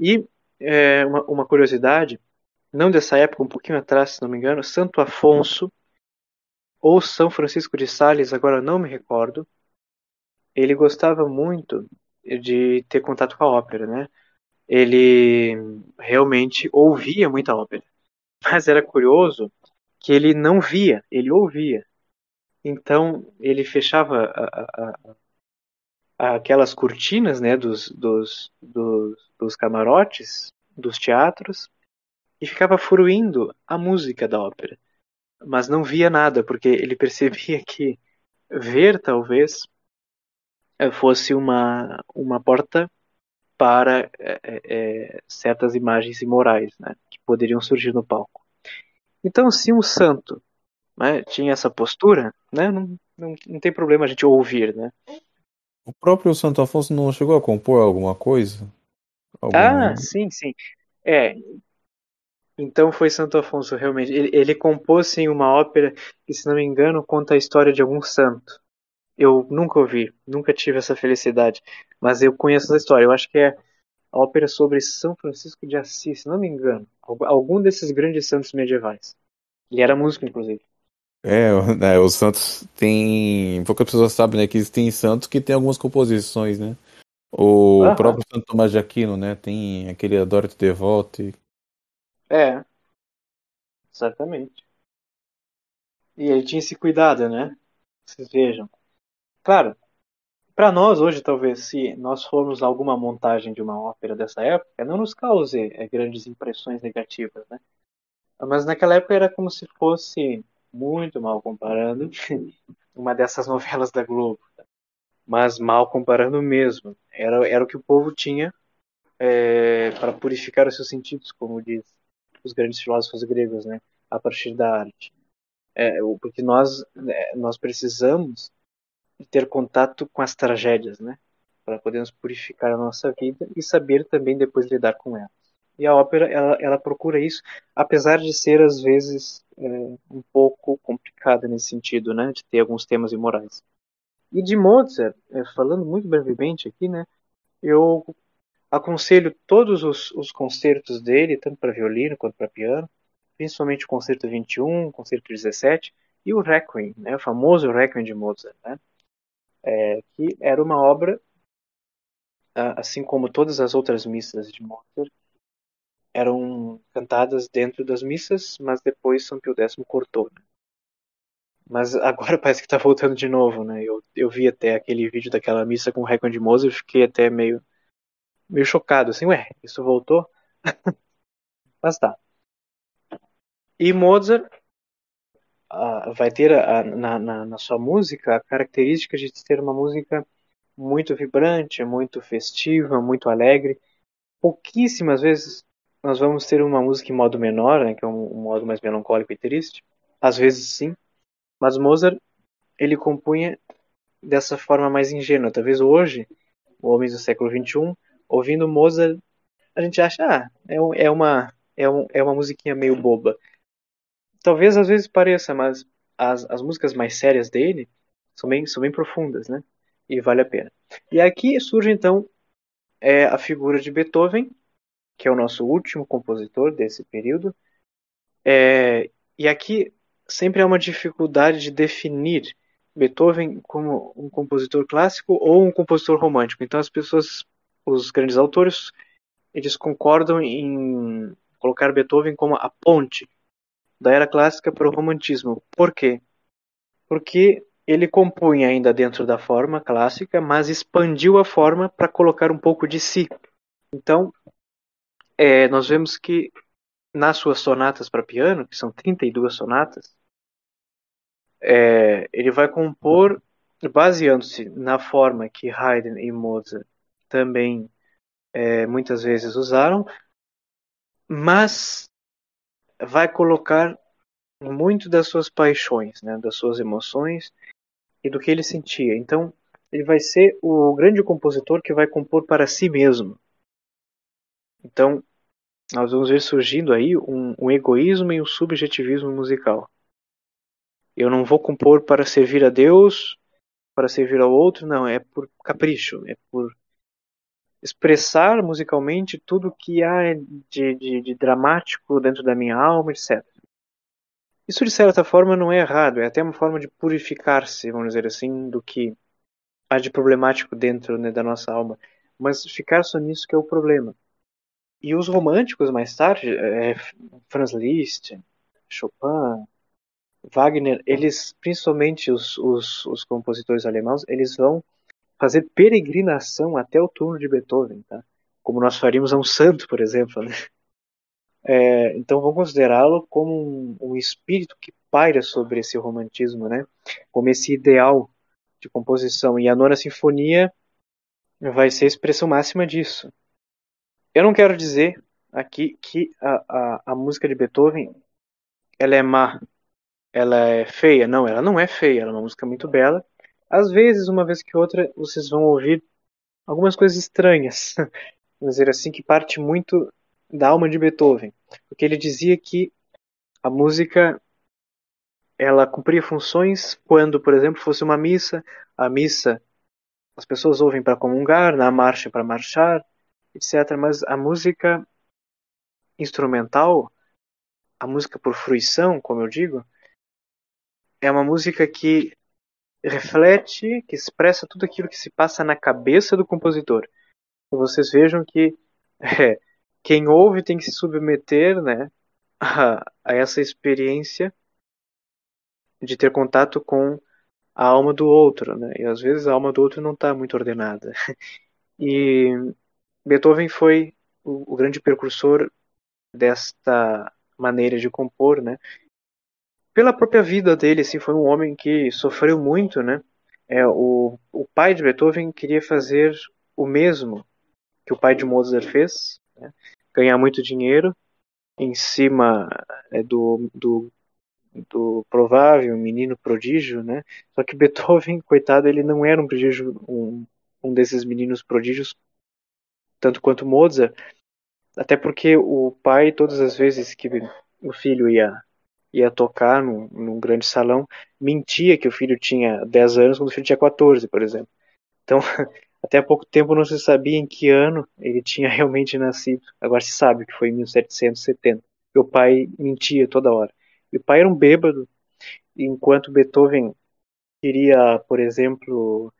E é, uma, uma curiosidade, não dessa época, um pouquinho atrás, se não me engano, Santo Afonso ou São Francisco de Sales, agora não me recordo, ele gostava muito de ter contato com a ópera, né? ele realmente ouvia muita ópera. Mas era curioso que ele não via, ele ouvia. Então ele fechava a, a, a, aquelas cortinas né, dos, dos, dos, dos camarotes, dos teatros, e ficava fruindo a música da ópera. Mas não via nada, porque ele percebia que ver talvez fosse uma, uma porta para é, é, certas imagens imorais né, que poderiam surgir no palco. Então, se um santo né, tinha essa postura, né, não, não, não tem problema a gente ouvir. Né? O próprio Santo Afonso não chegou a compor alguma coisa? Alguma... Ah, sim, sim. É. Então foi Santo Afonso realmente. Ele, ele compôs sim uma ópera que, se não me engano, conta a história de algum santo. Eu nunca ouvi, nunca tive essa felicidade, mas eu conheço essa história. Eu acho que é a ópera sobre São Francisco de Assis, se não me engano. Algum desses grandes santos medievais. Ele era músico, inclusive. É, né, os santos tem. Poucas pessoas sabem, né? Que existem santos que tem algumas composições, né? O próprio Santo Tomás de Aquino, né? Tem aquele Adoro-te Devote. É. Exatamente. E ele tinha esse cuidado, né? Vocês vejam. Claro, para nós hoje, talvez, se nós formos alguma montagem de uma ópera dessa época, não nos cause é, grandes impressões negativas, né? Mas naquela época era como se fosse, muito mal comparando, uma dessas novelas da Globo. Mas mal comparando mesmo. Era, era o que o povo tinha é, para purificar os seus sentidos, como diz os grandes filósofos gregos, né? A partir da arte. É, porque nós, é, nós precisamos ter contato com as tragédias, né? Para podermos purificar a nossa vida e saber também depois lidar com elas. E a ópera, ela, ela procura isso, apesar de ser às vezes é, um pouco complicada nesse sentido, né? De ter alguns temas imorais. E de Mozart, é, falando muito brevemente aqui, né? Eu Aconselho todos os, os concertos dele, tanto para violino quanto para piano, principalmente o concerto 21, o concerto 17 e o Requiem, né, o famoso Requiem de Mozart, né, é, que era uma obra, assim como todas as outras missas de Mozart, eram cantadas dentro das missas, mas depois São Pio X cortou. Né? Mas agora parece que está voltando de novo, né? Eu, eu vi até aquele vídeo daquela missa com o Requiem de Mozart, fiquei até meio meio chocado, assim, ué, isso voltou? mas tá. E Mozart vai ter uh, na, na, na, sua música a característica de ter uma música muito vibrante, muito festiva, muito alegre. Pouquíssimas vezes nós vamos ter uma música em modo menor, né, que é um, um modo mais melancólico e triste. Às vezes sim, mas Mozart ele compunha dessa forma mais ingênua. Talvez hoje, homens do século XXI, ouvindo Mozart, a gente acha, ah, é, é uma é, um, é uma musiquinha meio boba. Talvez às vezes pareça, mas as, as músicas mais sérias dele são bem, são bem profundas, né? E vale a pena. E aqui surge então é, a figura de Beethoven, que é o nosso último compositor desse período. É, e aqui sempre há uma dificuldade de definir Beethoven como um compositor clássico ou um compositor romântico. Então as pessoas, os grandes autores, eles concordam em colocar Beethoven como a ponte da era clássica para o romantismo. Por quê? Porque ele compunha ainda dentro da forma clássica, mas expandiu a forma para colocar um pouco de si. Então, é, nós vemos que nas suas sonatas para piano, que são 32 sonatas, é, ele vai compor baseando-se na forma que Haydn e Mozart também é, muitas vezes usaram, mas vai colocar muito das suas paixões, né, das suas emoções e do que ele sentia. Então, ele vai ser o grande compositor que vai compor para si mesmo. Então, nós vamos ver surgindo aí um, um egoísmo e um subjetivismo musical. Eu não vou compor para servir a Deus, para servir ao outro, não, é por capricho, é por expressar musicalmente tudo que há de, de, de, dramático dentro da minha alma, etc. Isso, de certa forma, não é errado, é até uma forma de purificar-se, vamos dizer assim, do que há de problemático dentro né, da nossa alma. Mas ficar só nisso que é o problema. E os românticos, mais tarde, é, Franz Liszt, Chopin, Wagner, eles, principalmente os, os, os compositores alemãos, eles vão fazer peregrinação até o turno de Beethoven, tá? Como nós faríamos a um santo, por exemplo, né? É, então vamos considerá-lo como um, um, espírito que paira sobre esse romantismo, né? Como esse ideal de composição. E a nona sinfonia vai ser a expressão máxima disso. Eu não quero dizer aqui que a, a, a música de Beethoven ela é má, ela é feia. Não, ela não é feia, ela é uma música muito bela às vezes, uma vez que outra, vocês vão ouvir algumas coisas estranhas, vamos dizer assim, que parte muito da alma de Beethoven, porque ele dizia que a música ela cumpria funções quando, por exemplo, fosse uma missa, a missa as pessoas ouvem para comungar, na marcha para marchar, etc. Mas a música instrumental, a música por fruição, como eu digo, é uma música que reflete, que expressa tudo aquilo que se passa na cabeça do compositor. Vocês vejam que é, quem ouve tem que se submeter né, a, a essa experiência de ter contato com a alma do outro, né? E às vezes a alma do outro não está muito ordenada. E Beethoven foi o, o, grande precursor desta maneira de compor, né? Pela própria vida dele, assim, foi um homem que sofreu muito, né? É, o, o pai de Beethoven queria fazer o mesmo que o pai de Mozart fez, né? ganhar muito dinheiro em cima é, do, do, do provável menino prodígio, né? Só que Beethoven, coitado, ele não era um prodígio, um, um desses meninos prodígios, tanto quanto Mozart, até porque o pai, todas as vezes que o filho ia ia tocar num, num, grande salão, mentia que o filho tinha 10 anos quando o filho tinha 14, por exemplo. Então, Até há pouco tempo não se sabia em que ano ele tinha realmente nascido. Agora se sabe que foi em 1770. Meu pai mentia toda hora. O pai era um bêbado, enquanto Beethoven queria, por exemplo,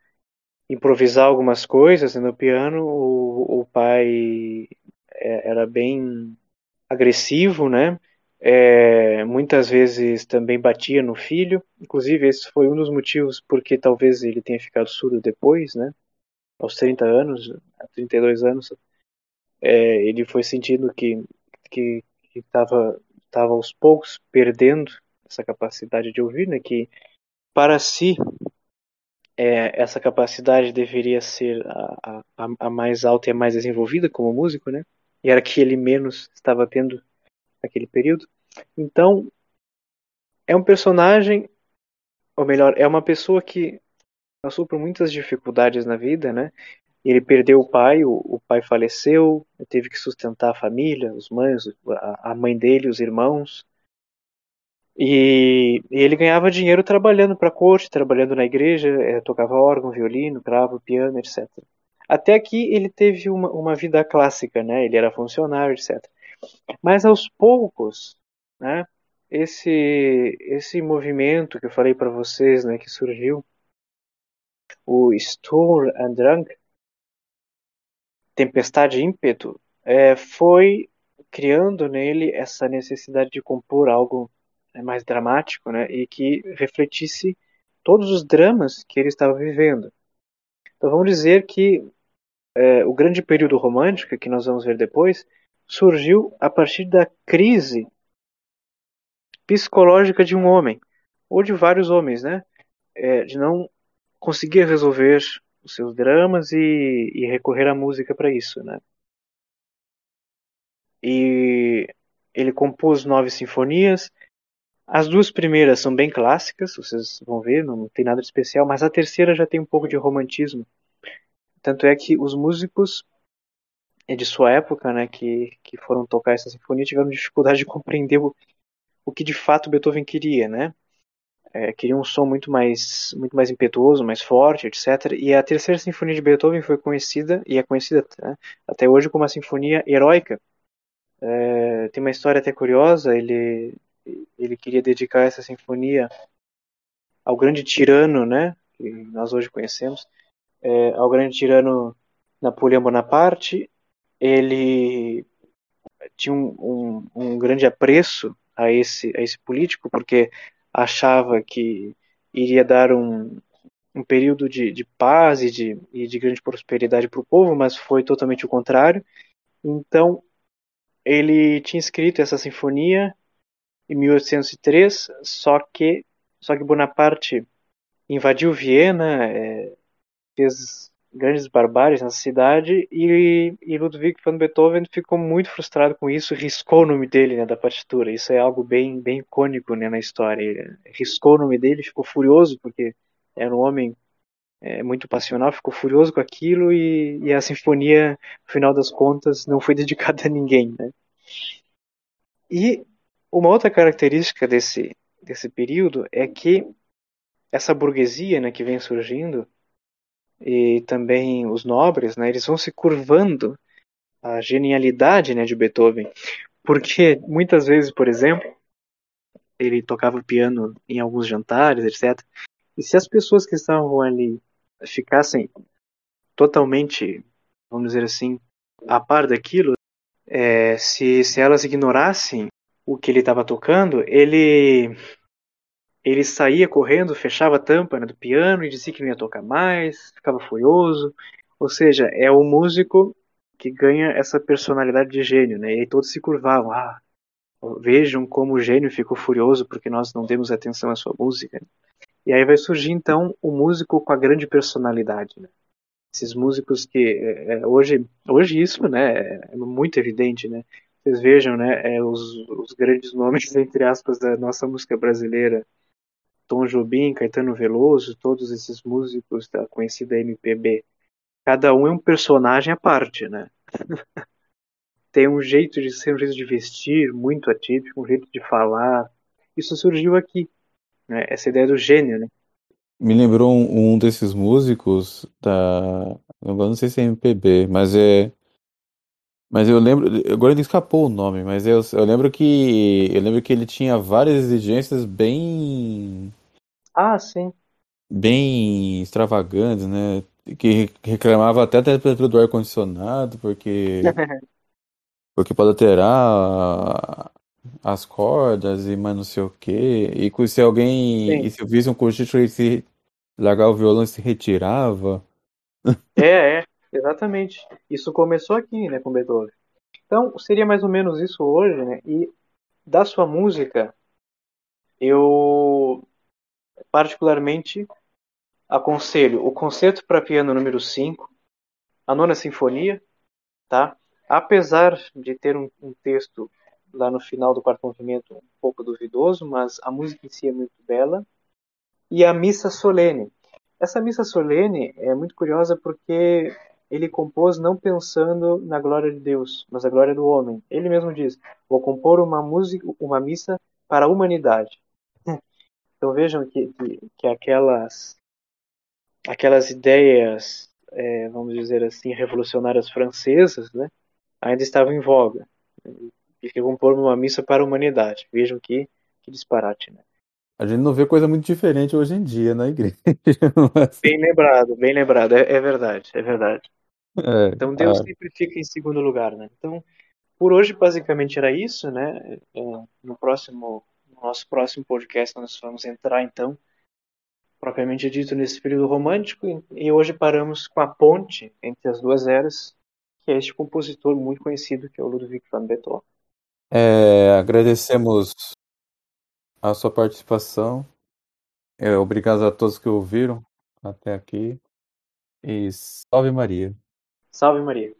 improvisar algumas coisas no piano, o, o pai é, era bem agressivo, né? É, muitas vezes também batia no filho. Inclusive, esse foi um dos motivos porque talvez ele tenha ficado surdo depois, né? Aos 30 anos, a 32 anos, é, ele foi sentindo que que estava estava aos poucos perdendo essa capacidade de ouvir, né? Que para si é, essa capacidade deveria ser a, a, a, mais alta e a mais desenvolvida como músico, né? E era que ele menos estava tendo naquele período. Então, é um personagem, ou melhor, é uma pessoa que passou por muitas dificuldades na vida, né? Ele perdeu o pai, o, o pai faleceu, teve que sustentar a família, os mães, a, a mãe dele, os irmãos. E, e ele ganhava dinheiro trabalhando para a corte, trabalhando na igreja, é, tocava órgão, violino, cravo, piano, etc. Até aqui ele teve uma, uma vida clássica, né? Ele era funcionário, etc. Mas aos poucos, né? Esse esse movimento que eu falei para vocês, né? Que surgiu, o Sturm and Drang, tempestade ímpeto, é, foi criando nele essa necessidade de compor algo né, mais dramático, né, e que refletisse todos os dramas que ele estava vivendo. Então vamos dizer que é, o grande período romântico, que nós vamos ver depois, surgiu a partir da crise psicológica de um homem, ou de vários homens, né? É, de não conseguir resolver os seus dramas e, e recorrer à música para isso, né? E ele compôs nove sinfonias. As duas primeiras são bem clássicas, vocês vão ver, não tem nada de especial, mas a terceira já tem um pouco de romantismo. Tanto é que os músicos de sua época, né, que, que foram tocar essa sinfonia, tiveram dificuldade de compreender o, o que de fato Beethoven queria, né? É, queria um som muito mais, muito mais impetuoso, mais forte, etc. E a terceira sinfonia de Beethoven foi conhecida, e é conhecida né, até hoje como a sinfonia heróica. É, tem uma história até curiosa, ele, ele queria dedicar essa sinfonia ao grande tirano, né, que nós hoje conhecemos, é, ao grande tirano Napoleão Bonaparte. Ele tinha um, um, um, grande apreço a esse, a esse político, porque achava que iria dar um, um período de, de paz e de, e de grande prosperidade para o povo, mas foi totalmente o contrário. Então, ele tinha escrito essa sinfonia em 1803, só que, só que Bonaparte invadiu Viena, é, fez grandes barbáries na cidade e, e Ludwig van Beethoven ficou muito frustrado com isso, riscou o nome dele né, da partitura. Isso é algo bem bem icônico né, na história. Ele riscou o nome dele, ficou furioso porque era um homem é, muito passional, ficou furioso com aquilo e, e, a sinfonia, no final das contas, não foi dedicada a ninguém. Né? E uma outra característica desse desse período é que essa burguesia né, que vem surgindo e também os nobres, né, eles vão se curvando à genialidade né, de Beethoven, porque muitas vezes, por exemplo, ele tocava piano em alguns jantares, etc. E se as pessoas que estavam ali ficassem totalmente, vamos dizer assim, a par daquilo, é, se, se elas ignorassem o que ele estava tocando, ele ele saía correndo, fechava a tampa né, do piano e dizia que não ia tocar mais, ficava furioso. Ou seja, é o músico que ganha essa personalidade de gênio, né? E aí todos se curvavam. Ah, vejam como o gênio ficou furioso porque nós não demos atenção à sua música. E aí vai surgir então o músico com a grande personalidade. Né? Esses músicos que é, é hoje, hoje isso, né, é muito evidente, né? Vocês vejam, né, é, os, os grandes nomes entre aspas da nossa música brasileira Tom Jobim, Caetano Veloso, todos esses músicos da conhecida MPB, cada um é um personagem à parte, né? Tem um jeito de ser, um jeito de vestir muito atípico, um jeito de falar. Isso surgiu aqui, né? Essa ideia do gênio, né? me lembrou um, um desses músicos da. Eu não sei se é MPB, mas é. Mas eu lembro. Agora ele escapou o nome, mas eu, eu lembro que. Eu lembro que ele tinha várias exigências bem. Ah, sim. Bem extravagantes, né? Que reclamava até a temperatura do ar-condicionado, porque. porque pode alterar as cordas e mais não sei o quê. E se alguém. E se eu visse um concerto, ele se largar o violão e se retirava. É, é, exatamente. Isso começou aqui, né, com Beethoven. Então, seria mais ou menos isso hoje, né? E da sua música, eu particularmente aconselho o Concerto para Piano número 5, a Nona Sinfonia, tá? Apesar de ter um, um texto lá no final do quarto movimento um pouco duvidoso, mas a música em si é muito bela. E a Missa Solene. Essa Missa Solene é muito curiosa porque ele compôs não pensando na glória de Deus, mas a glória do homem. Ele mesmo diz: "Vou compor uma música, uma missa para a humanidade". Então vejam que, que, que aquelas aquelas ideias, é, vamos dizer assim, revolucionárias francesas, né, ainda estavam em voga e que compor uma missa para a humanidade. Vejam que, que disparate, né? A gente não vê coisa muito diferente hoje em dia na igreja. Mas... Bem lembrado, bem lembrado. É, é verdade, é verdade. É, então Deus sempre fica em segundo lugar, né? Então, por hoje basicamente era isso, né? É, no próximo, no nosso próximo podcast nós vamos entrar então propriamente dito nesse período romântico e hoje paramos com a ponte entre as duas eras, que é este compositor muito conhecido que é o Ludwig van Beethoven. É, agradecemos a sua participação. É, obrigado a todos que ouviram até aqui. E salve Maria. Salve Maria.